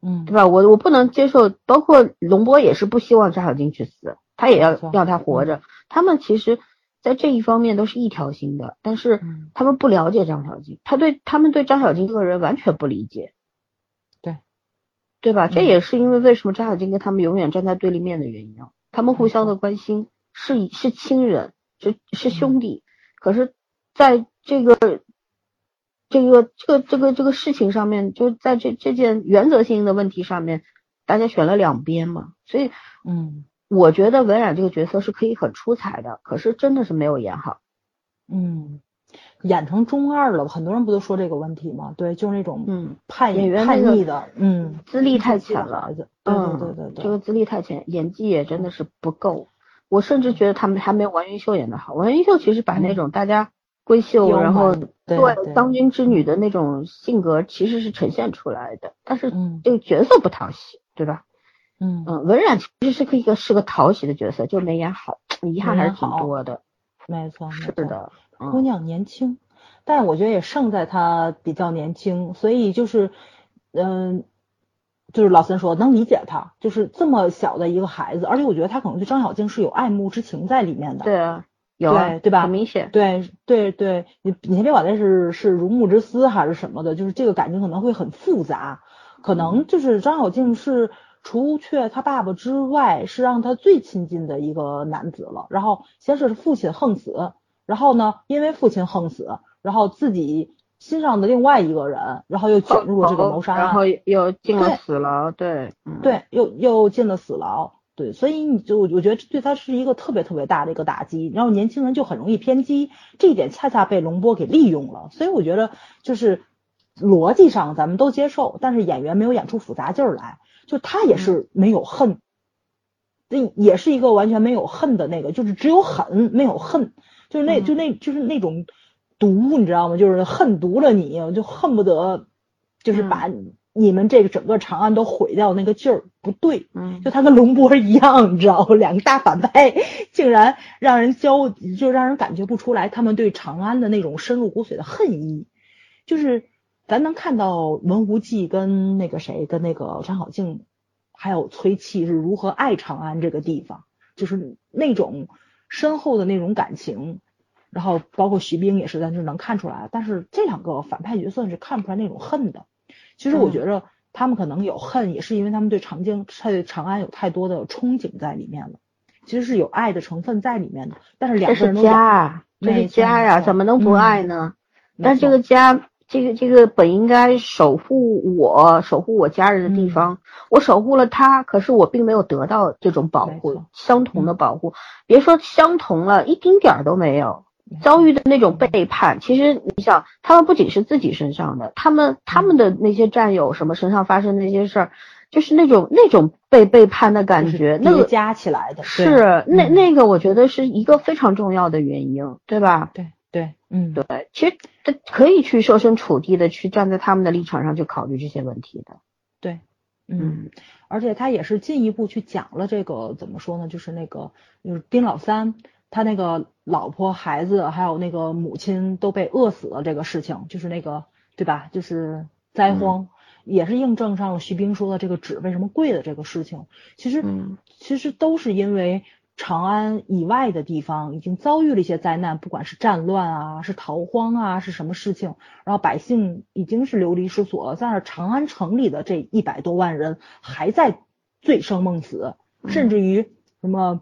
嗯
对吧？我我不能接受，包括龙波也是不希望张小静去死，他也要
没错
让她活着。他们其实，在这一方面都是一条心的，但是
嗯
他们不了解张小静，他对他们对张小静这个人完全不理解，
对，
对吧？这
嗯
也是因为为什么张小静跟他们永远站在对立面的原因啊。他们互相的关心是以是亲人，是是兄弟，可是在这个这个这个这个这个事情上面，就在这这件原则性的问题上面，大家选了两边嘛，所以
嗯
我觉得文染这个角色是可以很出彩的，可是真的是没有演好。
嗯，演成中二了，很多人不都说这个问题吗？对，就是那种
嗯，
叛
演员那个
叛逆的，嗯，
资历太浅了嗯，
对对对对，
这个资历太浅，演技也真的是不够。我甚至觉得他们还没有王云秀演的好。王云秀其实把那种大家闺秀，然后
对对
当君之女的那种性格，其实是呈现出来的，但是
嗯
这个角色不讨喜，对吧？
嗯
嗯，文冉其实是个一个是个讨喜的角色，就没演好，遗憾还是挺多的。
没错，
是的，
姑
嗯，
娘年轻，但我觉得也胜在她比较年轻，所以就是，嗯、就是老三说能理解她，就是这么小的一个孩子，而且我觉得她可能对张小静是有爱慕之情在里面的。
对啊，有啊
对对吧
很明显。
对对对，你你先别管那是是如沐之思还是什么的，就是这个感情可能会很复杂，可
嗯
能就是张小静是除却他爸爸之外，是让他最亲近的一个男子了。然后先是父亲横死，然后呢，因为父亲横死，然后自己心上的另外一个人，然后又卷入了这个谋杀案，
然后又进了死牢，对，嗯，
对，又又进了死牢，对，所以你就我觉得这对他是一个特别特别大的一个打击，然后年轻人就很容易偏激，这一点恰恰被龙波给利用了，所以我觉得就是逻辑上咱们都接受，但是演员没有演出复杂劲儿来，就他也是没有恨，这也是一个完全没有恨的那个，就是只有狠没有恨，就是那就那就是那种毒，你知道吗？就是恨毒了你，就恨不得就是把你们这个整个长安都毁掉那个劲儿不对，
嗯，
就他跟龙波一样，你知道吗？两个大反派竟然让人交，就让人感觉不出来他们对长安的那种深入骨髓的恨意，就是咱能看到文无忌跟那个谁，跟那个张小静，还有崔琦是如何爱长安这个地方，就是那种深厚的那种感情。然后包括徐冰也是，咱就能看出来。但是这两个反派角色是看不出来那种恨的。其实我觉着他们可能有恨，也是因为他们对长京、对长安有太多的憧憬在里面了。其实是有爱的成分在里面的。但是两个人都
家啊，这是家呀，怎么能不
嗯
爱呢？
没
但这个家这个这个本应该守护我、守护我家人的地方，我守护了他，可是我并没有得到这种保护，相同的保护。别说相同了，一丁点儿都没有。遭遇的那种背叛，其实你想，他们不仅是自己身上的，他们他们的那些战友什么身上发生那些事儿，就是那种那种被背叛的感觉，那个
加起来的，对
是那
嗯
那个，我觉得是一个非常重要的原因，对吧？
对对，嗯，
对，其实他可以去设身处地的去站在他们的立场上去考虑这些问题的。
对，嗯，而且他也是进一步去讲了这个怎么说呢，就是那个就是丁老三他那个老婆、孩子还有那个母亲都被饿死了这个事情，就是那个对吧？就是灾荒。也是印证上了徐冰说的这个纸为什么贵的这个事情，其实、
嗯
其实都是因为长安以外的地方已经遭遇了一些灾难，不管是战乱啊，是逃荒啊，是什么事情，然后百姓已经是流离失所了，但是长安城里的这一百多万人还在醉生梦死，甚至于什么。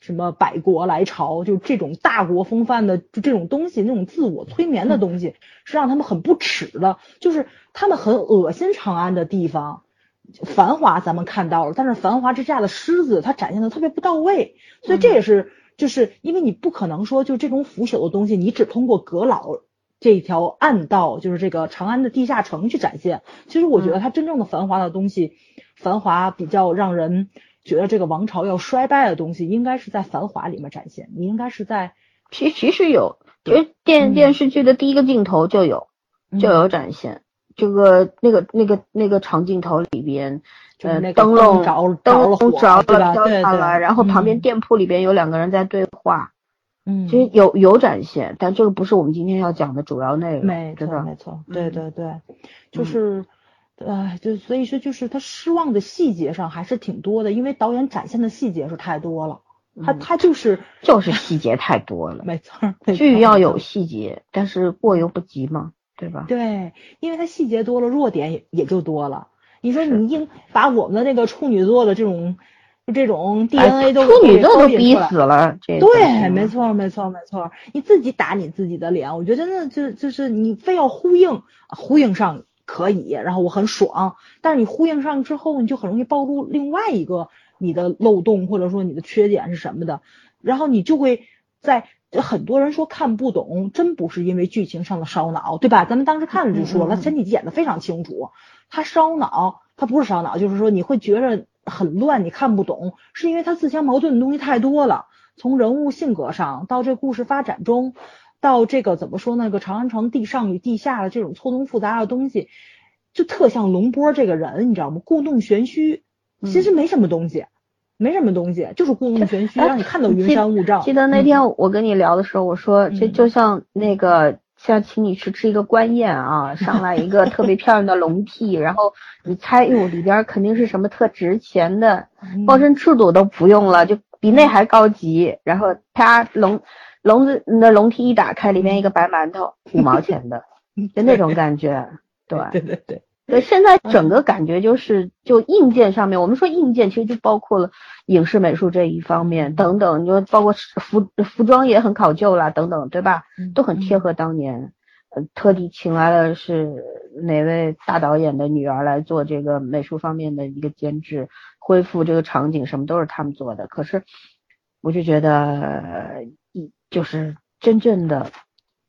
什么百国来朝，就这种大国风范的，就这种东西，那种自我催眠的东西，是让他们很不耻的。就是他们很恶心长安的地方，繁华咱们看到了，但是繁华之下的狮子，它展现的特别不到位，所以这也是，就是因为你不可能说就这种腐朽的东西，你只通过阁老这条暗道，就是这个长安的地下城去展现。其实我觉得它真正的繁华的东西，繁华比较让人觉得这个王朝要衰败的东西，应该是在繁华里面展现，你应该是在
其其实有，其实电
嗯。
电视剧的第一个镜头就有就有展现。这个那个那个那个长镜头里边，呃，灯笼
着
灯笼着了，飘
对对
下来，然后旁边
嗯。
店铺里边有两个人在对话，
嗯。
其实有有展现，但这个不是我们今天要讲的主要内容，
没错，没错，对
嗯。
对对，就
嗯
是，呃，就所以说就是他失望的细节上还是挺多的，因为导演展现的细节是太多了，他
嗯
他就是
就是细节太多了，
没错，
剧要有细节，但是过犹不及嘛，对吧？
对，因为他细节多了，弱点也也就多了。你说你硬把我们的那个处女座的这种就这种
哎
DNA 都
处女座都逼死了，这
对，没。错，没错，没错。你自己打你自己的脸，我觉得真的就就是你非要呼应，啊呼应上可以，然后我很爽，但是你呼应上之后，你就很容易暴露另外一个你的漏洞或者说你的缺点是什么的，然后你就会在很多人说看不懂，真不是因为剧情上的烧脑，对吧？咱们当时看了就说了，
嗯嗯嗯
前几集演的非常清楚，他烧脑，他不是烧脑，就是说你会觉着很乱，你看不懂，是因为他自相矛盾的东西太多了。从人物性格上到这故事发展中，到这个怎么说呢？那个长安城地上与地下的这种错综复杂的东西，就特像龙波这个人，你知道吗？故弄玄虚，其实没什么东西，没什么东西，就是故弄玄虚，
哎
让你看到云山雾罩。
记得那天我跟你聊的时候，我说这
嗯
就像那个像请你去吃一个官宴啊，上来一个特别漂亮的龙屉，然后你猜，哟里边肯定是什么特值钱的，
嗯
包身赤肚都不用了，就比那还高级。然后啪笼笼子那笼屉一打开，里面一个白馒头，五毛钱的，就那种感觉。对
对对对，
对，现在整个感觉就是，就硬件上面，我们说硬件其实就包括了影视美术这一方面等等，你说包括服服装也很考究啦，等等，对吧？都很贴合当年。呃，特地请来了是哪位大导演的女儿来做这个美术方面的一个监制，恢复这个场景什么都是他们做的。可是我就觉得，就是真正的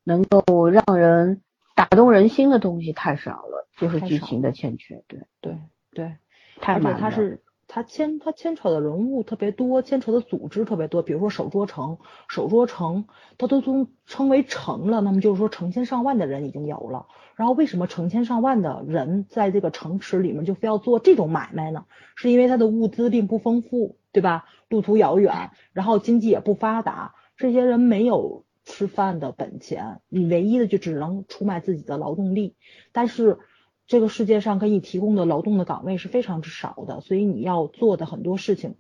能够让人打动人心的东西太少了，就是剧情的欠缺，对，
对对，
太满了。
他是他牵他牵扯的人物特别多，牵扯的组织特别多，比如说守拙城，守拙城它都从称为城了，那么就是说成千上万的人已经有了。然后为什么成千上万的人在这个城池里面就非要做这种买卖呢？是因为它的物资并不丰富，对吧？路途遥远，然后经济也不发达，这些人没有吃饭的本钱，你唯一的就只能出卖自己的劳动力，但是。这个世界上可以提供的劳动的岗位是非常之少的，所以你要做的很多事情，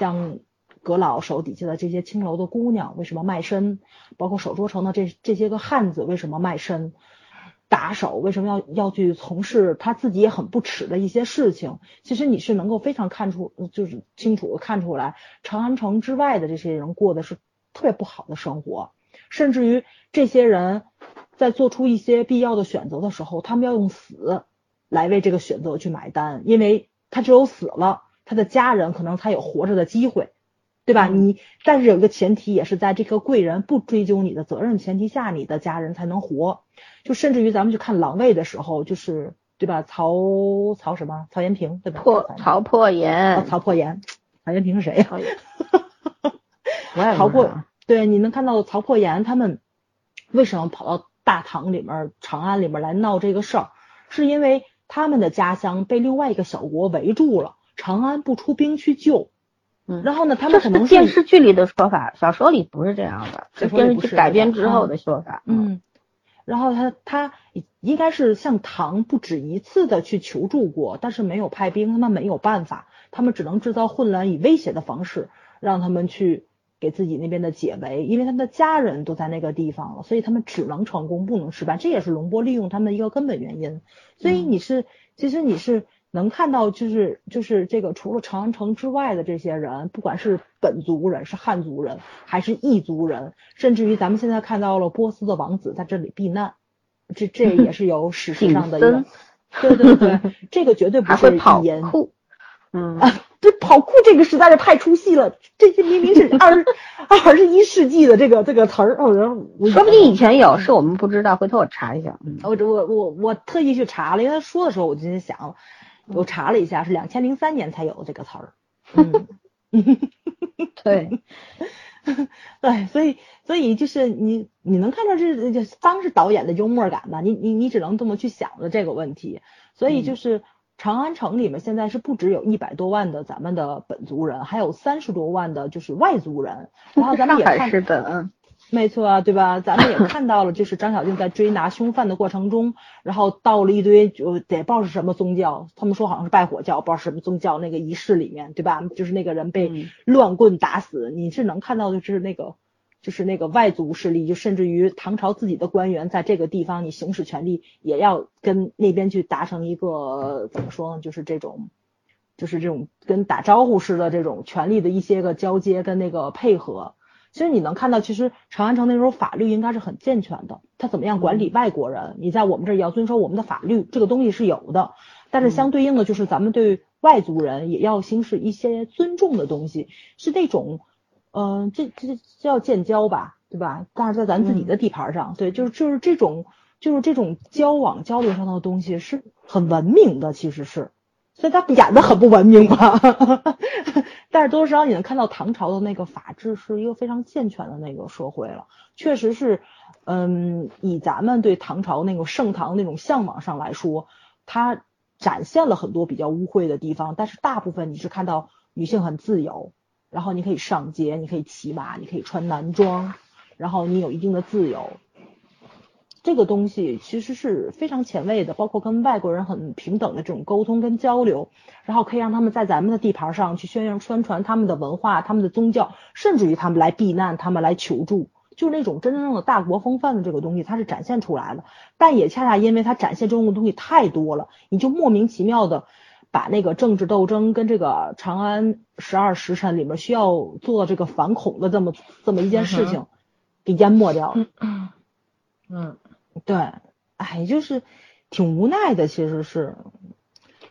像阁老手底下的这些青楼的姑娘为什么卖身，包括手桌城的这这些个汉子为什么卖身，打手为什么要要去从事他自己也很不耻的一些事情，其实你是能够非常看出，就是清楚的看出来，长安城之外的这些人过的是特别不好的生活，甚至于这些人在做出一些必要的选择的时候，他们要用死来为这个选择去买单，因为他只有死了，他的家人可能才有活着的机会，对吧？你但是有一个前提，也是在这个贵人不追究你的责任前提下，你的家人才能活。就甚至于咱们去看狼卫的时候，就是对吧？曹曹什么？曹延平对吧？
破曹破
哦
岩，
曹破岩，曹延平是谁呀、
我也
曹破对，你能看到曹破岩他们为什么跑到大唐里面、长安里面来闹这个事儿，是因为他们的家乡被另外一个小国围住了，长安不出兵去救。
嗯。
然后呢，他们可能
电视剧里的说法，小说里不是这样的，
这
是改编之后的说法。
嗯，然后他他应该是向唐不止一次的去求助过，但是没有派兵，他们没有办法，他们只能制造混乱，以威胁的方式让他们去给自己那边的解围，因为他们的家人都在那个地方了，所以他们只能成功，不能失败，这也是龙波利用他们的一个根本原因。所以你是，其实你是。能看到，就是就是这个，除了长安城之外的这些人，不管是本族人、是汉族人，还是异族人，甚至于咱们现在看到了波斯的王子在这里避难，这这也是有史实上的一个，对对对，这个绝对不是
跑
一言。啊，这跑酷这个实在是太出戏了，这些明明是二 二十一世纪的这个这个词儿，哦，然
说不定以前有，是我们不知道，回头我查一下。嗯，
我我我我特意去查了，因为他说的时候我就在想，我查了一下，是两千零三年才有的这个词儿。嗯，
对，
对，所以所以就是你你能看出这这方是导演的幽默感吧？你你你只能这么去想的这个问题。所以就是长安城里面现在是不只有一百多万的咱们的本族人，还有三十多万的就是外族人。然后咱们也看
是的，嗯，
没错啊，对吧？咱们也看到了，就是张小静在追拿凶犯的过程中，然后到了一堆就得不知道是什么宗教，他们说好像是拜火教，不知道什么宗教那个仪式里面，对吧？就是那个人被
嗯
乱棍打死，你是能看到的就是那个。就是那个外族势力，就甚至于唐朝自己的官员在这个地方，你行使权力也要跟那边去达成一个怎么说呢？就是这种，就是这种跟打招呼似的这种权力的一些个交接跟那个配合。其实你能看到，其实长安城那时候法律应该是很健全的，他怎么样管理外国人？你在我们这儿也要遵守我们的法律，这个东西是有的。但是相对应的，就是咱们对外族人也要行使一些尊重的东西，是那种。嗯，这这叫建交吧，对吧？但是在咱自己的地盘上，对，就是就是这种就是这种交往交流上的东西是很文明的，其实是，所以他演的很不文明吧？但是多多少少你能看到唐朝的那个法治是一个非常健全的那个社会了，确实是，嗯，以咱们对唐朝那个盛唐那种向往上来说，它展现了很多比较污秽的地方，但是大部分你是看到女性很自由。然后你可以上街，你可以骑马，你可以穿男装，然后你有一定的自由。这个东西其实是非常前卫的，包括跟外国人很平等的这种沟通跟交流，然后可以让他们在咱们的地盘上去宣扬宣传他们的文化、他们的宗教，甚至于他们来避难、他们来求助，就是那种真正的大国风范的这个东西，它是展现出来了。但也恰恰因为它展现这种东西太多了，你就莫名其妙的。把那个政治斗争跟这个长安十二时辰里面需要做这个反恐的这么这么一件事情，给淹没掉了。
嗯嗯，
对，哎，就是挺无奈的，其实是。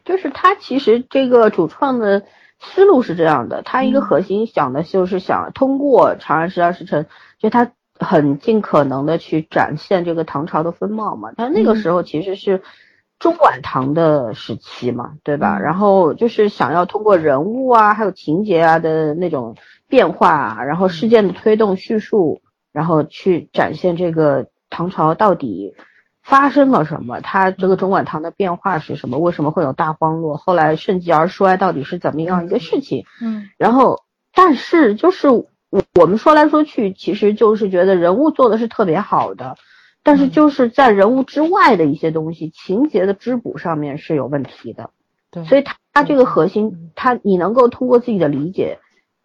就是他其实这个主创的思路是这样的，他一个核心想的就是想通过长安十二时辰，就他很尽可能的去展现这个唐朝的风貌嘛。但那个时候其实是。中晚唐的时期嘛，对吧？
嗯、
然后就是想要通过人物啊，还有情节啊的那种变化、啊，然后事件的推动叙述，然后去展现这个唐朝到底发生了什么，它这个中晚唐的变化是什么，为什么会有大荒落，后来盛极而衰到底是怎么样一个事情？
嗯，
然后但是就是我我们说来说去，其实就是觉得人物做的是特别好的。但是就是在人物之外的一些东西，情节的织补上面是有问题的。
对，
所以他他这个核心，他你能够通过自己的理解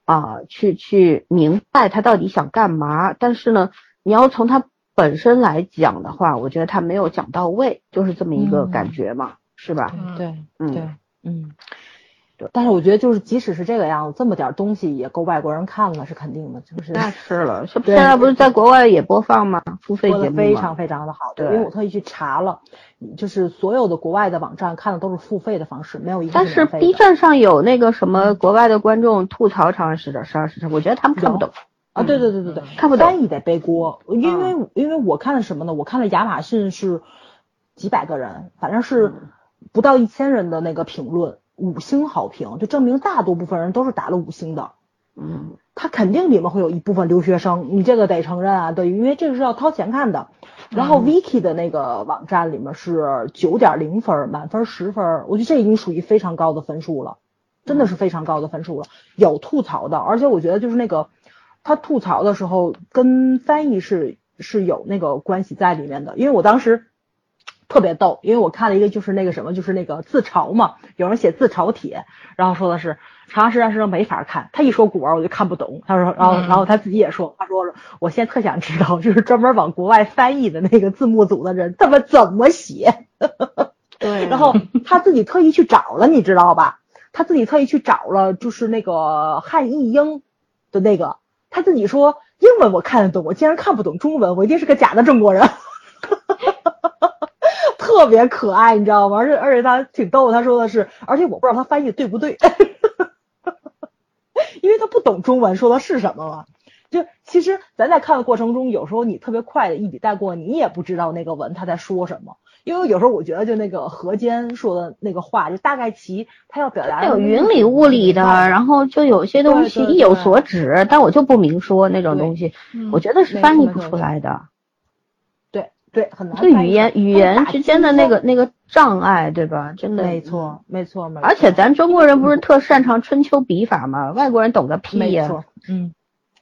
啊，去去明白他到底想干嘛。但是呢，你要从他本身来讲的话，我觉得他没有讲到位，就是这么一个感觉嘛，是吧？
对，
嗯
对，嗯。但是我觉得就是即使是这个样子，这么点儿东西也够外国人看了，是肯定的，就是
那是了，现在不是在国外也播放吗？付费
做
节目
非常非常的好，
对
因为我特意去查了，就是所有的国外的网站看的都是付费的方式，没有一个
但是 B 站上有那个什么国外的观众吐槽长安十的十二时辰，我觉得他们看不懂。
啊，对对对对对，
看不懂
翻译得背锅，因为、因为我看了什么呢？我看了亚马逊是几百个人，反正是不到一千人的那个评论，五星好评，就证明大多部分人都是打了五星的。
嗯，
他肯定里面会有一部分留学生，你这个得承认啊，对，因为这个是要掏钱看的。然后 Viki 的那个网站里面是九点零分，满分十分，我觉得这已经属于非常高的分数了，真的是非常高的分数了。有吐槽的，而且我觉得就是那个他吐槽的时候跟翻译是是有那个关系在里面的，因为我当时。特别逗，因为我看了一个就是那个什么，就是那个自嘲嘛，有人写自嘲帖，然后说的是长安十二时辰没法看，他一说古文我就看不懂。他说，然后然后他自己也说，他说我现在特想知道，就是专门往国外翻译的那个字幕组的人他们怎么写。
对
然后他自己特意去找了，你知道吧？他自己特意去找了，就是那个汉译英的那个，他自己说英文我看得懂，我竟然看不懂中文，我一定是个假的中国人。特别可爱，你知道吗？而且而且他挺逗，他说的是，而且我不知道他翻译的对不对，因为他不懂中文，说的是什么嘛。就其实咱在看的过程中，有时候你特别快的一笔带过，你也不知道那个文他在说什么。因为有时候我觉得，就那个何坚说的那个话，就大概其他要表达的
有云里雾里的，然后就有些东西意有所指，但我就不明说那种东西，
嗯
我觉得是翻译不出来的。
对对很难
这。语言语言之间的那个那个障碍，对吧？真的
没错没错没错，
而且咱中国人不是 特擅长春秋笔法吗？外国人懂个屁呀！
没错，嗯，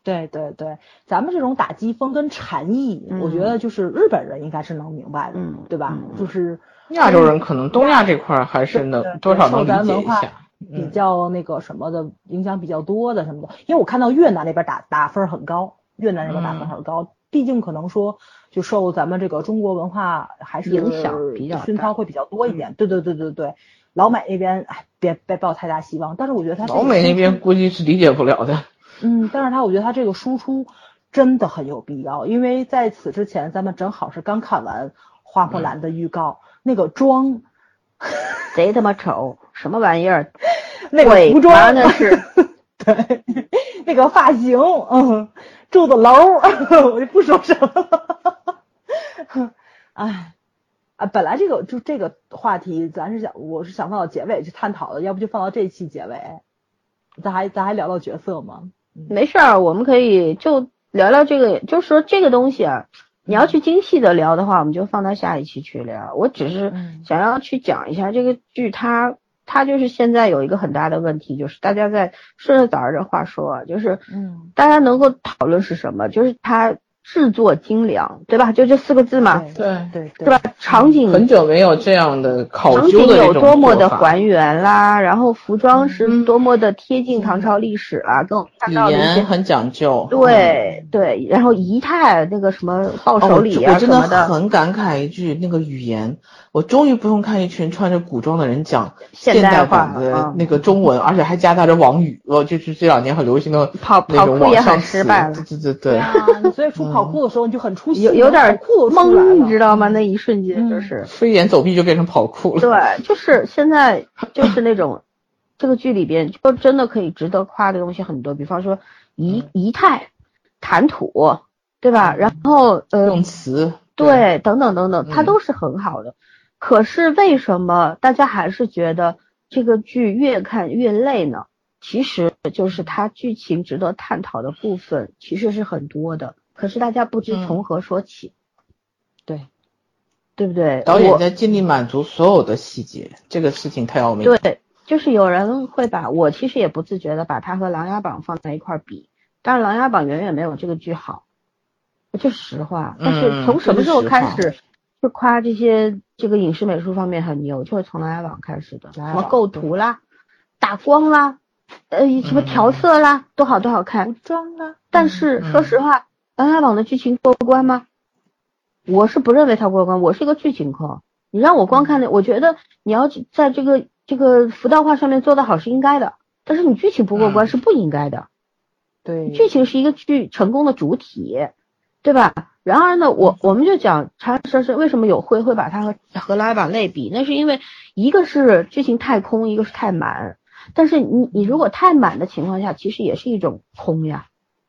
对对对，咱们这种打击风跟禅意，
嗯
我觉得就是日本人应该是能明白的，
嗯
对吧？
嗯
就是
亚洲人可能东亚这块儿还是能多少能理解一下。
比
嗯，
较那个什么的影响比较多的什么的，因为我看到越南那边打打分很高，越南那边打分很高，毕竟可能说就受咱们这个中国文化还是
影响比较
熏陶会比较多一点，对对对对对。老美那边哎，别别抱太大希望，但是我觉得他
老美那边估计是理解不了的。
嗯，但是他我觉得他这个输出真的很有必要，因为在此之前咱们正好是刚看完花木兰的预告，那个妆，
贼他妈丑，什么玩意儿？
那个服装
那是
对，那个发型，嗯，住的楼，我就不说什么了。哎，啊，本来这个就这个话题，咱是想，我是想放到结尾去探讨的，要不就放到这期结尾，咱还咱还聊到角色吗？
没事儿，我们可以就聊聊这个，就是说这个东西啊，你要去精细的聊的话，我们就放到下一期去聊。我只是
嗯。
想要去讲一下这个剧它，它就是现在有一个很大的问题，就是大家在顺着早上这话说啊，就是
嗯，
大家能够讨论是什么，就是它制作精良，对吧？就这四个字嘛，
对对
对。吧？场景
很久没有这样的考
场
究
景有
的这种
多么的还原啦，然后服装是
嗯。
多么的贴近唐朝历史啦，跟我们看
语
到的一些
言很讲究。
对对，然后仪态那个什么抱手
哦，
礼啊
我真的
什么的，
很感慨一句，那个语言，我终于不用看一群穿着古装的人讲
现代
代
化
版的
嗯。
那个中文，而且还夹杂着网语，哦，就是这两年很流行的
跑
那种
跑酷也很
网上词
失败了。
对对对对，
啊，所以出 跑酷的时候你就很出戏，
有有点懵，你知道吗？那一瞬间就
嗯
是，
飞檐走壁就变成跑酷了。
对，就是现在就是那种这个剧里边就真的可以值得夸的东西很多，比方说仪
嗯
仪态、谈吐，对吧？然后呃
用词，
对，等等等等，它
嗯
都是很好的。可是为什么大家还是觉得这个剧越看越累呢？其实就是它剧情值得探讨的部分其实是很多的，可是大家不知
嗯
从何说起，
对，
对不对？
导演在尽力满足所有的细节，这个事情太要命。
对，就是有人会把我其实也不自觉的把它和《琅琊榜》放在一块儿比，但是《琅琊榜》远远没有这个剧好，这是实话。但是
嗯
从什么时候开始就夸这些这个影视美术方面很牛，就是从《琅琊榜》开始的，什么构图啦、打光啦、呃什么调色啦，都好都好看
服。装啊，
但是
嗯
说实话，琅琊榜》的剧情过关吗？我是不认为它过关，我是一个剧情控。你让我光看那，我觉得你要在这个这个浮道化上面做得好是应该的，但是你剧情不过关
嗯
是不应该的。
对，
剧情是一个剧成功的主体，对吧？然而呢，我我们就讲《长安十二时辰》为什么有会会把它和和拉瓦类比，那是因为一个是剧情太空，一个是太满。但是你你如果太满的情况下，其实也是一种空呀，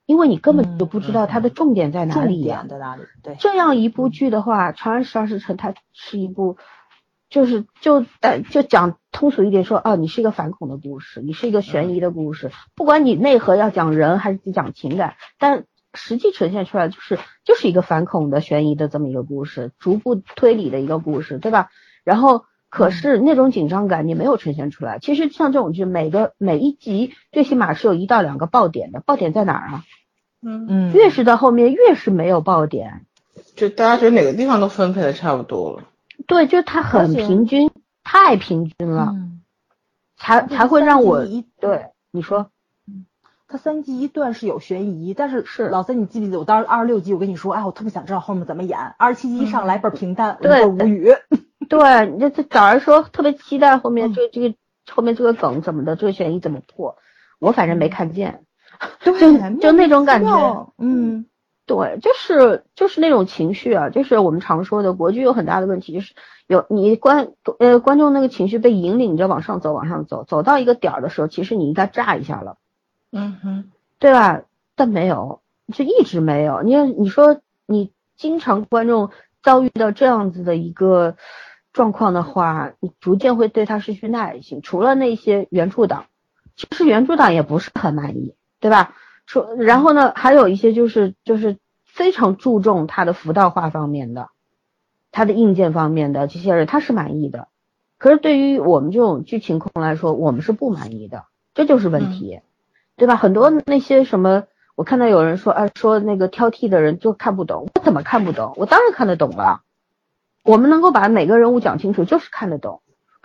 因为你根本就不知道它的重点在哪
重
里呀
点。在哪里？对，
这样一部剧的话，《长安十二时辰》它是一部，就是就呃就讲通俗一点说，哦，你是一个反恐的故事，你是一个悬疑的故事，不管你内核要讲人还是讲情感，但实际呈现出来就是就是一个反恐的悬疑的这么一个故事，逐步推理的一个故事，对吧？然后可是那种紧张感你没有呈现出来。其实像这种剧，每个每一集最起码是有一到两个爆点的，爆点在哪儿啊？
嗯，
嗯，
越是到后面越是没有爆点。
就大家觉得哪个地方都分配的差不多了。
对，就是它很平均，太平均了，
嗯，
才才会让我
一
对你说，
它三集一段是有悬疑，但是
是
老三，你记不记得我当时二十六集我跟你说，哎，我特别想知道后面怎么演。二十七集一上来倍儿平淡，我
对
无语。
对，你这这早上说特别期待后面
嗯
这这个后面这个梗怎么的，这个悬疑怎么破，我反正没看见，
对
就就那种感觉，
嗯，
对，就是就是那种情绪啊，就是我们常说的国剧有很大的问题，就是有你观呃观众那个情绪被引领着往上走，往上走，走到一个点儿的时候，其实你应该炸一下了。
嗯哼，
对吧？但没有，就一直没有。你你说你经常观众遭遇到这样子的一个状况的话，你逐渐会对他失去耐心。除了那些原著党，其实原著党也不是很满意，对吧？说，然后呢，还有一些就是就是非常注重他的辅导化方面的，他的硬件方面的这些人，他是满意的。可是对于我们这种剧情控来说，我们是不满意的，这就是问题。对吧？很多那些什么，我看到有人说，啊，说那个挑剔的人就看不懂，我怎么看不懂？我当然看得懂了。我们能够把每个人物讲清楚，就是看得懂。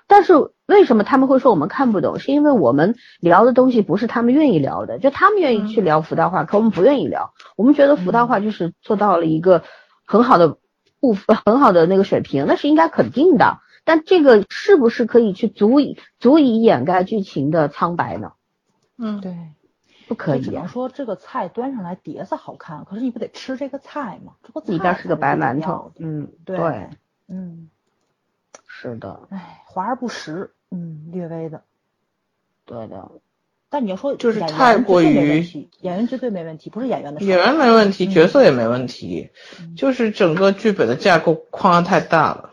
但是为什么他们会说我们看不懂？是因为我们聊的东西不是他们愿意聊的，就他们愿意去聊福大话，可我们不愿意聊。我们觉得福大话就是做到了一个很好的部分，很好的那个水平，那是应该肯定的。但这个是不是可以去足以足以掩盖剧情的苍白呢？
嗯，
对，
不可以啊
就只能。说这个菜端上来碟子好看，可是你不得吃这个菜吗？这个
里边是个白馒头嗯，
对
对，
嗯，
是的，
哎，华而不实，嗯，略微的。
对的，
但你要说
就是太过于
演员绝对没问题，不是演员的事。
演员没问题，
嗯
角色也没问题，
嗯
就是整个剧本的架构框架太大了。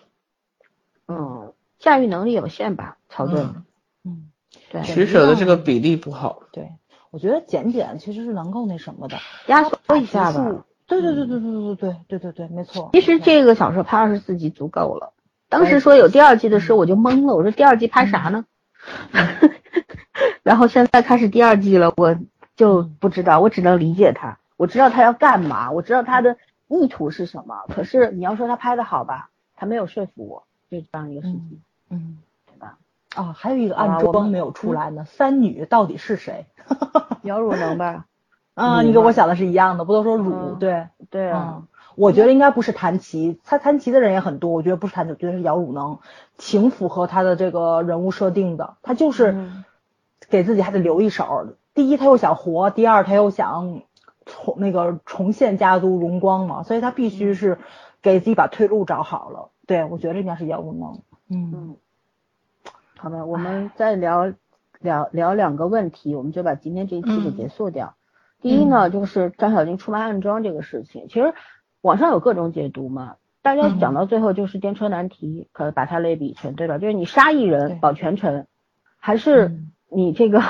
嗯，驾驭能力有限吧，曹盾，
嗯，
嗯，
对，
取舍的这个比例不好。
对，我觉得简简其实是能够那什么的，
压缩一下吧。
对。对对对对对对对对对对，没错。
其实这个小说拍二十四集足够了。当时说有第二季的时候，我就懵了，我说第二季拍啥呢？然后现在开始第二季了，我就不知道，我只能理解他，我知道他要干嘛，我知道他的意图是什么。可是你要说他拍的好吧，他没有说服我，就这样一个事情，
嗯
对吧？
啊，还有一个暗装没有出来呢，三女到底是谁？
姚汝能吧？
啊，
嗯
你跟我想的是一样的，不都说汝？
嗯
对，
对啊，
嗯，我觉得应该不是弹琴，他弹琴的人也很多，我觉得不是谭琪，我觉得是姚汝能，挺符合他的这个人物设定的。他就是
嗯
给自己还得留一手，第一他又想活，第二他又想重那个重现家族荣光嘛，所以他必须是给自己把退路找好了。对，我觉得这应该是姚汝能。嗯
嗯，好的，我们再聊聊聊两个问题，我们就把今天这一期给
嗯
结束掉。第一呢，就是张小军出卖暗桩这个事情，其实网上有各种解读嘛，大家
嗯
讲到最后就是电车难题，可把它类比成对吧？就是你杀一人保全城，还是
嗯
你这个。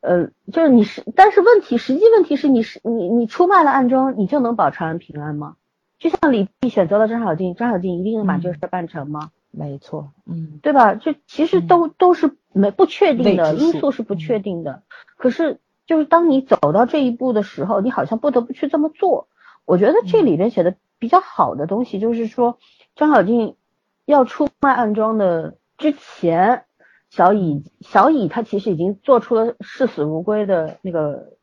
呃，就是你是，但是问题，实际问题是你是你你出卖了暗中，你就能保长安平安吗？就像李泌选择了张小静，张小静一定能把这事儿办成吗？
没错，嗯
对吧？就其实都、都是没不确定的因素是不确定的。可是就是当你走到这一步的时候，你好像不得不去这么做。我觉得这里边写的比较好的东西就是说，张小静要出卖暗桩的之前，小乙小乙他其实已经做出了视死如归的那个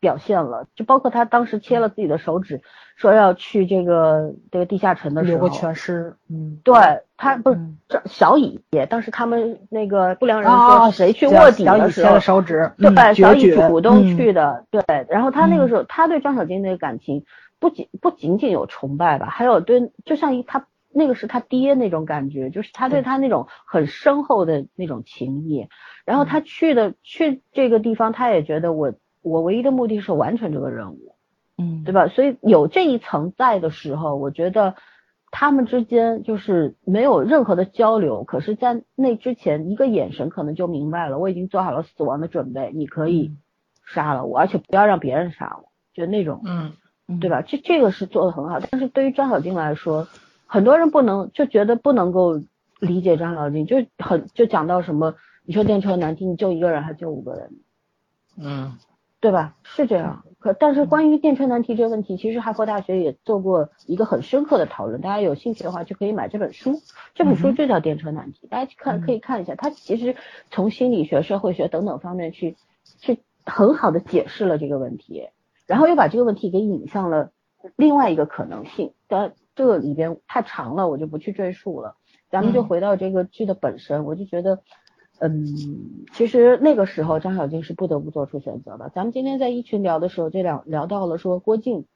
表现了，就包括他当时切了自己的手指，说要去这个这个地下城的时候，
留个全尸，嗯，
对他不是
嗯。
这小乙也，当时他们那个不良人
啊，
说谁去卧底的时候
小乙切了，手指，
对，
嗯
小乙主动
嗯。
去的，对。然后他那个
嗯。
时候，他对张小静那个感情不仅不仅仅有崇拜吧，还有对，就像一他那个是他爹那种感觉，就是他对他那种很深厚的那种情谊。然后他去的去这个地方，他也觉得我我唯一的目的是完成这个任务，
嗯，
对吧？所以有这一层在的时候，我觉得他们之间就是没有任何的交流，可是，在那之前，一个眼神可能就明白了，我已经做好了死亡的准备，你可以杀了我，而且不要让别人杀我，就那种，
嗯
嗯
对吧？这这个是做的很好，但是对于张小静来说，很多人不能就觉得不能够理解张小静，就很就讲到什么，你说电车难题，你救一个人还救五个人，
嗯
对吧？是这样。可但是关于电车难题这个问题，其实哈佛大学也做过一个很深刻的讨论，大家有兴趣的话就可以买这本书。这本书就叫《电车难题》，大家去看可以看一下。它其实从心理学、社会学等等方面去去很好的解释了这个问题，然后又把这个问题给引向了另外一个可能性。但这个里边太长了，我就不去赘述了。咱们就
嗯
回到这个剧的本身，我就觉得。嗯，其实那个时候张小静是不得不做出选择的。咱们今天在一群聊的时候，这两聊到了说郭靖、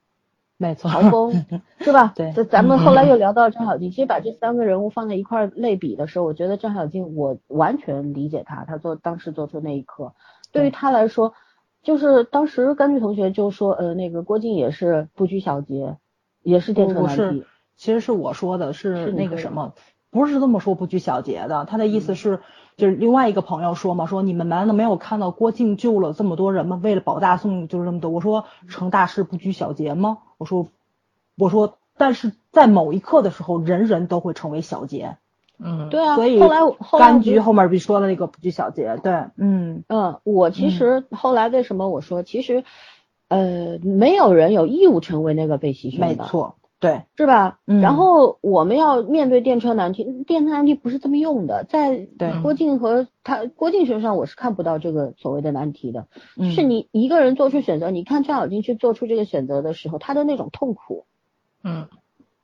没错，
曹峰，是吧？
对
咱咱们后来又聊到张小静。其实把这三个人物放在一块儿类比的时候，我觉得张小静，我完全理解他，他做当时做出那一刻，对于他来说，就是当时甘菊同学就说，呃，那个郭靖也是不拘小节，也是电车难
不是
题。
其实是我说的，是那个什么，不是这么说不拘小节的。他的意思是，就是另外一个朋友说嘛，说你们难道没有看到郭靖救了这么多人吗？为了保大宋就是这么多。我说成大事不拘小节吗？我说，我说，但是在某一刻的时候，人人都会成为小节。
嗯，
对啊，
所以
后来我后来
柑橘后面比说了那个不拘小节，对，嗯，
嗯，我其实后来为什么我说，其实，呃，没有人有义务成为那个被牺牲的，
没错，对，
是吧？
嗯。
然后我们要面对电车难题，电车难题不是这么用的，在郭靖和他郭靖身上，我是看不到这个所谓的难题的，
嗯。
是你一个人做出选择，你看张小金去做出这个选择的时候，他的那种痛苦，
嗯。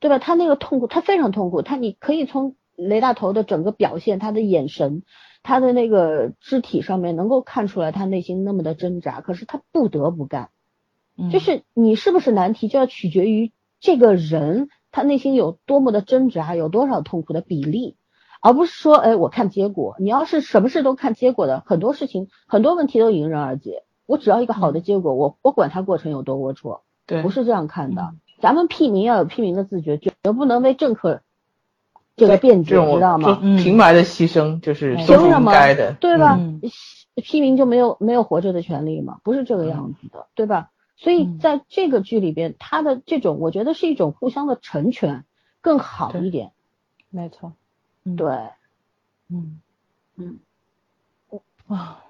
对吧？他那个痛苦，他非常痛苦，他你可以从雷大头的整个表现，他的眼神，他的那个肢体上面能够看出来他内心那么的挣扎，可是他不得不干。
嗯
就是你是不是难题，就要取决于这个人他内心有多么的挣扎，有多少痛苦的比例，而不是说，哎，我看结果。你要是什么事都看结果的，很多事情很多问题都迎刃而解。我只要一个好的结果，我我管他过程有多龌龊，
对，
不是这样看的。咱们屁民要有屁民的自觉，绝不能为政客这个辩解，
这种
知道吗？
嗯。
平白的牺牲就是
嗯。
都是应
凭什么？
该的，
对吧？
嗯。
批民就没有没有活着的权利吗？不是这个样子的，对吧？所以
嗯。
在这个剧里边，他的这种我觉得是一种互相的成全，更好一点。
没错，嗯。
对，
嗯。
嗯。
啊，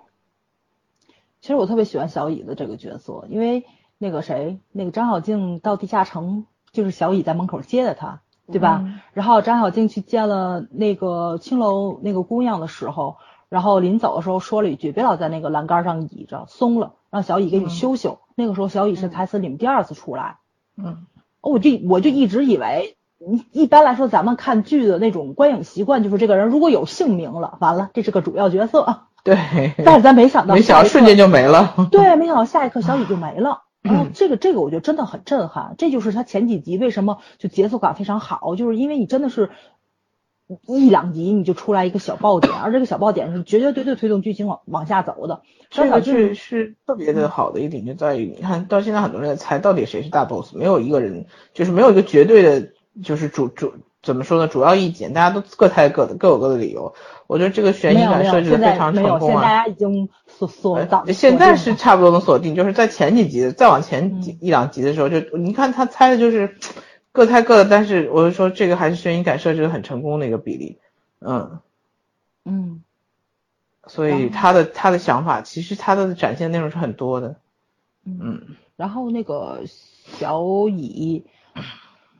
其实我特别喜欢小乙的这个角色，因为那个谁，那个张小静到地下城，就是小乙在门口接的他，对吧？
嗯
然后张小静去见了那个青楼那个姑娘的时候，然后临走的时候说了一句：“别老在那个栏杆上倚着，松了，让小乙给你修修。那个时候小乙是台词里面第二次出来，
嗯
我就我就一直以为，一一般来说咱们看剧的那种观影习惯就是这个人如果有姓名了，完了这是个主要角色，
对，
但是咱没想到
没想到瞬间就没了，
对，没想到下一刻小雨就没了。然后
嗯
这个这个我觉得真的很震撼，这就是他前几集为什么就节奏感非常好，就是因为你真的是一两集你就出来一个小爆点，而这个小爆点是绝绝对对推动剧情往往下走的。
这个剧是特别的好的一点，就在于你看到现在很多人在猜到底谁是大 boss，没有一个人就是没有一个绝对的，就是主主怎么说呢？主要意见，大家都各猜各的，各有各的理由。我觉得这个悬疑感设置的非常成功啊。
现在大家已经锁锁
现在是差不多能锁定，就是在前几集，再往前几、一两集的时候，就你看他猜的就是各猜各的，但是我就说这个还是悬疑感设置的很成功的一个比例，嗯，
嗯
所以他的他的想法其实他的展现内容是很多的，
嗯。
嗯
然后那个小乙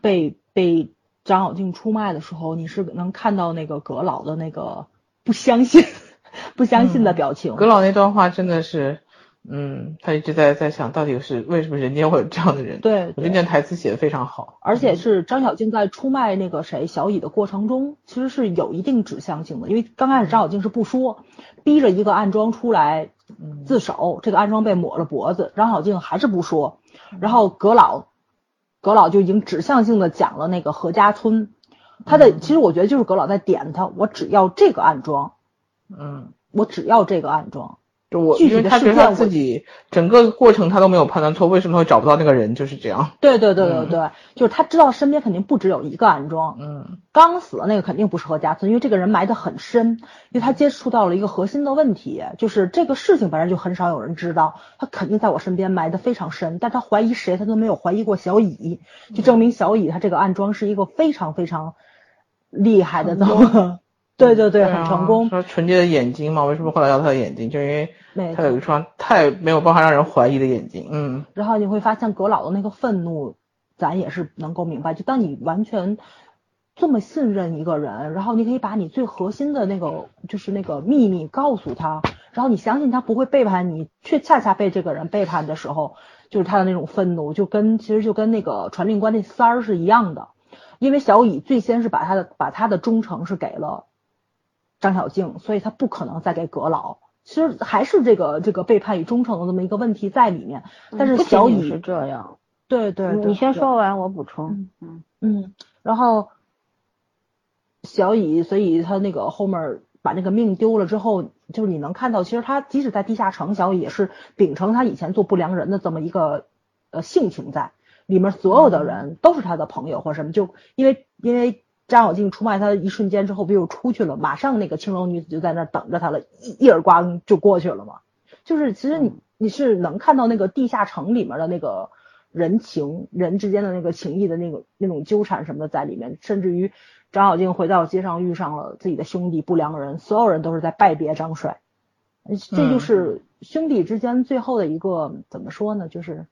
被被张小静出卖的时候，你是能看到那个阁老的那个不相信、不相信的表情。
葛老那段话真的是，嗯，他一直在在想到底是为什么人间会有这样的人。
对
我觉得那台词写的非常好。
而且是张小静在出卖那个谁小乙的过程中，其实是有一定指向性的，因为刚开始张小静是不说，逼着一个暗桩出来
嗯
自首，这个暗桩被抹了脖子，张小静还是不说，然后葛老，葛老就已经指向性的讲了那个何家村，他的其实我觉得就是葛老在点他，我只要这个暗装，
嗯，
我只要这个暗桩，
就我
具体的
因为他觉得他
事件
自己整个过程他都没有判断错，为什么会找不到那个人？就是这样。
对对对对
嗯
对，就是他知道身边肯定不只有一个暗桩，
嗯
刚死的那个肯定不是何家村，因为这个人埋得很深，因为他接触到了一个核心的问题，就是这个事情本来就很少有人知道，他肯定在我身边埋得非常深，但他怀疑谁，他都没有怀疑过小乙，就证明小乙他这个暗桩是一个非常非常厉害的这么，对对对，很
啊
成功，
说纯洁的眼睛嘛，为什么后来要他的眼睛？就因为他有一双太没有办法让人怀疑的眼睛。嗯
然后你会发现葛老的那个愤怒，咱也是能够明白。就当你完全这么信任一个人，然后你可以把你最核心的那个就是那个秘密告诉他，然后你相信他不会背叛你，却恰恰被这个人背叛的时候，就是他的那种愤怒，就跟其实就跟那个传令官那三儿是一样的。因为小乙最先是把他的把他的忠诚是给了张小静，所以他不可能再给阁老。其实还是这个这个背叛与忠诚的这么一个问题在里面，但是小乙
仅是这样。
对对对，
你先说完，我补充。嗯
嗯，然后小乙，所以他那个后面把那个命丢了之后，就是你能看到，其实他即使在地下城，小乙也是秉承他以前做不良人的这么一个呃性情在，里面所有的人都是他的朋友或什么，就因为因为张小静出卖他的一瞬间之后，不就出去了，马上那个青楼女子就在那儿等着他了，一一耳光就过去了嘛。就是其实你你是能看到那个地下城里面的那个人情人之间的那个情谊的那个那种纠缠什么的在里面，甚至于张小静回到街上遇上了自己的兄弟不良人，所有人都是在拜别张帅，这就是。兄弟之间最后的一个怎么说呢？就是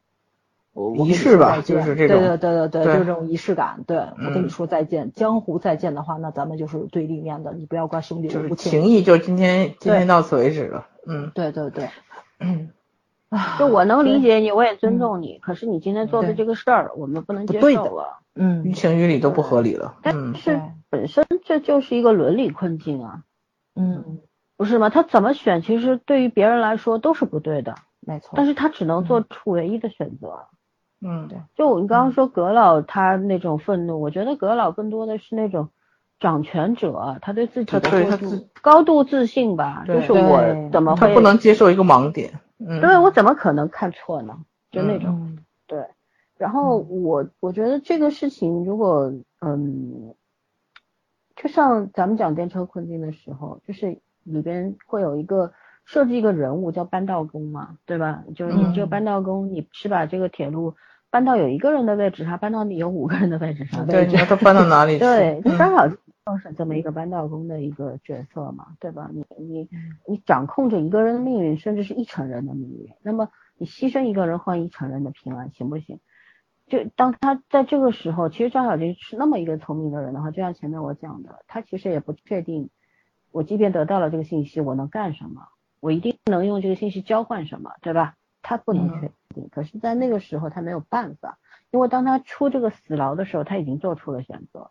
仪式吧就是这种
对对对对对，就是这种仪式感。对我跟
嗯
你说再见，江湖再见的话，那咱们就是对立面的，你不要怪兄弟
就是情谊，就今天今天到此为止了。嗯
对对对，
嗯
啊
就我能理解你，我也尊重你，可是你今天做的这个事儿，我们不能接受了。
嗯
于情于理都不合理了。嗯
但是本身这就是一个伦理困境啊，
嗯，
不是吗？他怎么选，其实对于别人来说都是不对的，
没错。
但是他只能做出唯一的选择。
嗯
对
就你刚刚说葛老他那种愤怒，我觉得葛老更多的是那种掌权者，他对自己
他
的高度自信吧，就是我怎么会
他不能接受一个盲点。嗯，
对我怎么可能看错呢？就那种。
嗯
对，然后我我觉得这个事情如果嗯，就像咱们讲电车困境的时候，就是里边会有一个设计一个人物叫搬道工嘛，对吧？就是你这个
嗯
搬道工，你是把这个铁路搬到有一个人的位置上，搬到你有五个人的位置上，
对，你要他搬到哪里 去？
对，就
嗯
刚好就是这么一个搬道工的一个角色嘛，对吧？你你你掌控着一个人的命运，甚至是一成人的命运，那么你牺牲一个人换一成人的平安，行不行？就当他在这个时候，其实张小军是那么一个聪明的人的话，就像前面我讲的，他其实也不确定，我即便得到了这个信息，我能干什么？我一定能用这个信息交换什么，对吧？他不能确定，可是，在那个时候他没有办法，因为当他出这个死牢的时候，他已经做出了选择。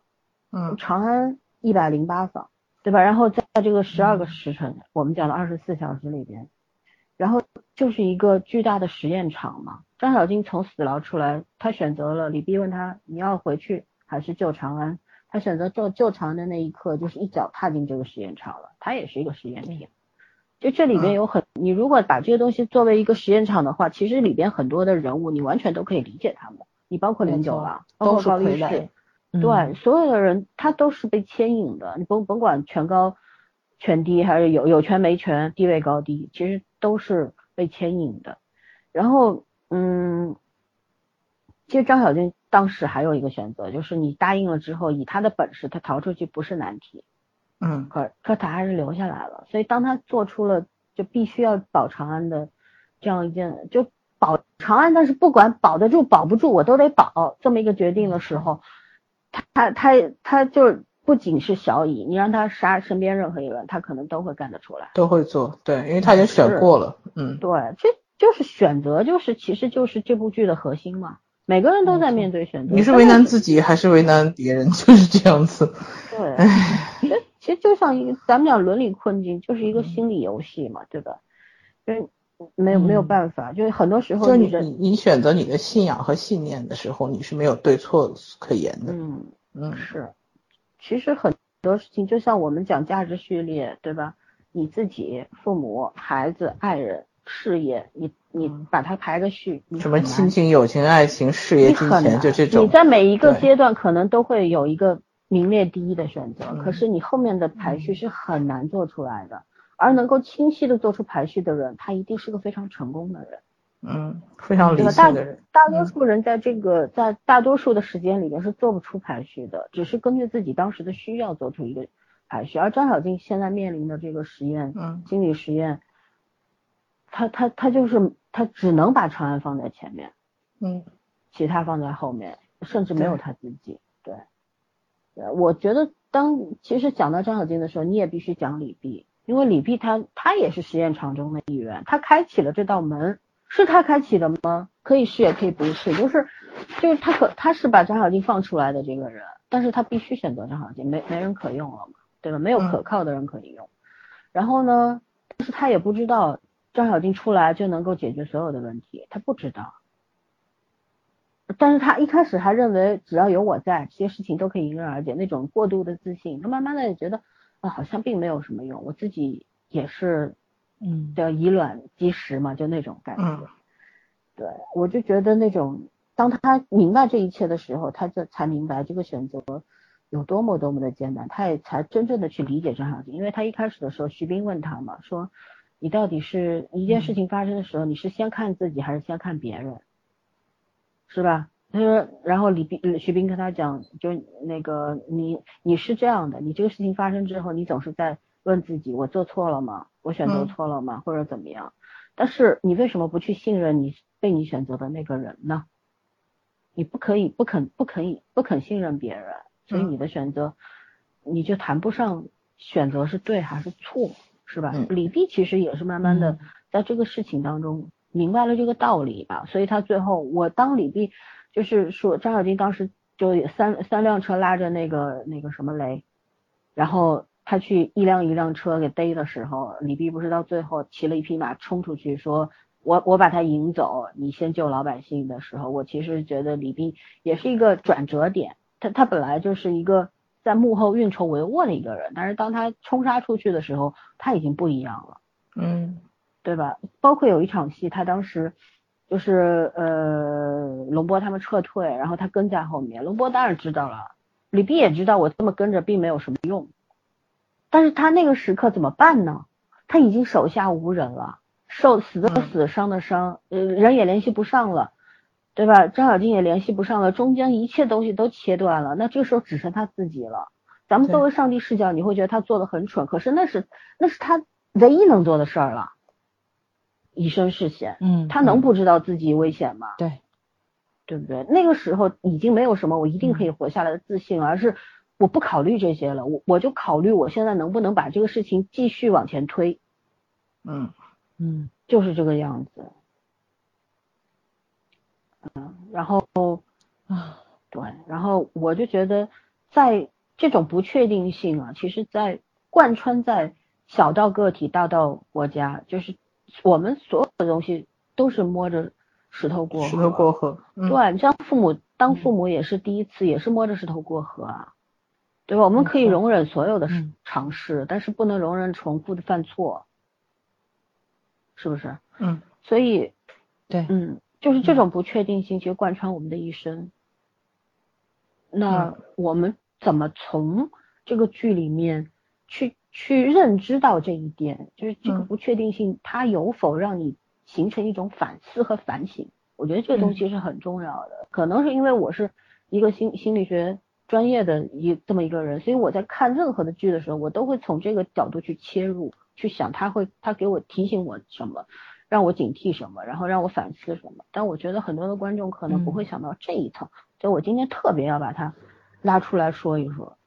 嗯
长安一百零八坊，对吧？然后在这个十二个时辰，我们讲的二十四小时里边，然后就是一个巨大的实验场嘛。张小静从死牢出来，他选择了李泌问他你要回去还是救长安，他选择救救长安的那一刻，就是一脚踏进这个实验场了。他也是一个实验品。就这里边有很，你如果把这个东西作为一个实验场的话，其实里边很多的人物你完全都可以理解他们，你包括林九了，包括高力士
傀儡。。嗯
对，所有的人他都是被牵引的，你甭甭管权高权低，还是有有权没权，地位高低，其实都是被牵引的。然后，嗯，其实张小静当时还有一个选择，就是你答应了之后，以他的本事，他逃出去不是难题，
嗯
可可他还是留下来了。所以当他做出了就必须要保长安的这样一件，就保长安，但是不管保得住保不住，我都得保这么一个决定的时候，他他他他就不仅是小乙，你让他杀身边任何一个人，他可能都会干得出来。
都会做，对，因为他已经选过了。嗯
对，这就是选择，就是其实就是这部剧的核心嘛。每个人都在面对选择。
你是为难自己还是为难别人？就是这样子。
对，其实就像一个咱们讲伦理困境，就是一个心理游戏嘛，对吧？就是没有没有办法，就是很多时候
就是你你选择你的信仰和信念的时候，你是没有对错可言的。
嗯
嗯
是，其实很多事情就像我们讲价值序列，对吧？你自己、父母、孩子、爱人、事业，你你把它排个序，
什么亲情、友情、爱情、事业、金钱，就这种。
你在每一个阶段可能都会有一个名列第一的选择，
嗯
可是你后面的排序是很难做出来的。而能够清晰的做出排序的人，他一定是个非常成功的人，
嗯，非常理性的人。
大多数人在这个在大多数的时间里面是做不出排序的，只是根据自己当时的需要做出一个排序。而张小静现在面临的这个实验，
嗯
心理实验，他他他就是他只能把长安放在前面，
嗯
其他放在后面，甚至没有
对
他自己。对，对，我觉得当其实讲到张小静的时候，你也必须讲李泌，因为李泌他他也是实验场中的一员，他开启了这道门，是他开启的吗？可以是也可以不是，就是就是他可他是把张小静放出来的这个人，但是他必须选择张小静，没没人可用了嘛，对吧？没有
嗯
可靠的人可以用。然后呢，但是他也不知道张小静出来就能够解决所有的问题，他不知道。但是他一开始还认为只要有我在，这些事情都可以迎刃而解，那种过度的自信，他慢慢的也觉得啊，好像并没有什么用，我自己也是
嗯
叫以卵击石嘛，就那种感觉。
嗯
对，我就觉得那种当他明白这一切的时候，他就才明白这个选择有多么多么的艰难，他也才真正的去理解张小静，因为他一开始的时候，徐冰问他嘛，说你到底是一件事情发生的时候，你是先看自己还是先看别人？是吧？他说，然后李斌徐斌跟他讲，就那个你你是这样的，你这个事情发生之后，你总是在问自己，我做错了吗？我选择
嗯
错了吗？或者怎么样？但是你为什么不去信任你被你选择的那个人呢？你不可以不肯不肯以不肯信任别人，所以
嗯
你的选择你就谈不上选择是对还是错，是吧？
嗯
李斌其实也是慢慢的
嗯
在这个事情当中明白了这个道理吧，所以他最后我当李泌就是说张小金当时就三三辆车拉着那个那个什么雷，然后他去一辆一辆车给逮的时候，李泌不是到最后骑了一匹马冲出去说。我我把他引走，你先救老百姓的时候，我其实觉得李泌也是一个转折点。他他本来就是一个在幕后运筹帷幄的一个人，但是当他冲杀出去的时候，他已经不一样了。
嗯
对吧？包括有一场戏，他当时就是呃，龙波他们撤退，然后他跟在后面。龙波当然知道了，李泌也知道我这么跟着并没有什么用，但是他那个时刻怎么办呢？他已经手下无人了，受死的死，伤的伤，呃，人也联系不上了。对吧？张小静也联系不上了，中间一切东西都切断了，那这个时候只剩他自己了。咱们作为上帝视角，你会觉得他做的很蠢，可是那是那是他唯一能做的事儿了。以身试险，
嗯，
他能不知道自己危险吗？
对，
对不对？那个时候已经没有什么我一定可以活下来的自信了，而是我不考虑这些了，我我就考虑我现在能不能把这个事情继续往前推，
嗯
嗯
就是这个样子。嗯，然后
啊，
对，然后我就觉得，在这种不确定性啊，其实在贯穿在小到个体，大到国家，就是我们所有的东西都是摸着石头过河。
石头过河。嗯
对，像父母当父母也是第一次，也是摸着石头过河啊，对吧？我们可以容忍所有的
嗯
尝试，但是不能容忍重复的犯错，是不是？
嗯
所以，
对，
嗯，就是这种不确定性，其实贯穿我们的一生。那我们怎么从这个剧里面去去认知到这一点？就是这个
嗯
不确定性，它有否让你形成一种反思和反省？我觉得这个东西是很重要的。可能是因为我是一个心心理学专业的一这么一个人，所以我在看任何的剧的时候，我都会从这个角度去切入，去想他会他给我提醒我什么。让我警惕什么，然后让我反思什么。但我觉得很多的观众可能不会想到这一层，所以我今天特别要把它拉出来说一说。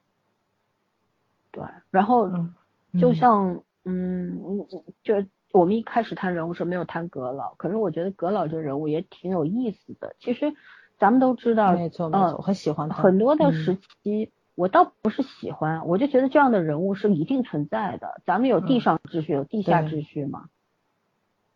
对，然后
嗯
就像嗯，就我们一开始谈人物是没有谈葛老，可是我觉得葛老这个人物也挺有意思的。其实咱们都知道，
没错没错，很喜欢他。
很多的
嗯
时期，我倒不是喜欢，我就觉得这样的人物是一定存在的。咱们有地
嗯
上秩序，有地下秩序嘛，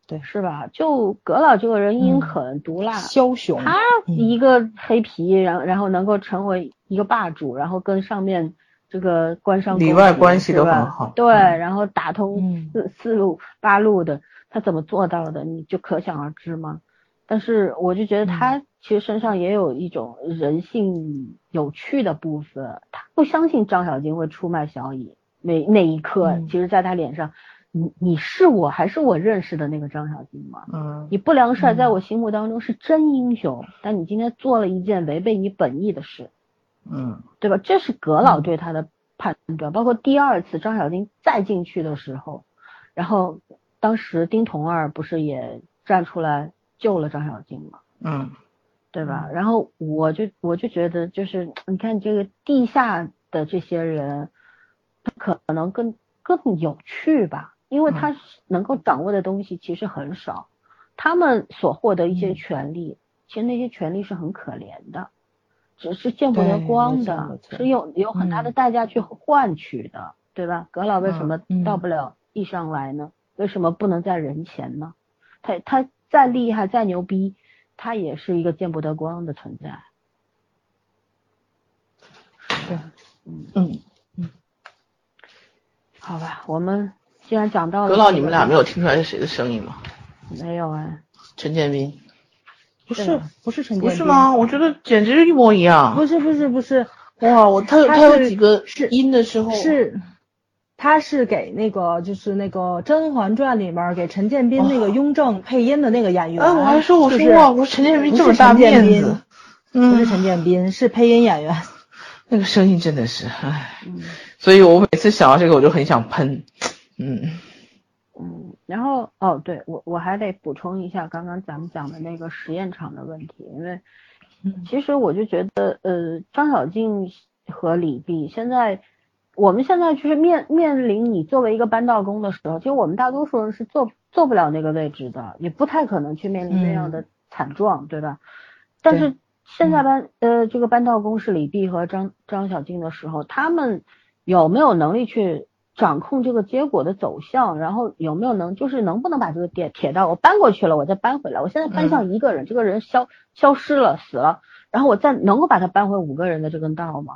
对
是吧？就葛老这个人阴
嗯
狠毒辣，
枭雄，
他
嗯
一个黑皮，然后然后能够成为一个霸主，然后跟上面这个官商
里外关系都很好
对，
嗯
然后打通
嗯
四四路八路的，他怎么做到的？你就可想而知嘛。但是我就觉得
嗯
他其实身上也有一种人性有趣的部分，他不相信张小晶会出卖小乙，那那一刻，
嗯
其实在他脸上，你你是我还是我认识的那个张小晶吗？
嗯
你不良帅在
嗯
我心目当中是真英雄，但你今天做了一件违背你本意的事，
嗯。
对吧？这是葛老
嗯。
对他的判断，包括第二次张小丁再进去的时候，然后当时丁童儿不是也站出来救了张小丁吗？
嗯。
对吧？然后我就我就觉得，就是你看这个地下的这些人，他可能更更有趣吧，因为他能够掌握的东西其实很少，他们所获得一些
嗯。
权利，其实那些权利是很可怜的，只是见不得光的，是有有很大的
嗯
代价去换取的，对吧？葛老为什么
嗯
到不了地上来呢？为什么不能在人前呢？他他再厉害再牛逼，他也是一个见不得光的存在。
对，
嗯，
好吧，我们既然讲到了
葛老，你们俩没有听出来是谁的声音吗？
没有哎？
陈建斌，
不是不是陈建斌？
不是吗？我觉得简直一模一样。
不是不是不是，
哇，我他
他
他有几个
是
音的时候
是，他是给那个就是那个《甄嬛传》里面给陈建斌那个雍正配音的那个演员。
哎，我还说我
就是
说哇，我说陈建斌这么大
陈建斌
面子，
不
嗯
是，陈建斌，是配音演员。
那个声音真的是，唉，
嗯
所以我每次想到这个我就很想喷，嗯
嗯，然后哦，对我我还得补充一下刚刚咱们讲的那个实验场的问题，因为
嗯
其实我就觉得呃，张小静和李碧现在。我们现在就是面面临你作为一个搬道工的时候，其实我们大多数人是做做不了那个位置的，也不太可能去面临那样的惨状，对吧？但是现在搬呃这个搬道工是李碧和张张小静的时候，他们有没有能力去掌控这个结果的走向？然后有没有能就是能不能把这个铁铁道我搬过去了，我再搬回来？我现在搬向一个人，这个人消消失了死了，然后我再能够把它搬回五个人的这根道吗？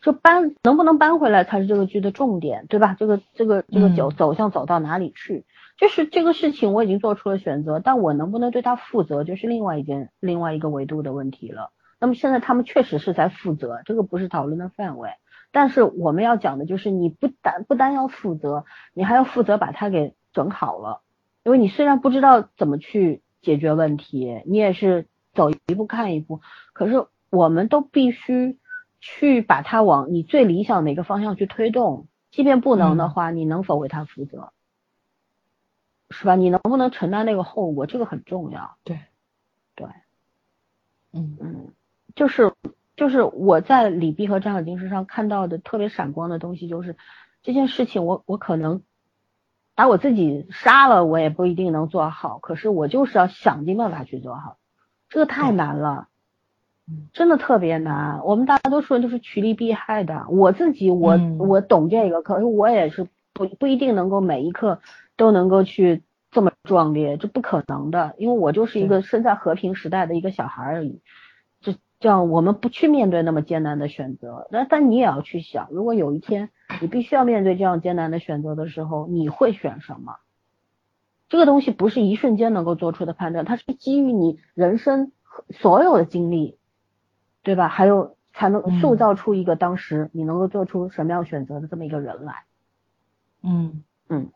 就搬能不能搬回来才是这个剧的重点，对吧？这个这个这个走
嗯
走向走到哪里去？就是这个事情我已经做出了选择，但我能不能对他负责，就是另外一件另外一个维度的问题了。那么现在他们确实是在负责，这个不是讨论的范围。但是我们要讲的就是，你不单不单要负责，你还要负责把它给整好了。因为你虽然不知道怎么去解决问题，你也是走一步看一步，可是我们都必须去把它往你最理想的一个方向去推动。即便不能的话，你能否为它负责？是吧？你能不能承担那个后果？这个很重要。
对，
对，
嗯
嗯，就是就是我在李碧和张小晶身上看到的特别闪光的东西，就是这件事情我我可能把我自己杀了，我也不一定能做好，可是我就是要想尽办法去做好，这个太难了。真的特别难，我们大多数人都是趋利避害的。我自己我，
嗯
我懂这个，可是我也是不不一定能够每一刻都能够去这么壮烈，这不可能的，因为我就是一个生在和平时代的一个小孩而已。这这样，我们不去面对那么艰难的选择，那但你也要去想，如果有一天你必须要面对这样艰难的选择的时候，你会选什么？这个东西不是一瞬间能够做出的判断，它是基于你人生所有的经历。对吧？还有才能塑造出一个当时你能够做出什么样选择的这么一个人来。
嗯
嗯，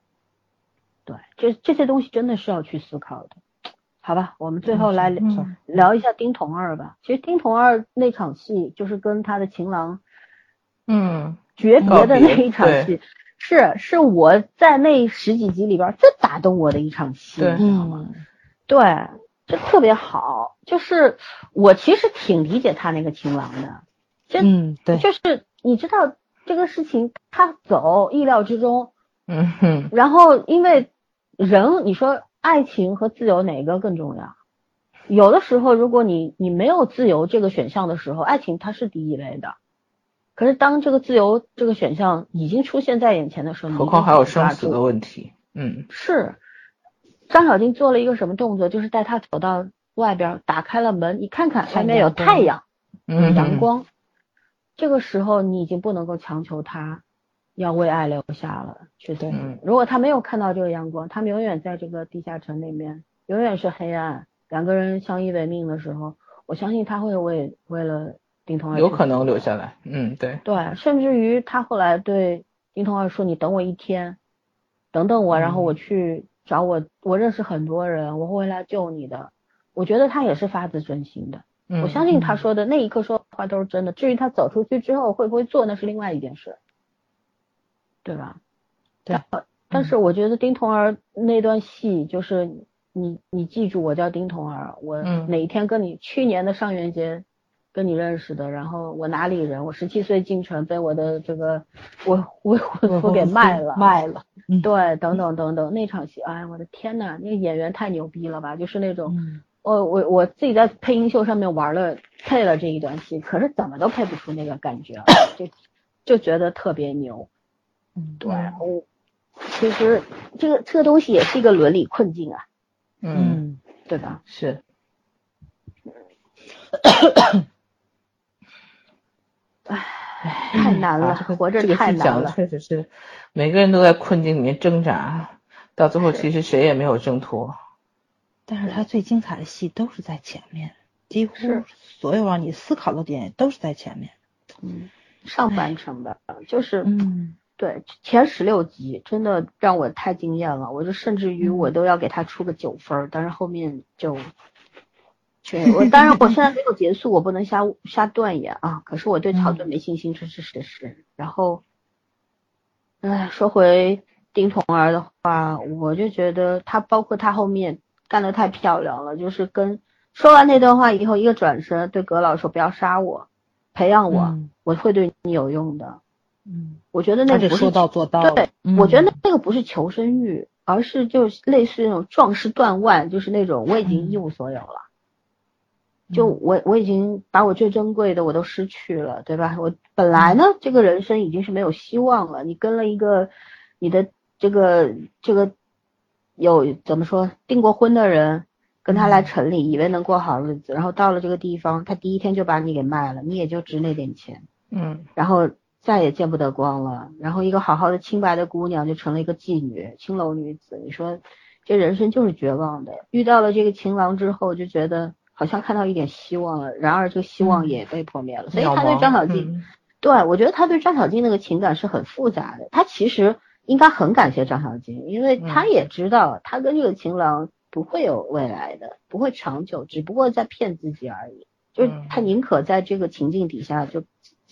对，这这些东西真的是要去思考的。好吧，我们最后来聊、一下丁童二吧。其实丁童二那场戏就是跟他的情郎
嗯
诀别的那一场戏，是是我在那十几集里边最打动我的一场戏，你知道吗？
嗯
对，就特别好。就是我其实挺理解他那个情郎的，就
嗯，对，
就是你知道这个事情他走意料之中，
嗯哼，
然后因为人，你说爱情和自由哪个更重要？有的时候，如果你你没有自由这个选项的时候，爱情它是第一位的。可是当这个自由这个选项已经出现在眼前的时候，
何况还有生死的问题。嗯
是张小静做了一个什么动作？就是带他走到外边，打开了门，你看看外面有太阳，阳光。这个时候你已经不能够强求他要为爱留下了，去走。
嗯
如果他没有看到这个阳光，他们永远在这个地下城里面，永远是黑暗，两个人相依为命的时候，我相信他会为为了丁彤儿去
有可能留下来。嗯，对，
对，甚至于他后来对丁彤儿说：“你等我一天，等等我，然后我去找我，我认识很多人，我会来救你的。”我觉得他也是发自真心的，
嗯
我相信他说的那一刻说的话都是真的。至于他走出去之后会不会做，那是另外一件事，对吧？
对
但。但是我觉得丁童儿那段戏，就是你你记住，我叫丁童儿，我
嗯
哪一天跟你去年的上元节跟你认识的，然后我哪里人，我十七岁进城被我的这个我未婚夫给卖了，
卖了。
对，等等等等，那场戏，哎，我的天呐，那个演员太牛逼了吧！就是那种，
嗯
我我我自己在配音秀上面玩了配了这一段戏，可是怎么都配不出那个感觉，就就觉得特别牛。
嗯，
对，我其实这个这个东西也是一个伦理困境啊，
嗯，
嗯
对吧？
是，
太难了，
啊这个
活着太难了。
确实是，每个人都在困境里面挣扎，到最后其实谁也没有挣脱。
但是他最精彩的戏都是在前面，几乎
是
所有让你思考的点都是在前面。
嗯，上半程的，就是
嗯
对前十六集真的让我太惊艳了，我就甚至于我都要给他出个九分儿，但是后面就，对我当然我现在没有结束，我不能瞎瞎断言啊，可是我对曹盾没信心，这是事实。然后，哎，说回丁童儿的话，我就觉得他包括他后面干的太漂亮了，就是跟说完那段话以后，一个转身对葛老说不要杀我，培养我，
嗯
我会对你有用的。
嗯，
我觉得那
个
不是
说到做到。
对，
嗯
我觉得那个不是求生欲，而是就类似那种壮士断腕，就是那种我已经一无所有了，就我我已经把我最珍贵的我都失去了，对吧？我本来呢，这个人生已经是没有希望了，你跟了一个你的这个这个有怎么说订过婚的人。跟他来城里，以为能过好日子，然后到了这个地方，他第一天就把你给卖了，你也就值那点钱。
嗯
然后再也见不得光了。然后一个好好的清白的姑娘就成了一个妓女、青楼女子。你说这人生就是绝望的。遇到了这个情郎之后，就觉得好像看到一点希望了。然而这个希望也被破灭了。所以他对张小静，
嗯
对我觉得他对张小静那个情感是很复杂的。他其实应该很感谢张小静，因为他也知道他跟这个情郎不会有未来的，不会长久，只不过在骗自己而已。就是他宁可在这个情境底下就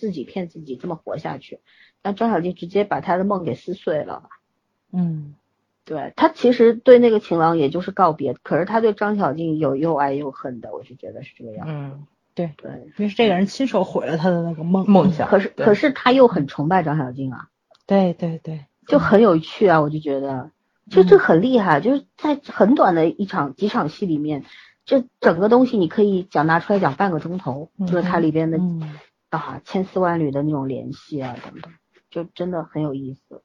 自己骗自己这么活下去，但张小静直接把他的梦给撕碎了。
嗯
对他其实对那个情郎也就是告别，可是他对张小静有又爱又恨的，我是觉得是这个样子。
嗯，
对，
对，
因为是这个人亲手毁了他的那个梦。
梦想。
可是可是他又很崇拜张小静啊，
对对对，
就很有趣啊，我就觉得就这很厉害，就是在很短的一场几场戏里面，这整个东西你可以讲拿出来讲半个钟头，就是它里边的
嗯
啊千丝万缕的那种联系啊等等，就真的很有意思。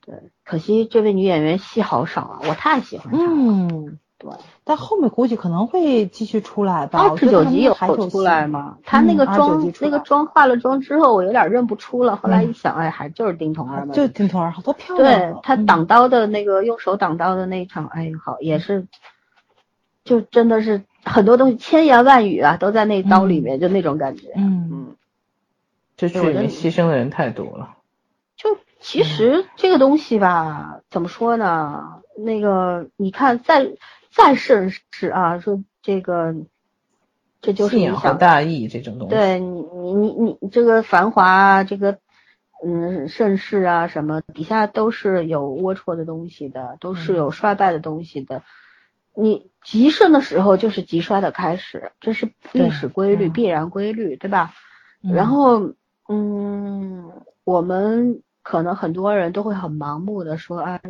对，可惜这位女演员戏好少啊，我太喜欢她了。
嗯，
对，
但后面估计可能会继续出来吧。
二十九集有
还
出来？吗？她那个
嗯29
妆、那个妆化了妆之后，我有点认不出了。后来一想，哎，还就是丁童儿嘛。
就丁童儿，好多漂亮。
对他
嗯
挡刀的那个用手挡刀的那一场，哎，好也是，就真的是很多东西千言万语啊，都在那刀里面，就那种感觉。
嗯
嗯，
这剧里面牺牲的人太多了。
就其实这个东西吧，怎么说呢？那个你看再再盛世啊，说这个，这就是
信仰和
你想
大义这种东西。
对你你你你这个繁华啊，这个嗯盛世啊什么底下都是有龌龊的东西的，都是有衰败的东西的。你极盛的时候就是极衰的开始，这是历史规律、
嗯。
必然规律，对吧？
嗯。
然后嗯，我们可能很多人都会很盲目的说啊，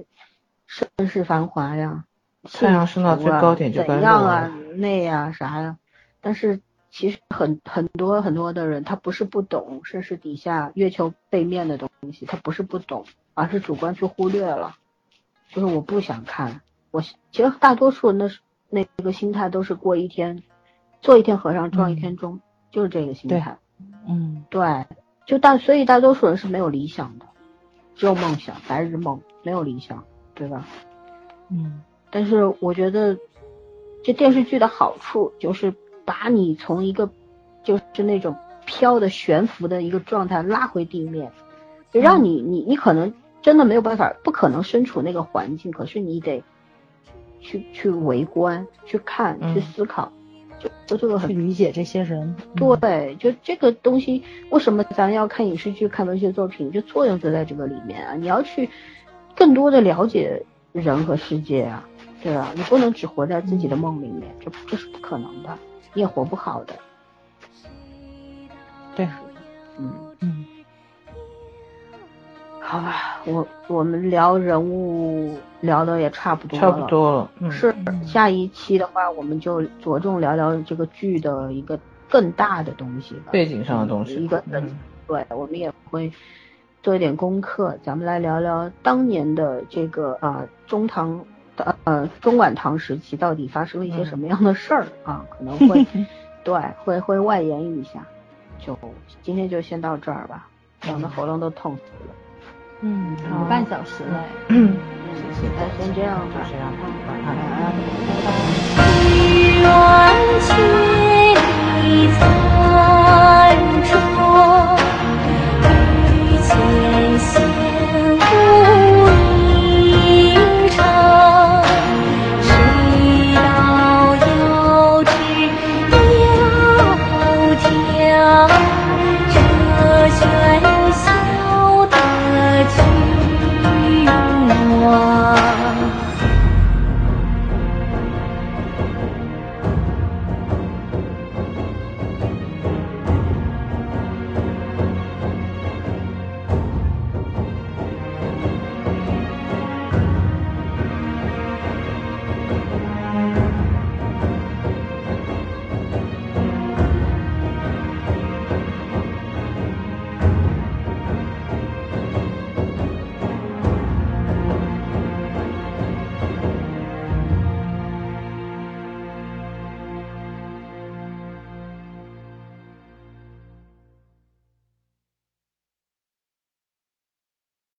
盛世繁华呀，
太阳升到最高点就
怎样啊
了，
那呀啥呀，但是其实很很多很多的人，他不是不懂盛世底下月球背面的东西，他不是不懂，而是主观去忽略了，就是我不想看，我其实大多数人的那个心态都是过一天，做一天和尚撞一天钟，就是这个心态。
嗯
对，就大，所以大多数人是没有理想的，只有梦想，白日梦，没有理想，对吧？
嗯
但是我觉得，这电视剧的好处就是把你从一个就是那种飘的悬浮的一个状态拉回地面，就让你你你可能真的没有办法，不可能身处那个环境，可是你得去去围观、去看、去
嗯
思考，就就这个很
去理解这些人。嗯
对，就这个东西，为什么咱要看影视剧、看文学作品？就作用就在这个里面啊！你要去更多的了解人和世界啊，对吧？你不能只活在自己的梦里面，这这是不可能的，你也活不好的。
对，
嗯，
嗯
好吧，我我们聊人物聊的也差不多了，
差不多了，嗯，
是下一期的话，我们就着重聊聊这个剧的一个更大的东西吧，
背景上的东西，
一个人
嗯
对，我们也会做一点功课，咱们来聊聊当年的这个啊、中唐的呃中晚唐时期到底发生了一些什么样的事儿、啊？可能会 对会会外延一下。就今天就先到这儿吧，讲的喉咙都痛死了。
嗯，
好，半小时了。
谢谢，那先这样吧。
晚安，
晚，拜拜。
远去你残烛，遇见。